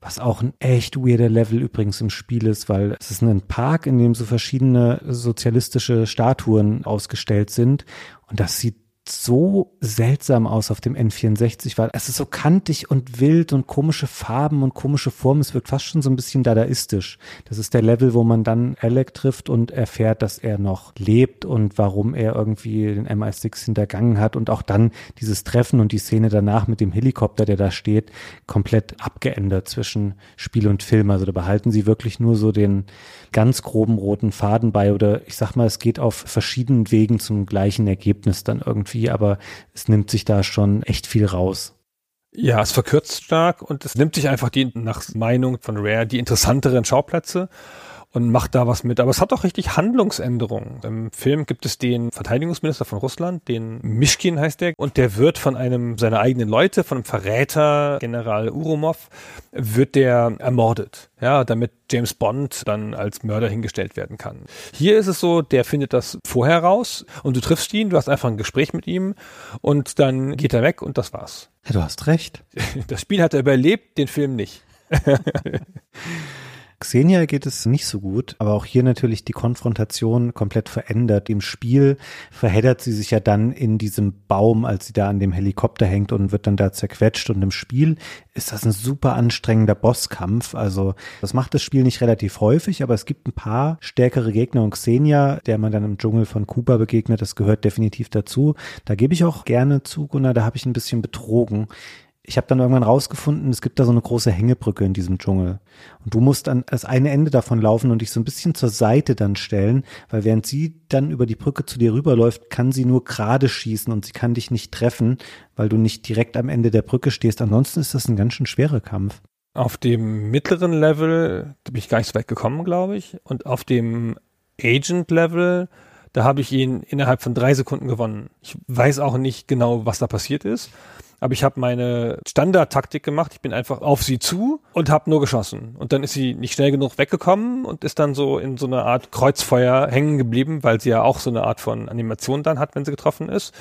was auch ein echt weirder Level übrigens im Spiel ist, weil es ist ein Park, in dem so verschiedene sozialistische Statuen ausgestellt sind und das sieht so seltsam aus auf dem N64, weil es ist so kantig und wild und komische Farben und komische Formen. Es wirkt fast schon so ein bisschen dadaistisch. Das ist der Level, wo man dann Alec trifft und erfährt, dass er noch lebt und warum er irgendwie den MI6 hintergangen hat und auch dann dieses Treffen und die Szene danach mit dem Helikopter, der da steht, komplett abgeändert zwischen Spiel und Film. Also da behalten sie wirklich nur so den ganz groben roten Faden bei oder ich sag mal, es geht auf verschiedenen Wegen zum gleichen Ergebnis dann irgendwie, aber es nimmt sich da schon echt viel raus. Ja, es verkürzt stark und es nimmt sich einfach die, nach Meinung von Rare, die interessanteren Schauplätze und macht da was mit. Aber es hat auch richtig Handlungsänderungen. Im Film gibt es den Verteidigungsminister von Russland, den Mischkin heißt der, und der wird von einem seiner eigenen Leute, von einem Verräter, General Urumov, wird der ermordet. Ja, damit James Bond dann als Mörder hingestellt werden kann. Hier ist es so, der findet das vorher raus und du triffst ihn, du hast einfach ein Gespräch mit ihm und dann geht er weg und das war's. Ja, du hast recht. Das Spiel hat er überlebt, den Film nicht. Xenia geht es nicht so gut, aber auch hier natürlich die Konfrontation komplett verändert. Im Spiel verheddert sie sich ja dann in diesem Baum, als sie da an dem Helikopter hängt und wird dann da zerquetscht. Und im Spiel ist das ein super anstrengender Bosskampf. Also das macht das Spiel nicht relativ häufig, aber es gibt ein paar stärkere Gegner und Xenia, der man dann im Dschungel von Kuba begegnet, das gehört definitiv dazu. Da gebe ich auch gerne zu, Gunnar, da habe ich ein bisschen betrogen ich habe dann irgendwann rausgefunden, es gibt da so eine große Hängebrücke in diesem Dschungel. Und du musst an das eine Ende davon laufen und dich so ein bisschen zur Seite dann stellen, weil während sie dann über die Brücke zu dir rüberläuft, kann sie nur gerade schießen und sie kann dich nicht treffen, weil du nicht direkt am Ende der Brücke stehst. Ansonsten ist das ein ganz schön schwerer Kampf. Auf dem mittleren Level bin ich gar nicht so weit gekommen, glaube ich. Und auf dem Agent-Level, da habe ich ihn innerhalb von drei Sekunden gewonnen. Ich weiß auch nicht genau, was da passiert ist. Aber ich habe meine Standardtaktik gemacht. Ich bin einfach auf sie zu und habe nur geschossen. Und dann ist sie nicht schnell genug weggekommen und ist dann so in so einer Art Kreuzfeuer hängen geblieben, weil sie ja auch so eine Art von Animation dann hat, wenn sie getroffen ist.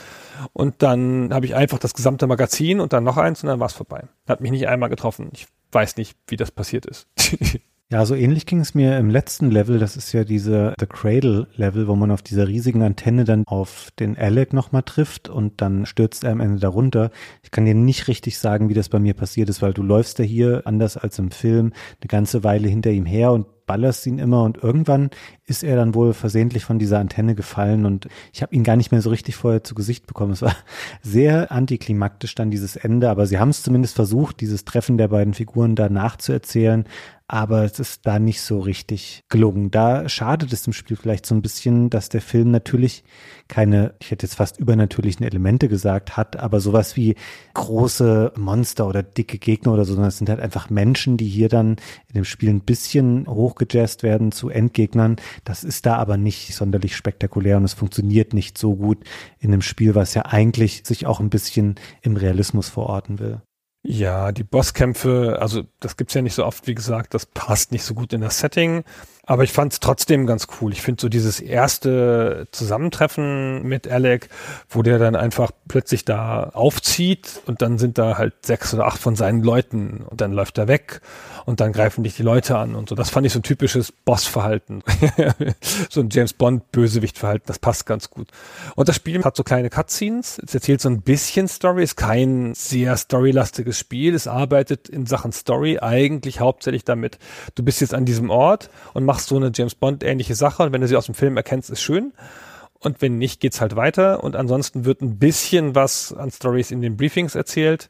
Und dann habe ich einfach das gesamte Magazin und dann noch eins und dann war es vorbei. Hat mich nicht einmal getroffen. Ich weiß nicht, wie das passiert ist. Ja, so ähnlich ging es mir im letzten Level. Das ist ja diese The Cradle Level, wo man auf dieser riesigen Antenne dann auf den Alec nochmal trifft und dann stürzt er am Ende darunter. Ich kann dir nicht richtig sagen, wie das bei mir passiert ist, weil du läufst ja hier anders als im Film eine ganze Weile hinter ihm her und ballerst ihn immer und irgendwann ist er dann wohl versehentlich von dieser Antenne gefallen und ich habe ihn gar nicht mehr so richtig vorher zu Gesicht bekommen. Es war sehr antiklimaktisch dann dieses Ende, aber sie haben es zumindest versucht, dieses Treffen der beiden Figuren da nachzuerzählen, aber es ist da nicht so richtig gelungen. Da schadet es dem Spiel vielleicht so ein bisschen, dass der Film natürlich keine, ich hätte jetzt fast übernatürlichen Elemente gesagt, hat, aber sowas wie große Monster oder dicke Gegner oder so, sondern es sind halt einfach Menschen, die hier dann in dem Spiel ein bisschen hochgejazzt werden zu Endgegnern. Das ist da aber nicht sonderlich spektakulär und es funktioniert nicht so gut in einem Spiel, was ja eigentlich sich auch ein bisschen im Realismus verorten will. Ja, die Bosskämpfe, also das gibt's ja nicht so oft, wie gesagt, das passt nicht so gut in das Setting. Aber ich fand es trotzdem ganz cool. Ich finde so dieses erste Zusammentreffen mit Alec, wo der dann einfach plötzlich da aufzieht und dann sind da halt sechs oder acht von seinen Leuten und dann läuft er weg und dann greifen dich die Leute an und so. Das fand ich so ein typisches Bossverhalten. so ein James Bond Bösewichtverhalten, das passt ganz gut. Und das Spiel hat so kleine Cutscenes. Es erzählt so ein bisschen Story, ist kein sehr storylastiges Spiel. Es arbeitet in Sachen Story eigentlich hauptsächlich damit, du bist jetzt an diesem Ort und machst machst so eine James Bond ähnliche Sache und wenn du sie aus dem Film erkennst, ist schön. Und wenn nicht, geht's halt weiter. Und ansonsten wird ein bisschen was an Stories in den Briefings erzählt.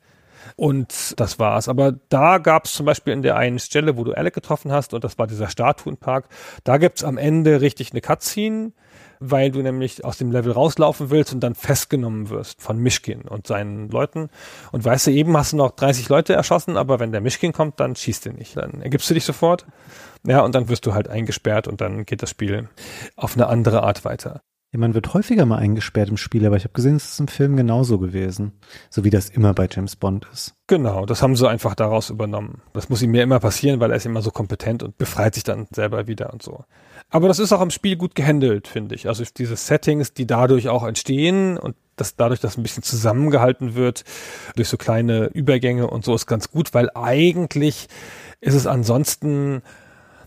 Und das war's. Aber da gab's zum Beispiel in der einen Stelle, wo du Alec getroffen hast, und das war dieser Statuenpark, da gibt's am Ende richtig eine Cutscene, weil du nämlich aus dem Level rauslaufen willst und dann festgenommen wirst von Mischkin und seinen Leuten. Und weißt du, eben hast du noch 30 Leute erschossen, aber wenn der Mischkin kommt, dann schießt er nicht. Dann ergibst du dich sofort. Ja, und dann wirst du halt eingesperrt und dann geht das Spiel auf eine andere Art weiter. Ja, man wird häufiger mal eingesperrt im Spiel, aber ich habe gesehen, es ist im Film genauso gewesen. So wie das immer bei James Bond ist. Genau, das haben sie einfach daraus übernommen. Das muss ihm mir immer passieren, weil er ist immer so kompetent und befreit sich dann selber wieder und so. Aber das ist auch im Spiel gut gehandelt, finde ich. Also diese Settings, die dadurch auch entstehen und dass dadurch das ein bisschen zusammengehalten wird durch so kleine Übergänge und so ist ganz gut, weil eigentlich ist es ansonsten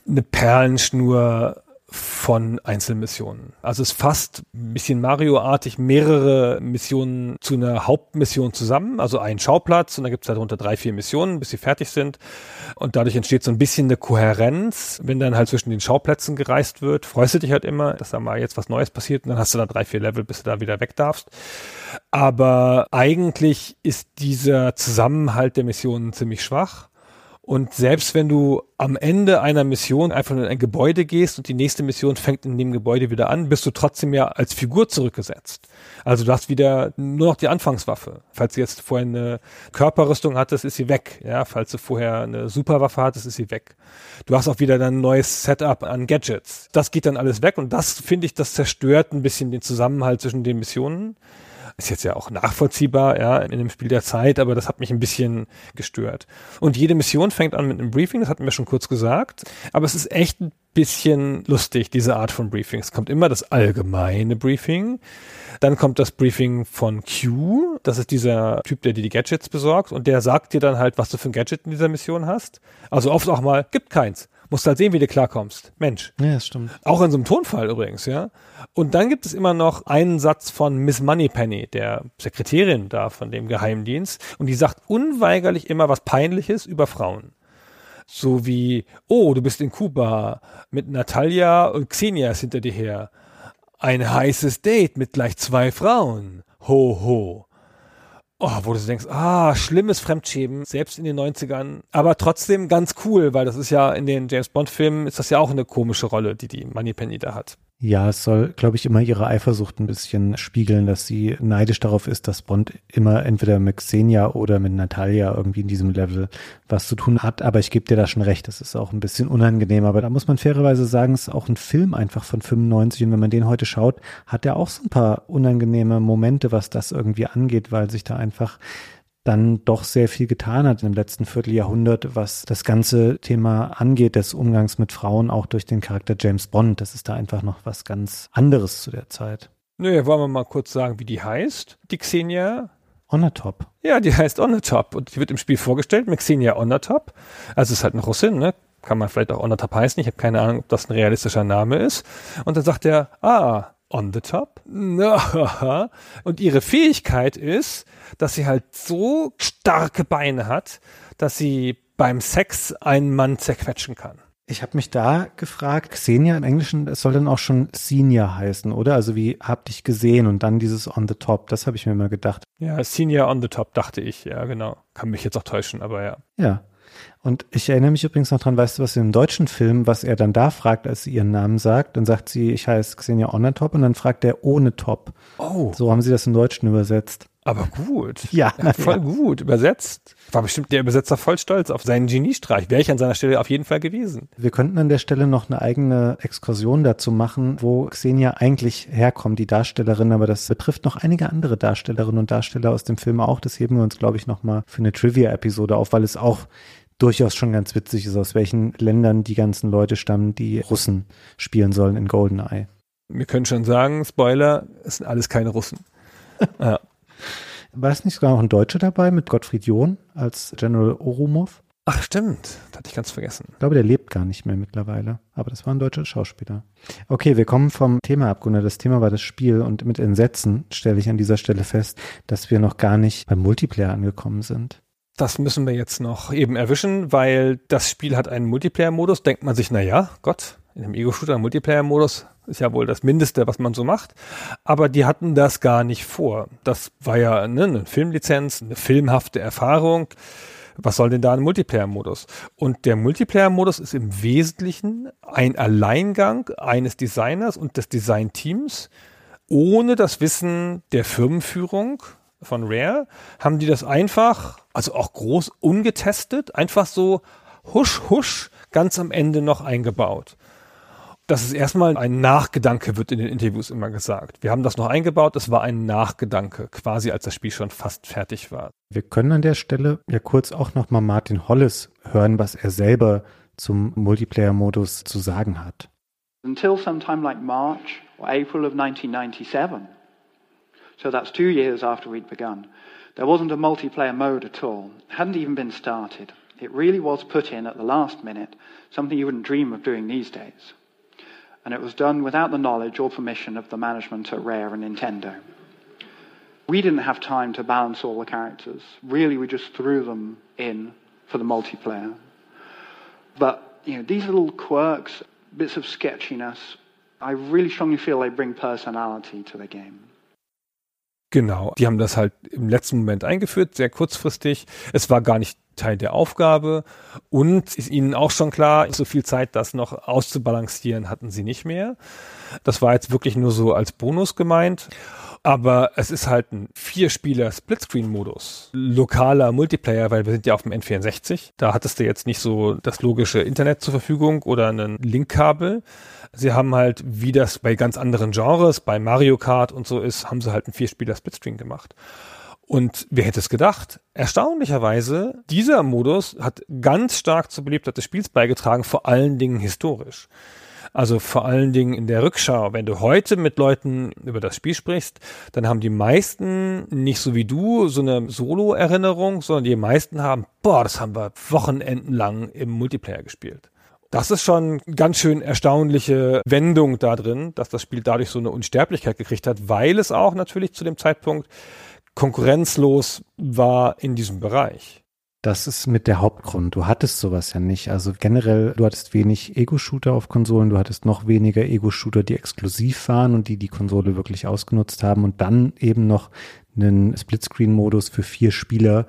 eine Perlenschnur von Einzelmissionen. Also es fasst ein bisschen Mario-artig mehrere Missionen zu einer Hauptmission zusammen, also ein Schauplatz und da gibt es halt unter drei, vier Missionen, bis sie fertig sind. Und dadurch entsteht so ein bisschen eine Kohärenz, wenn dann halt zwischen den Schauplätzen gereist wird. Freust du dich halt immer, dass da mal jetzt was Neues passiert und dann hast du da drei, vier Level, bis du da wieder weg darfst. Aber eigentlich ist dieser Zusammenhalt der Missionen ziemlich schwach. Und selbst wenn du am Ende einer Mission einfach in ein Gebäude gehst und die nächste Mission fängt in dem Gebäude wieder an, bist du trotzdem ja als Figur zurückgesetzt. Also du hast wieder nur noch die Anfangswaffe. Falls du jetzt vorher eine Körperrüstung hattest, ist sie weg. Ja, falls du vorher eine Superwaffe hattest, ist sie weg. Du hast auch wieder dann ein neues Setup an Gadgets. Das geht dann alles weg und das finde ich, das zerstört ein bisschen den Zusammenhalt zwischen den Missionen. Ist jetzt ja auch nachvollziehbar, ja, in dem Spiel der Zeit, aber das hat mich ein bisschen gestört. Und jede Mission fängt an mit einem Briefing, das hatten wir schon kurz gesagt. Aber es ist echt ein bisschen lustig, diese Art von Briefing. Es kommt immer das allgemeine Briefing. Dann kommt das Briefing von Q. Das ist dieser Typ, der dir die Gadgets besorgt. Und der sagt dir dann halt, was du für ein Gadget in dieser Mission hast. Also oft auch mal, gibt keins. Musst halt sehen, wie du klarkommst. Mensch. Ja, das stimmt. Auch in so einem Tonfall übrigens, ja. Und dann gibt es immer noch einen Satz von Miss Moneypenny, der Sekretärin da von dem Geheimdienst. Und die sagt unweigerlich immer was Peinliches über Frauen. So wie, oh, du bist in Kuba mit Natalia und Xenia ist hinter dir her. Ein heißes Date mit gleich zwei Frauen. Ho, ho. Oh, wo du denkst, ah, schlimmes Fremdschämen, selbst in den 90ern, aber trotzdem ganz cool, weil das ist ja in den James Bond Filmen ist das ja auch eine komische Rolle, die die Moneypenny da hat. Ja, es soll, glaube ich, immer ihre Eifersucht ein bisschen spiegeln, dass sie neidisch darauf ist, dass Bond immer entweder mit Xenia oder mit Natalia irgendwie in diesem Level was zu tun hat. Aber ich gebe dir da schon recht, das ist auch ein bisschen unangenehm. Aber da muss man fairerweise sagen, es ist auch ein Film einfach von 95. Und wenn man den heute schaut, hat er auch so ein paar unangenehme Momente, was das irgendwie angeht, weil sich da einfach dann doch sehr viel getan hat im letzten Vierteljahrhundert, was das ganze Thema angeht, des Umgangs mit Frauen, auch durch den Charakter James Bond. Das ist da einfach noch was ganz anderes zu der Zeit. Nö, wollen wir mal kurz sagen, wie die heißt? Die Xenia Onatop. Ja, die heißt Onatop und die wird im Spiel vorgestellt mit Xenia Onatop. Also es ist halt eine Russin, ne? Kann man vielleicht auch Onatop heißen. Ich habe keine Ahnung, ob das ein realistischer Name ist. Und dann sagt er, ah, on the top. Und ihre Fähigkeit ist, dass sie halt so starke Beine hat, dass sie beim Sex einen Mann zerquetschen kann. Ich habe mich da gefragt, Xenia im Englischen, es soll dann auch schon Senior heißen, oder? Also wie hab dich gesehen und dann dieses on the top, das habe ich mir mal gedacht. Ja, Senior on the top, dachte ich, ja, genau. Kann mich jetzt auch täuschen, aber ja. Ja. Und ich erinnere mich übrigens noch dran, weißt du, was im deutschen Film, was er dann da fragt, als sie ihren Namen sagt, dann sagt sie, ich heiße Xenia Onatop und dann fragt er ohne Top. Oh. So haben sie das im Deutschen übersetzt. Aber gut. Ja, ja voll ja. gut übersetzt. War bestimmt der Übersetzer voll stolz auf seinen Geniestreich. Wäre ich an seiner Stelle auf jeden Fall gewesen. Wir könnten an der Stelle noch eine eigene Exkursion dazu machen, wo Xenia eigentlich herkommt, die Darstellerin, aber das betrifft noch einige andere Darstellerinnen und Darsteller aus dem Film auch. Das heben wir uns, glaube ich, nochmal für eine Trivia-Episode auf, weil es auch durchaus schon ganz witzig ist, aus welchen Ländern die ganzen Leute stammen, die Russen spielen sollen in GoldenEye. Wir können schon sagen, Spoiler, es sind alles keine Russen. ja. War es nicht sogar noch ein Deutscher dabei mit Gottfried John als General Orumov? Ach stimmt, das hatte ich ganz vergessen. Ich glaube, der lebt gar nicht mehr mittlerweile, aber das war ein deutscher Schauspieler. Okay, wir kommen vom Thema ab, Gunnar. Das Thema war das Spiel und mit Entsetzen stelle ich an dieser Stelle fest, dass wir noch gar nicht beim Multiplayer angekommen sind. Das müssen wir jetzt noch eben erwischen, weil das Spiel hat einen Multiplayer-Modus. Denkt man sich, na ja, Gott, in einem Ego-Shooter ein Multiplayer-Modus ist ja wohl das Mindeste, was man so macht. Aber die hatten das gar nicht vor. Das war ja ne, eine Filmlizenz, eine filmhafte Erfahrung. Was soll denn da ein Multiplayer-Modus? Und der Multiplayer-Modus ist im Wesentlichen ein Alleingang eines Designers und des Designteams ohne das Wissen der Firmenführung von Rare, haben die das einfach, also auch groß ungetestet, einfach so husch husch ganz am Ende noch eingebaut. Das ist erstmal ein Nachgedanke, wird in den Interviews immer gesagt. Wir haben das noch eingebaut, es war ein Nachgedanke, quasi als das Spiel schon fast fertig war. Wir können an der Stelle ja kurz auch nochmal Martin Hollis hören, was er selber zum Multiplayer-Modus zu sagen hat. Until sometime like March or April of 1997, So that's two years after we'd begun. There wasn't a multiplayer mode at all. It hadn't even been started. It really was put in at the last minute, something you wouldn't dream of doing these days. And it was done without the knowledge or permission of the management at Rare and Nintendo. We didn't have time to balance all the characters. Really, we just threw them in for the multiplayer. But, you know, these little quirks, bits of sketchiness, I really strongly feel they bring personality to the game. Genau, die haben das halt im letzten Moment eingeführt, sehr kurzfristig. Es war gar nicht Teil der Aufgabe und ist ihnen auch schon klar, so viel Zeit, das noch auszubalancieren, hatten sie nicht mehr. Das war jetzt wirklich nur so als Bonus gemeint. Aber es ist halt ein Vier-Spieler Splitscreen-Modus. Lokaler Multiplayer, weil wir sind ja auf dem N64. Da hattest du jetzt nicht so das logische Internet zur Verfügung oder ein Linkkabel. Sie haben halt, wie das bei ganz anderen Genres, bei Mario Kart und so ist, haben sie halt einen Vierspieler Splitscreen gemacht. Und wer hätte es gedacht? Erstaunlicherweise, dieser Modus hat ganz stark zur Beliebtheit des Spiels beigetragen, vor allen Dingen historisch. Also vor allen Dingen in der Rückschau. Wenn du heute mit Leuten über das Spiel sprichst, dann haben die meisten nicht so wie du so eine Solo-Erinnerung, sondern die meisten haben, boah, das haben wir wochenendenlang im Multiplayer gespielt. Das ist schon ganz schön erstaunliche Wendung da drin, dass das Spiel dadurch so eine Unsterblichkeit gekriegt hat, weil es auch natürlich zu dem Zeitpunkt konkurrenzlos war in diesem Bereich. Das ist mit der Hauptgrund. Du hattest sowas ja nicht. Also generell, du hattest wenig Ego-Shooter auf Konsolen, du hattest noch weniger Ego-Shooter, die exklusiv waren und die die Konsole wirklich ausgenutzt haben und dann eben noch einen Splitscreen-Modus für vier Spieler,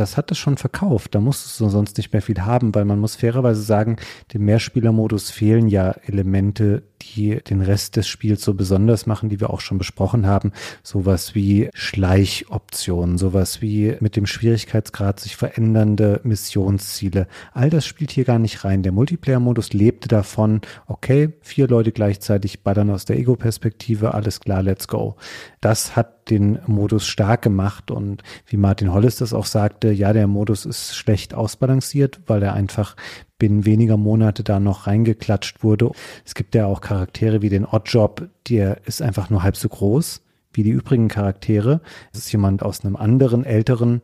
das hat es schon verkauft. Da musstest du sonst nicht mehr viel haben, weil man muss fairerweise sagen, dem Mehrspielermodus fehlen ja Elemente, die den Rest des Spiels so besonders machen, die wir auch schon besprochen haben. Sowas wie Schleichoptionen, sowas wie mit dem Schwierigkeitsgrad sich verändernde Missionsziele. All das spielt hier gar nicht rein. Der Multiplayer-Modus lebte davon, okay, vier Leute gleichzeitig ballern aus der Ego-Perspektive, alles klar, let's go. Das hat den Modus stark gemacht und wie Martin Hollis das auch sagte, ja, der Modus ist schlecht ausbalanciert, weil er einfach binnen weniger Monate da noch reingeklatscht wurde. Es gibt ja auch Charaktere wie den Oddjob, der ist einfach nur halb so groß wie die übrigen Charaktere. Das ist jemand aus einem anderen, älteren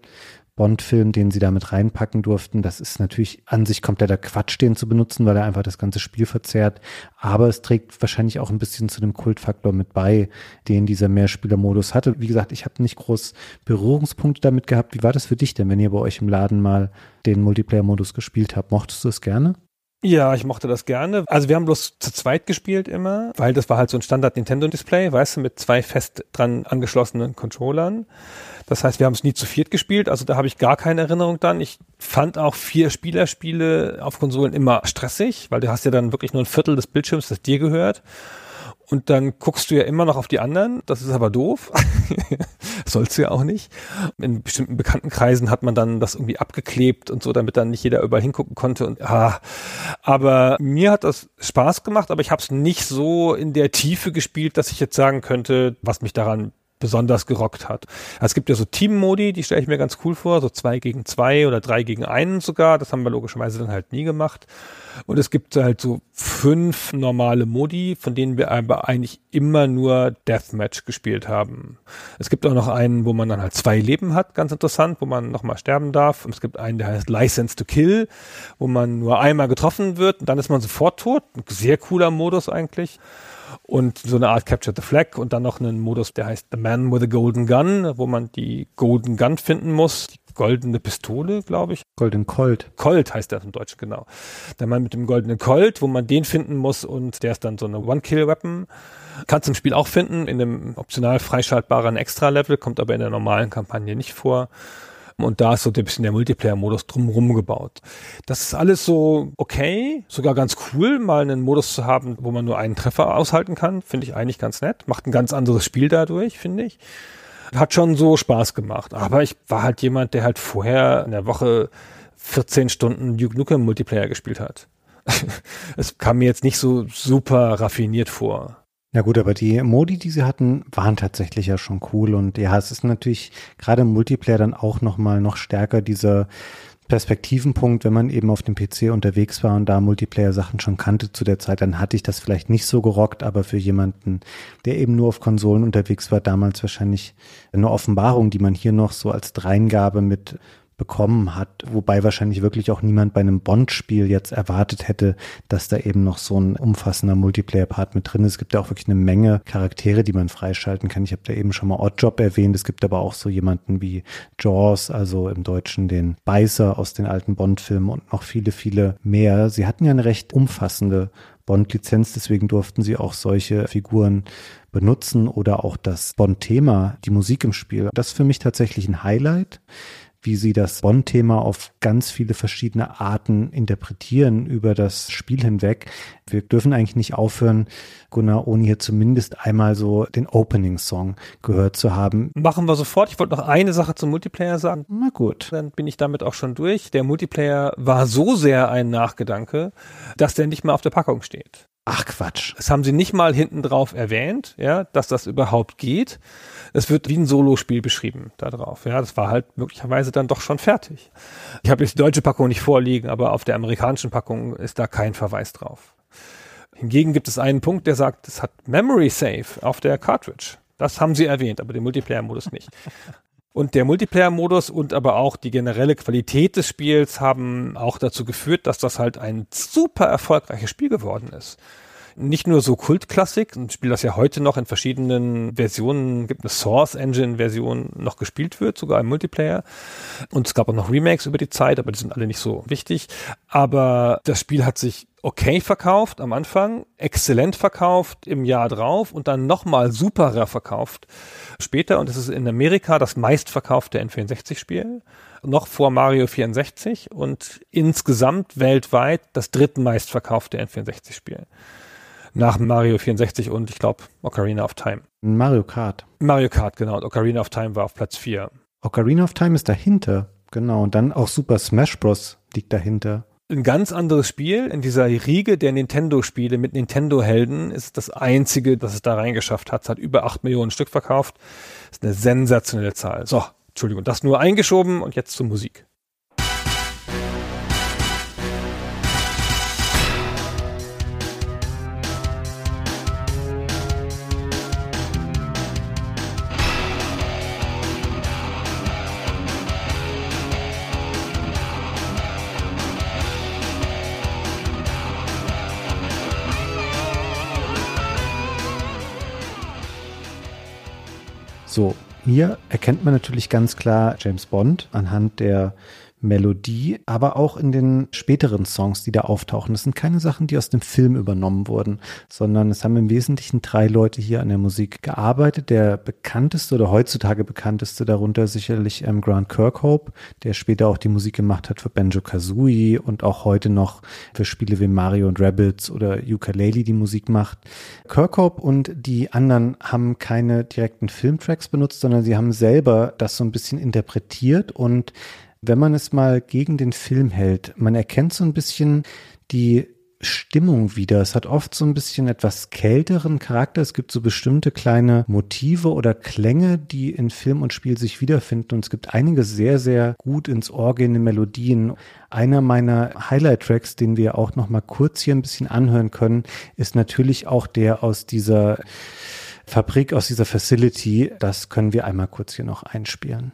Bond-Film, den sie damit reinpacken durften. Das ist natürlich an sich kompletter Quatsch, den zu benutzen, weil er einfach das ganze Spiel verzerrt. Aber es trägt wahrscheinlich auch ein bisschen zu dem Kultfaktor mit bei, den dieser Mehrspieler-Modus hatte. Wie gesagt, ich habe nicht groß Berührungspunkte damit gehabt. Wie war das für dich denn, wenn ihr bei euch im Laden mal den Multiplayer-Modus gespielt habt? Mochtest du es gerne? Ja, ich mochte das gerne. Also wir haben bloß zu zweit gespielt immer, weil das war halt so ein Standard Nintendo Display, weißt du, mit zwei fest dran angeschlossenen Controllern. Das heißt, wir haben es nie zu viert gespielt, also da habe ich gar keine Erinnerung dann. Ich fand auch vier Spielerspiele auf Konsolen immer stressig, weil du hast ja dann wirklich nur ein Viertel des Bildschirms, das dir gehört. Und dann guckst du ja immer noch auf die anderen. Das ist aber doof. Sollst du ja auch nicht. In bestimmten Bekanntenkreisen hat man dann das irgendwie abgeklebt und so, damit dann nicht jeder überall hingucken konnte. Und ah, aber mir hat das Spaß gemacht, aber ich habe es nicht so in der Tiefe gespielt, dass ich jetzt sagen könnte, was mich daran besonders gerockt hat. Es gibt ja so Team-Modi, die stelle ich mir ganz cool vor, so zwei gegen zwei oder drei gegen einen sogar. Das haben wir logischerweise dann halt nie gemacht. Und es gibt halt so fünf normale Modi, von denen wir aber eigentlich immer nur Deathmatch gespielt haben. Es gibt auch noch einen, wo man dann halt zwei Leben hat, ganz interessant, wo man nochmal sterben darf. Und es gibt einen, der heißt License to Kill, wo man nur einmal getroffen wird und dann ist man sofort tot. Ein sehr cooler Modus eigentlich und so eine Art Capture the Flag und dann noch einen Modus, der heißt The Man with a Golden Gun, wo man die Golden Gun finden muss, die goldene Pistole, glaube ich. Golden Colt. Colt heißt das im Deutschen, genau. Der Mann mit dem goldenen Colt, wo man den finden muss und der ist dann so eine One-Kill-Weapon. Kannst du im Spiel auch finden, in einem optional freischaltbaren Extra-Level, kommt aber in der normalen Kampagne nicht vor. Und da ist so ein bisschen der Multiplayer-Modus drumherum gebaut. Das ist alles so okay, sogar ganz cool, mal einen Modus zu haben, wo man nur einen Treffer aushalten kann. Finde ich eigentlich ganz nett. Macht ein ganz anderes Spiel dadurch, finde ich. Hat schon so Spaß gemacht. Aber ich war halt jemand, der halt vorher in der Woche 14 Stunden Duke Nukem Multiplayer gespielt hat. es kam mir jetzt nicht so super raffiniert vor. Ja gut, aber die Modi, die sie hatten, waren tatsächlich ja schon cool. Und ja, es ist natürlich gerade im Multiplayer dann auch nochmal noch stärker dieser Perspektivenpunkt, wenn man eben auf dem PC unterwegs war und da Multiplayer-Sachen schon kannte zu der Zeit, dann hatte ich das vielleicht nicht so gerockt, aber für jemanden, der eben nur auf Konsolen unterwegs war, damals wahrscheinlich eine Offenbarung, die man hier noch so als Dreingabe mit bekommen hat, wobei wahrscheinlich wirklich auch niemand bei einem Bond-Spiel jetzt erwartet hätte, dass da eben noch so ein umfassender Multiplayer-Part mit drin ist. Es gibt ja auch wirklich eine Menge Charaktere, die man freischalten kann. Ich habe da eben schon mal Oddjob erwähnt. Es gibt aber auch so jemanden wie Jaws, also im Deutschen den Beißer aus den alten Bond-Filmen und noch viele, viele mehr. Sie hatten ja eine recht umfassende Bond-Lizenz, deswegen durften sie auch solche Figuren benutzen oder auch das Bond-Thema, die Musik im Spiel. Das ist für mich tatsächlich ein Highlight wie sie das Bond-Thema auf ganz viele verschiedene Arten interpretieren über das Spiel hinweg. Wir dürfen eigentlich nicht aufhören, Gunnar, ohne hier zumindest einmal so den Opening-Song gehört zu haben. Machen wir sofort. Ich wollte noch eine Sache zum Multiplayer sagen. Na gut. Dann bin ich damit auch schon durch. Der Multiplayer war so sehr ein Nachgedanke, dass der nicht mehr auf der Packung steht. Ach Quatsch. Das haben sie nicht mal hinten drauf erwähnt, ja, dass das überhaupt geht. Es wird wie ein Solospiel beschrieben da drauf. Ja, das war halt möglicherweise dann doch schon fertig. Ich habe jetzt die deutsche Packung nicht vorliegen, aber auf der amerikanischen Packung ist da kein Verweis drauf. Hingegen gibt es einen Punkt, der sagt, es hat Memory Save auf der Cartridge. Das haben sie erwähnt, aber den Multiplayer-Modus nicht. Und der Multiplayer-Modus und aber auch die generelle Qualität des Spiels haben auch dazu geführt, dass das halt ein super erfolgreiches Spiel geworden ist. Nicht nur so Kultklassik, ein Spiel, das ja heute noch in verschiedenen Versionen gibt, eine Source Engine Version noch gespielt wird, sogar im Multiplayer. Und es gab auch noch Remakes über die Zeit, aber die sind alle nicht so wichtig. Aber das Spiel hat sich okay verkauft am Anfang, exzellent verkauft im Jahr drauf und dann nochmal superer verkauft später. Und es ist in Amerika das meistverkaufte N64-Spiel, noch vor Mario 64 und insgesamt weltweit das drittmeistverkaufte N64-Spiel. Nach Mario 64 und ich glaube Ocarina of Time. Mario Kart. Mario Kart, genau. Und Ocarina of Time war auf Platz 4. Ocarina of Time ist dahinter, genau. Und dann auch Super Smash Bros. liegt dahinter ein ganz anderes Spiel. In dieser Riege der Nintendo-Spiele mit Nintendo-Helden ist das einzige, das es da reingeschafft hat. Es hat über acht Millionen Stück verkauft. Das ist eine sensationelle Zahl. So, Entschuldigung, das nur eingeschoben und jetzt zur Musik. So, hier erkennt man natürlich ganz klar James Bond anhand der Melodie, aber auch in den späteren Songs, die da auftauchen. Das sind keine Sachen, die aus dem Film übernommen wurden, sondern es haben im Wesentlichen drei Leute hier an der Musik gearbeitet. Der bekannteste oder heutzutage bekannteste darunter sicherlich ähm, Grant Kirkhope, der später auch die Musik gemacht hat für Banjo Kazooie und auch heute noch für Spiele wie Mario und Rabbits oder Ukulele die Musik macht. Kirkhope und die anderen haben keine direkten Filmtracks benutzt, sondern sie haben selber das so ein bisschen interpretiert und wenn man es mal gegen den Film hält, man erkennt so ein bisschen die Stimmung wieder. Es hat oft so ein bisschen etwas kälteren Charakter. Es gibt so bestimmte kleine Motive oder Klänge, die in Film und Spiel sich wiederfinden. Und es gibt einige sehr, sehr gut ins Ohr gehende Melodien. Einer meiner Highlight-Tracks, den wir auch noch mal kurz hier ein bisschen anhören können, ist natürlich auch der aus dieser Fabrik, aus dieser Facility. Das können wir einmal kurz hier noch einspielen.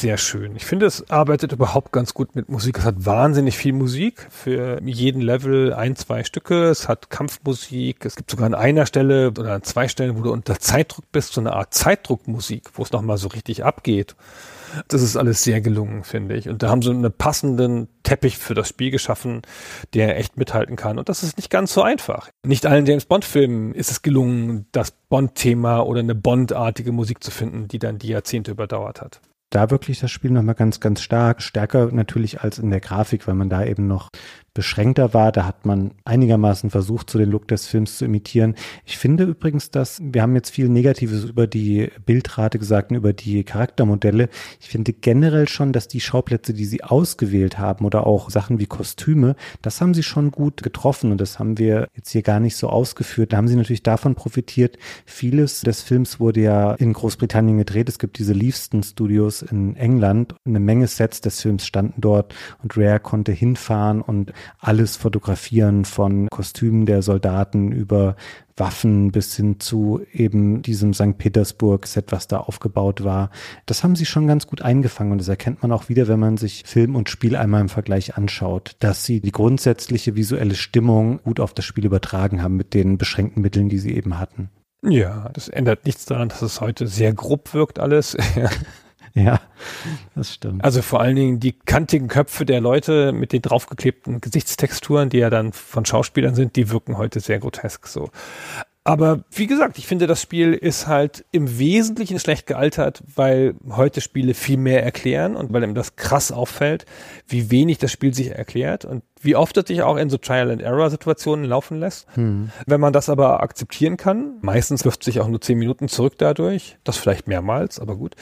Sehr schön. Ich finde, es arbeitet überhaupt ganz gut mit Musik. Es hat wahnsinnig viel Musik für jeden Level ein, zwei Stücke. Es hat Kampfmusik. Es gibt sogar an einer Stelle oder an zwei Stellen, wo du unter Zeitdruck bist, so eine Art Zeitdruckmusik, wo es nochmal so richtig abgeht. Das ist alles sehr gelungen, finde ich. Und da haben sie einen passenden Teppich für das Spiel geschaffen, der echt mithalten kann. Und das ist nicht ganz so einfach. Nicht allen James Bond-Filmen ist es gelungen, das Bond-Thema oder eine Bond-artige Musik zu finden, die dann die Jahrzehnte überdauert hat da wirklich das Spiel nochmal ganz, ganz stark, stärker natürlich als in der Grafik, weil man da eben noch beschränkter war. Da hat man einigermaßen versucht, so den Look des Films zu imitieren. Ich finde übrigens, dass wir haben jetzt viel Negatives über die Bildrate gesagt und über die Charaktermodelle. Ich finde generell schon, dass die Schauplätze, die sie ausgewählt haben oder auch Sachen wie Kostüme, das haben sie schon gut getroffen und das haben wir jetzt hier gar nicht so ausgeführt. Da haben sie natürlich davon profitiert. Vieles des Films wurde ja in Großbritannien gedreht. Es gibt diese Leaveston Studios in England. Eine Menge Sets des Films standen dort und Rare konnte hinfahren und alles fotografieren von Kostümen der Soldaten über Waffen bis hin zu eben diesem St. Petersburg-Set, was da aufgebaut war. Das haben sie schon ganz gut eingefangen und das erkennt man auch wieder, wenn man sich Film und Spiel einmal im Vergleich anschaut, dass sie die grundsätzliche visuelle Stimmung gut auf das Spiel übertragen haben mit den beschränkten Mitteln, die sie eben hatten. Ja, das ändert nichts daran, dass es heute sehr grob wirkt alles. Ja, das stimmt. Also vor allen Dingen die kantigen Köpfe der Leute mit den draufgeklebten Gesichtstexturen, die ja dann von Schauspielern sind, die wirken heute sehr grotesk so. Aber wie gesagt, ich finde, das Spiel ist halt im Wesentlichen schlecht gealtert, weil heute Spiele viel mehr erklären und weil ihm das krass auffällt, wie wenig das Spiel sich erklärt und wie oft es sich auch in so Trial-and-Error-Situationen laufen lässt. Hm. Wenn man das aber akzeptieren kann, meistens wirft sich auch nur zehn Minuten zurück dadurch, das vielleicht mehrmals, aber gut.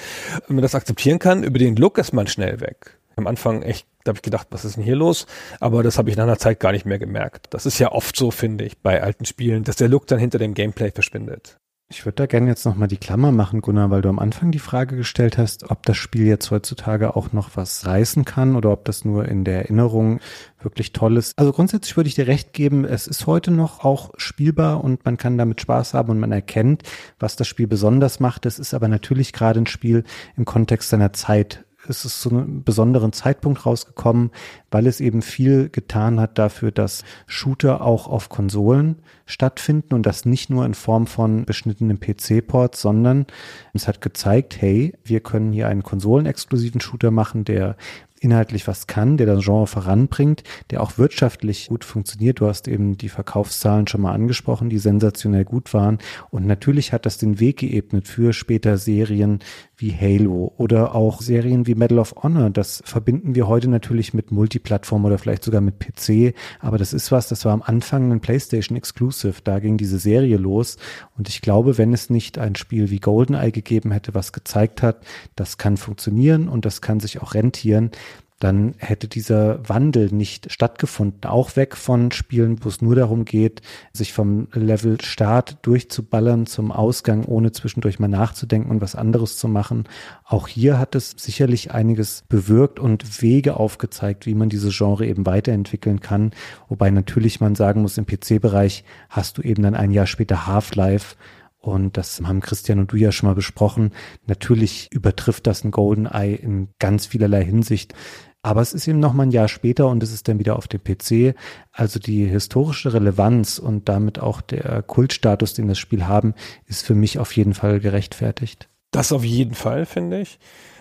Wenn man das akzeptieren kann, über den Look ist man schnell weg. Am Anfang echt da habe ich gedacht, was ist denn hier los? Aber das habe ich nach einer Zeit gar nicht mehr gemerkt. Das ist ja oft so, finde ich, bei alten Spielen, dass der Look dann hinter dem Gameplay verschwindet. Ich würde da gerne jetzt nochmal die Klammer machen, Gunnar, weil du am Anfang die Frage gestellt hast, ob das Spiel jetzt heutzutage auch noch was reißen kann oder ob das nur in der Erinnerung wirklich toll ist. Also grundsätzlich würde ich dir recht geben, es ist heute noch auch spielbar und man kann damit Spaß haben und man erkennt, was das Spiel besonders macht. Es ist aber natürlich gerade ein Spiel im Kontext seiner Zeit ist es zu einem besonderen Zeitpunkt rausgekommen, weil es eben viel getan hat dafür, dass Shooter auch auf Konsolen stattfinden und das nicht nur in Form von beschnittenen PC-Ports, sondern es hat gezeigt, hey, wir können hier einen konsolenexklusiven Shooter machen, der inhaltlich was kann, der das Genre voranbringt, der auch wirtschaftlich gut funktioniert. Du hast eben die Verkaufszahlen schon mal angesprochen, die sensationell gut waren. Und natürlich hat das den Weg geebnet für später Serien wie Halo oder auch Serien wie Medal of Honor. Das verbinden wir heute natürlich mit Multiplattform oder vielleicht sogar mit PC. Aber das ist was, das war am Anfang ein PlayStation Exclusive. Da ging diese Serie los. Und ich glaube, wenn es nicht ein Spiel wie GoldenEye gegeben hätte, was gezeigt hat, das kann funktionieren und das kann sich auch rentieren, dann hätte dieser Wandel nicht stattgefunden. Auch weg von Spielen, wo es nur darum geht, sich vom Level Start durchzuballern zum Ausgang, ohne zwischendurch mal nachzudenken und was anderes zu machen. Auch hier hat es sicherlich einiges bewirkt und Wege aufgezeigt, wie man diese Genre eben weiterentwickeln kann. Wobei natürlich man sagen muss, im PC-Bereich hast du eben dann ein Jahr später Half-Life, und das haben Christian und du ja schon mal besprochen. Natürlich übertrifft das ein GoldenEye in ganz vielerlei Hinsicht. Aber es ist eben noch mal ein Jahr später und es ist dann wieder auf dem PC. Also die historische Relevanz und damit auch der Kultstatus, den das Spiel haben, ist für mich auf jeden Fall gerechtfertigt. Das auf jeden Fall, finde ich.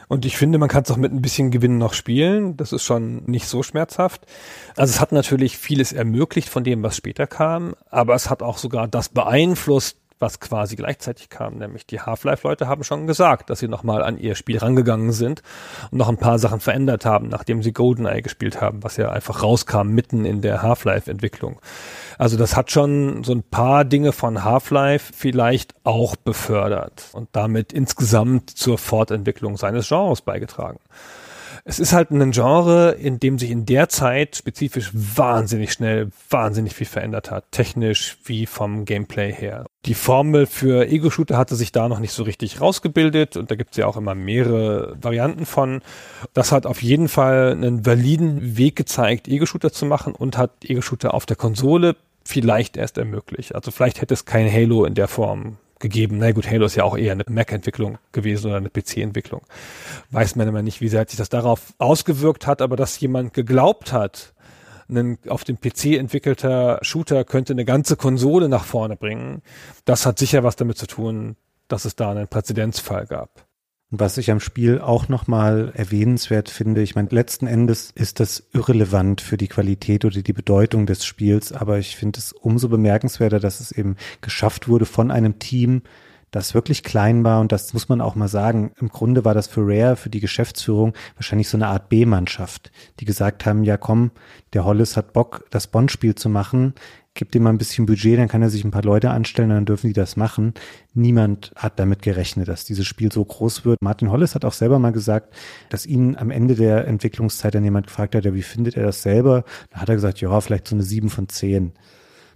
Und ich finde, man kann es auch mit ein bisschen Gewinn noch spielen. Das ist schon nicht so schmerzhaft. Also es hat natürlich vieles ermöglicht von dem, was später kam, aber es hat auch sogar das beeinflusst, was quasi gleichzeitig kam, nämlich die Half-Life-Leute haben schon gesagt, dass sie nochmal an ihr Spiel rangegangen sind und noch ein paar Sachen verändert haben, nachdem sie GoldenEye gespielt haben, was ja einfach rauskam mitten in der Half-Life-Entwicklung. Also das hat schon so ein paar Dinge von Half-Life vielleicht auch befördert und damit insgesamt zur Fortentwicklung seines Genres beigetragen. Es ist halt ein Genre, in dem sich in der Zeit spezifisch wahnsinnig schnell, wahnsinnig viel verändert hat. Technisch wie vom Gameplay her. Die Formel für Ego-Shooter hatte sich da noch nicht so richtig rausgebildet und da gibt es ja auch immer mehrere Varianten von. Das hat auf jeden Fall einen validen Weg gezeigt, Ego-Shooter zu machen und hat Ego-Shooter auf der Konsole vielleicht erst ermöglicht. Also vielleicht hätte es kein Halo in der Form gegeben. Na gut, Halo ist ja auch eher eine Mac-Entwicklung gewesen oder eine PC-Entwicklung. Weiß man immer nicht, wie sehr sich das darauf ausgewirkt hat, aber dass jemand geglaubt hat, ein auf dem PC entwickelter Shooter könnte eine ganze Konsole nach vorne bringen, das hat sicher was damit zu tun, dass es da einen Präzedenzfall gab. Was ich am Spiel auch nochmal erwähnenswert finde, ich meine, letzten Endes ist das irrelevant für die Qualität oder die Bedeutung des Spiels, aber ich finde es umso bemerkenswerter, dass es eben geschafft wurde von einem Team, das wirklich klein war und das muss man auch mal sagen. Im Grunde war das für Rare, für die Geschäftsführung wahrscheinlich so eine Art B-Mannschaft, die gesagt haben, ja komm, der Hollis hat Bock, das Bond-Spiel zu machen gibt ihm mal ein bisschen Budget, dann kann er sich ein paar Leute anstellen, dann dürfen die das machen. Niemand hat damit gerechnet, dass dieses Spiel so groß wird. Martin Hollis hat auch selber mal gesagt, dass ihn am Ende der Entwicklungszeit dann jemand gefragt hat, ja, wie findet er das selber? Da hat er gesagt, ja, vielleicht so eine sieben von zehn.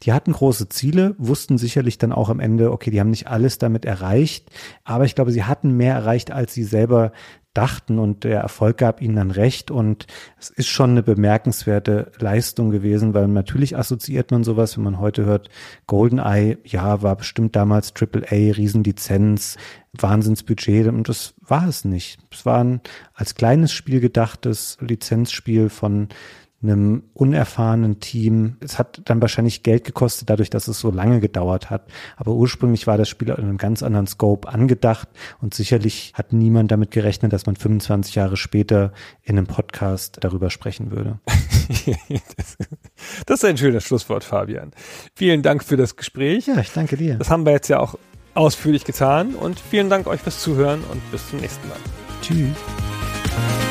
Die hatten große Ziele, wussten sicherlich dann auch am Ende, okay, die haben nicht alles damit erreicht, aber ich glaube, sie hatten mehr erreicht, als sie selber dachten und der Erfolg gab ihnen dann recht und es ist schon eine bemerkenswerte Leistung gewesen, weil natürlich assoziiert man sowas, wenn man heute hört, GoldenEye, ja, war bestimmt damals AAA, Riesenlizenz, Wahnsinnsbudget und das war es nicht. Es war ein als kleines Spiel gedachtes Lizenzspiel von einem unerfahrenen Team. Es hat dann wahrscheinlich Geld gekostet, dadurch, dass es so lange gedauert hat. Aber ursprünglich war das Spiel in einem ganz anderen Scope angedacht und sicherlich hat niemand damit gerechnet, dass man 25 Jahre später in einem Podcast darüber sprechen würde. das ist ein schönes Schlusswort, Fabian. Vielen Dank für das Gespräch. Ja, ich danke dir. Das haben wir jetzt ja auch ausführlich getan und vielen Dank euch fürs Zuhören und bis zum nächsten Mal. Tschüss.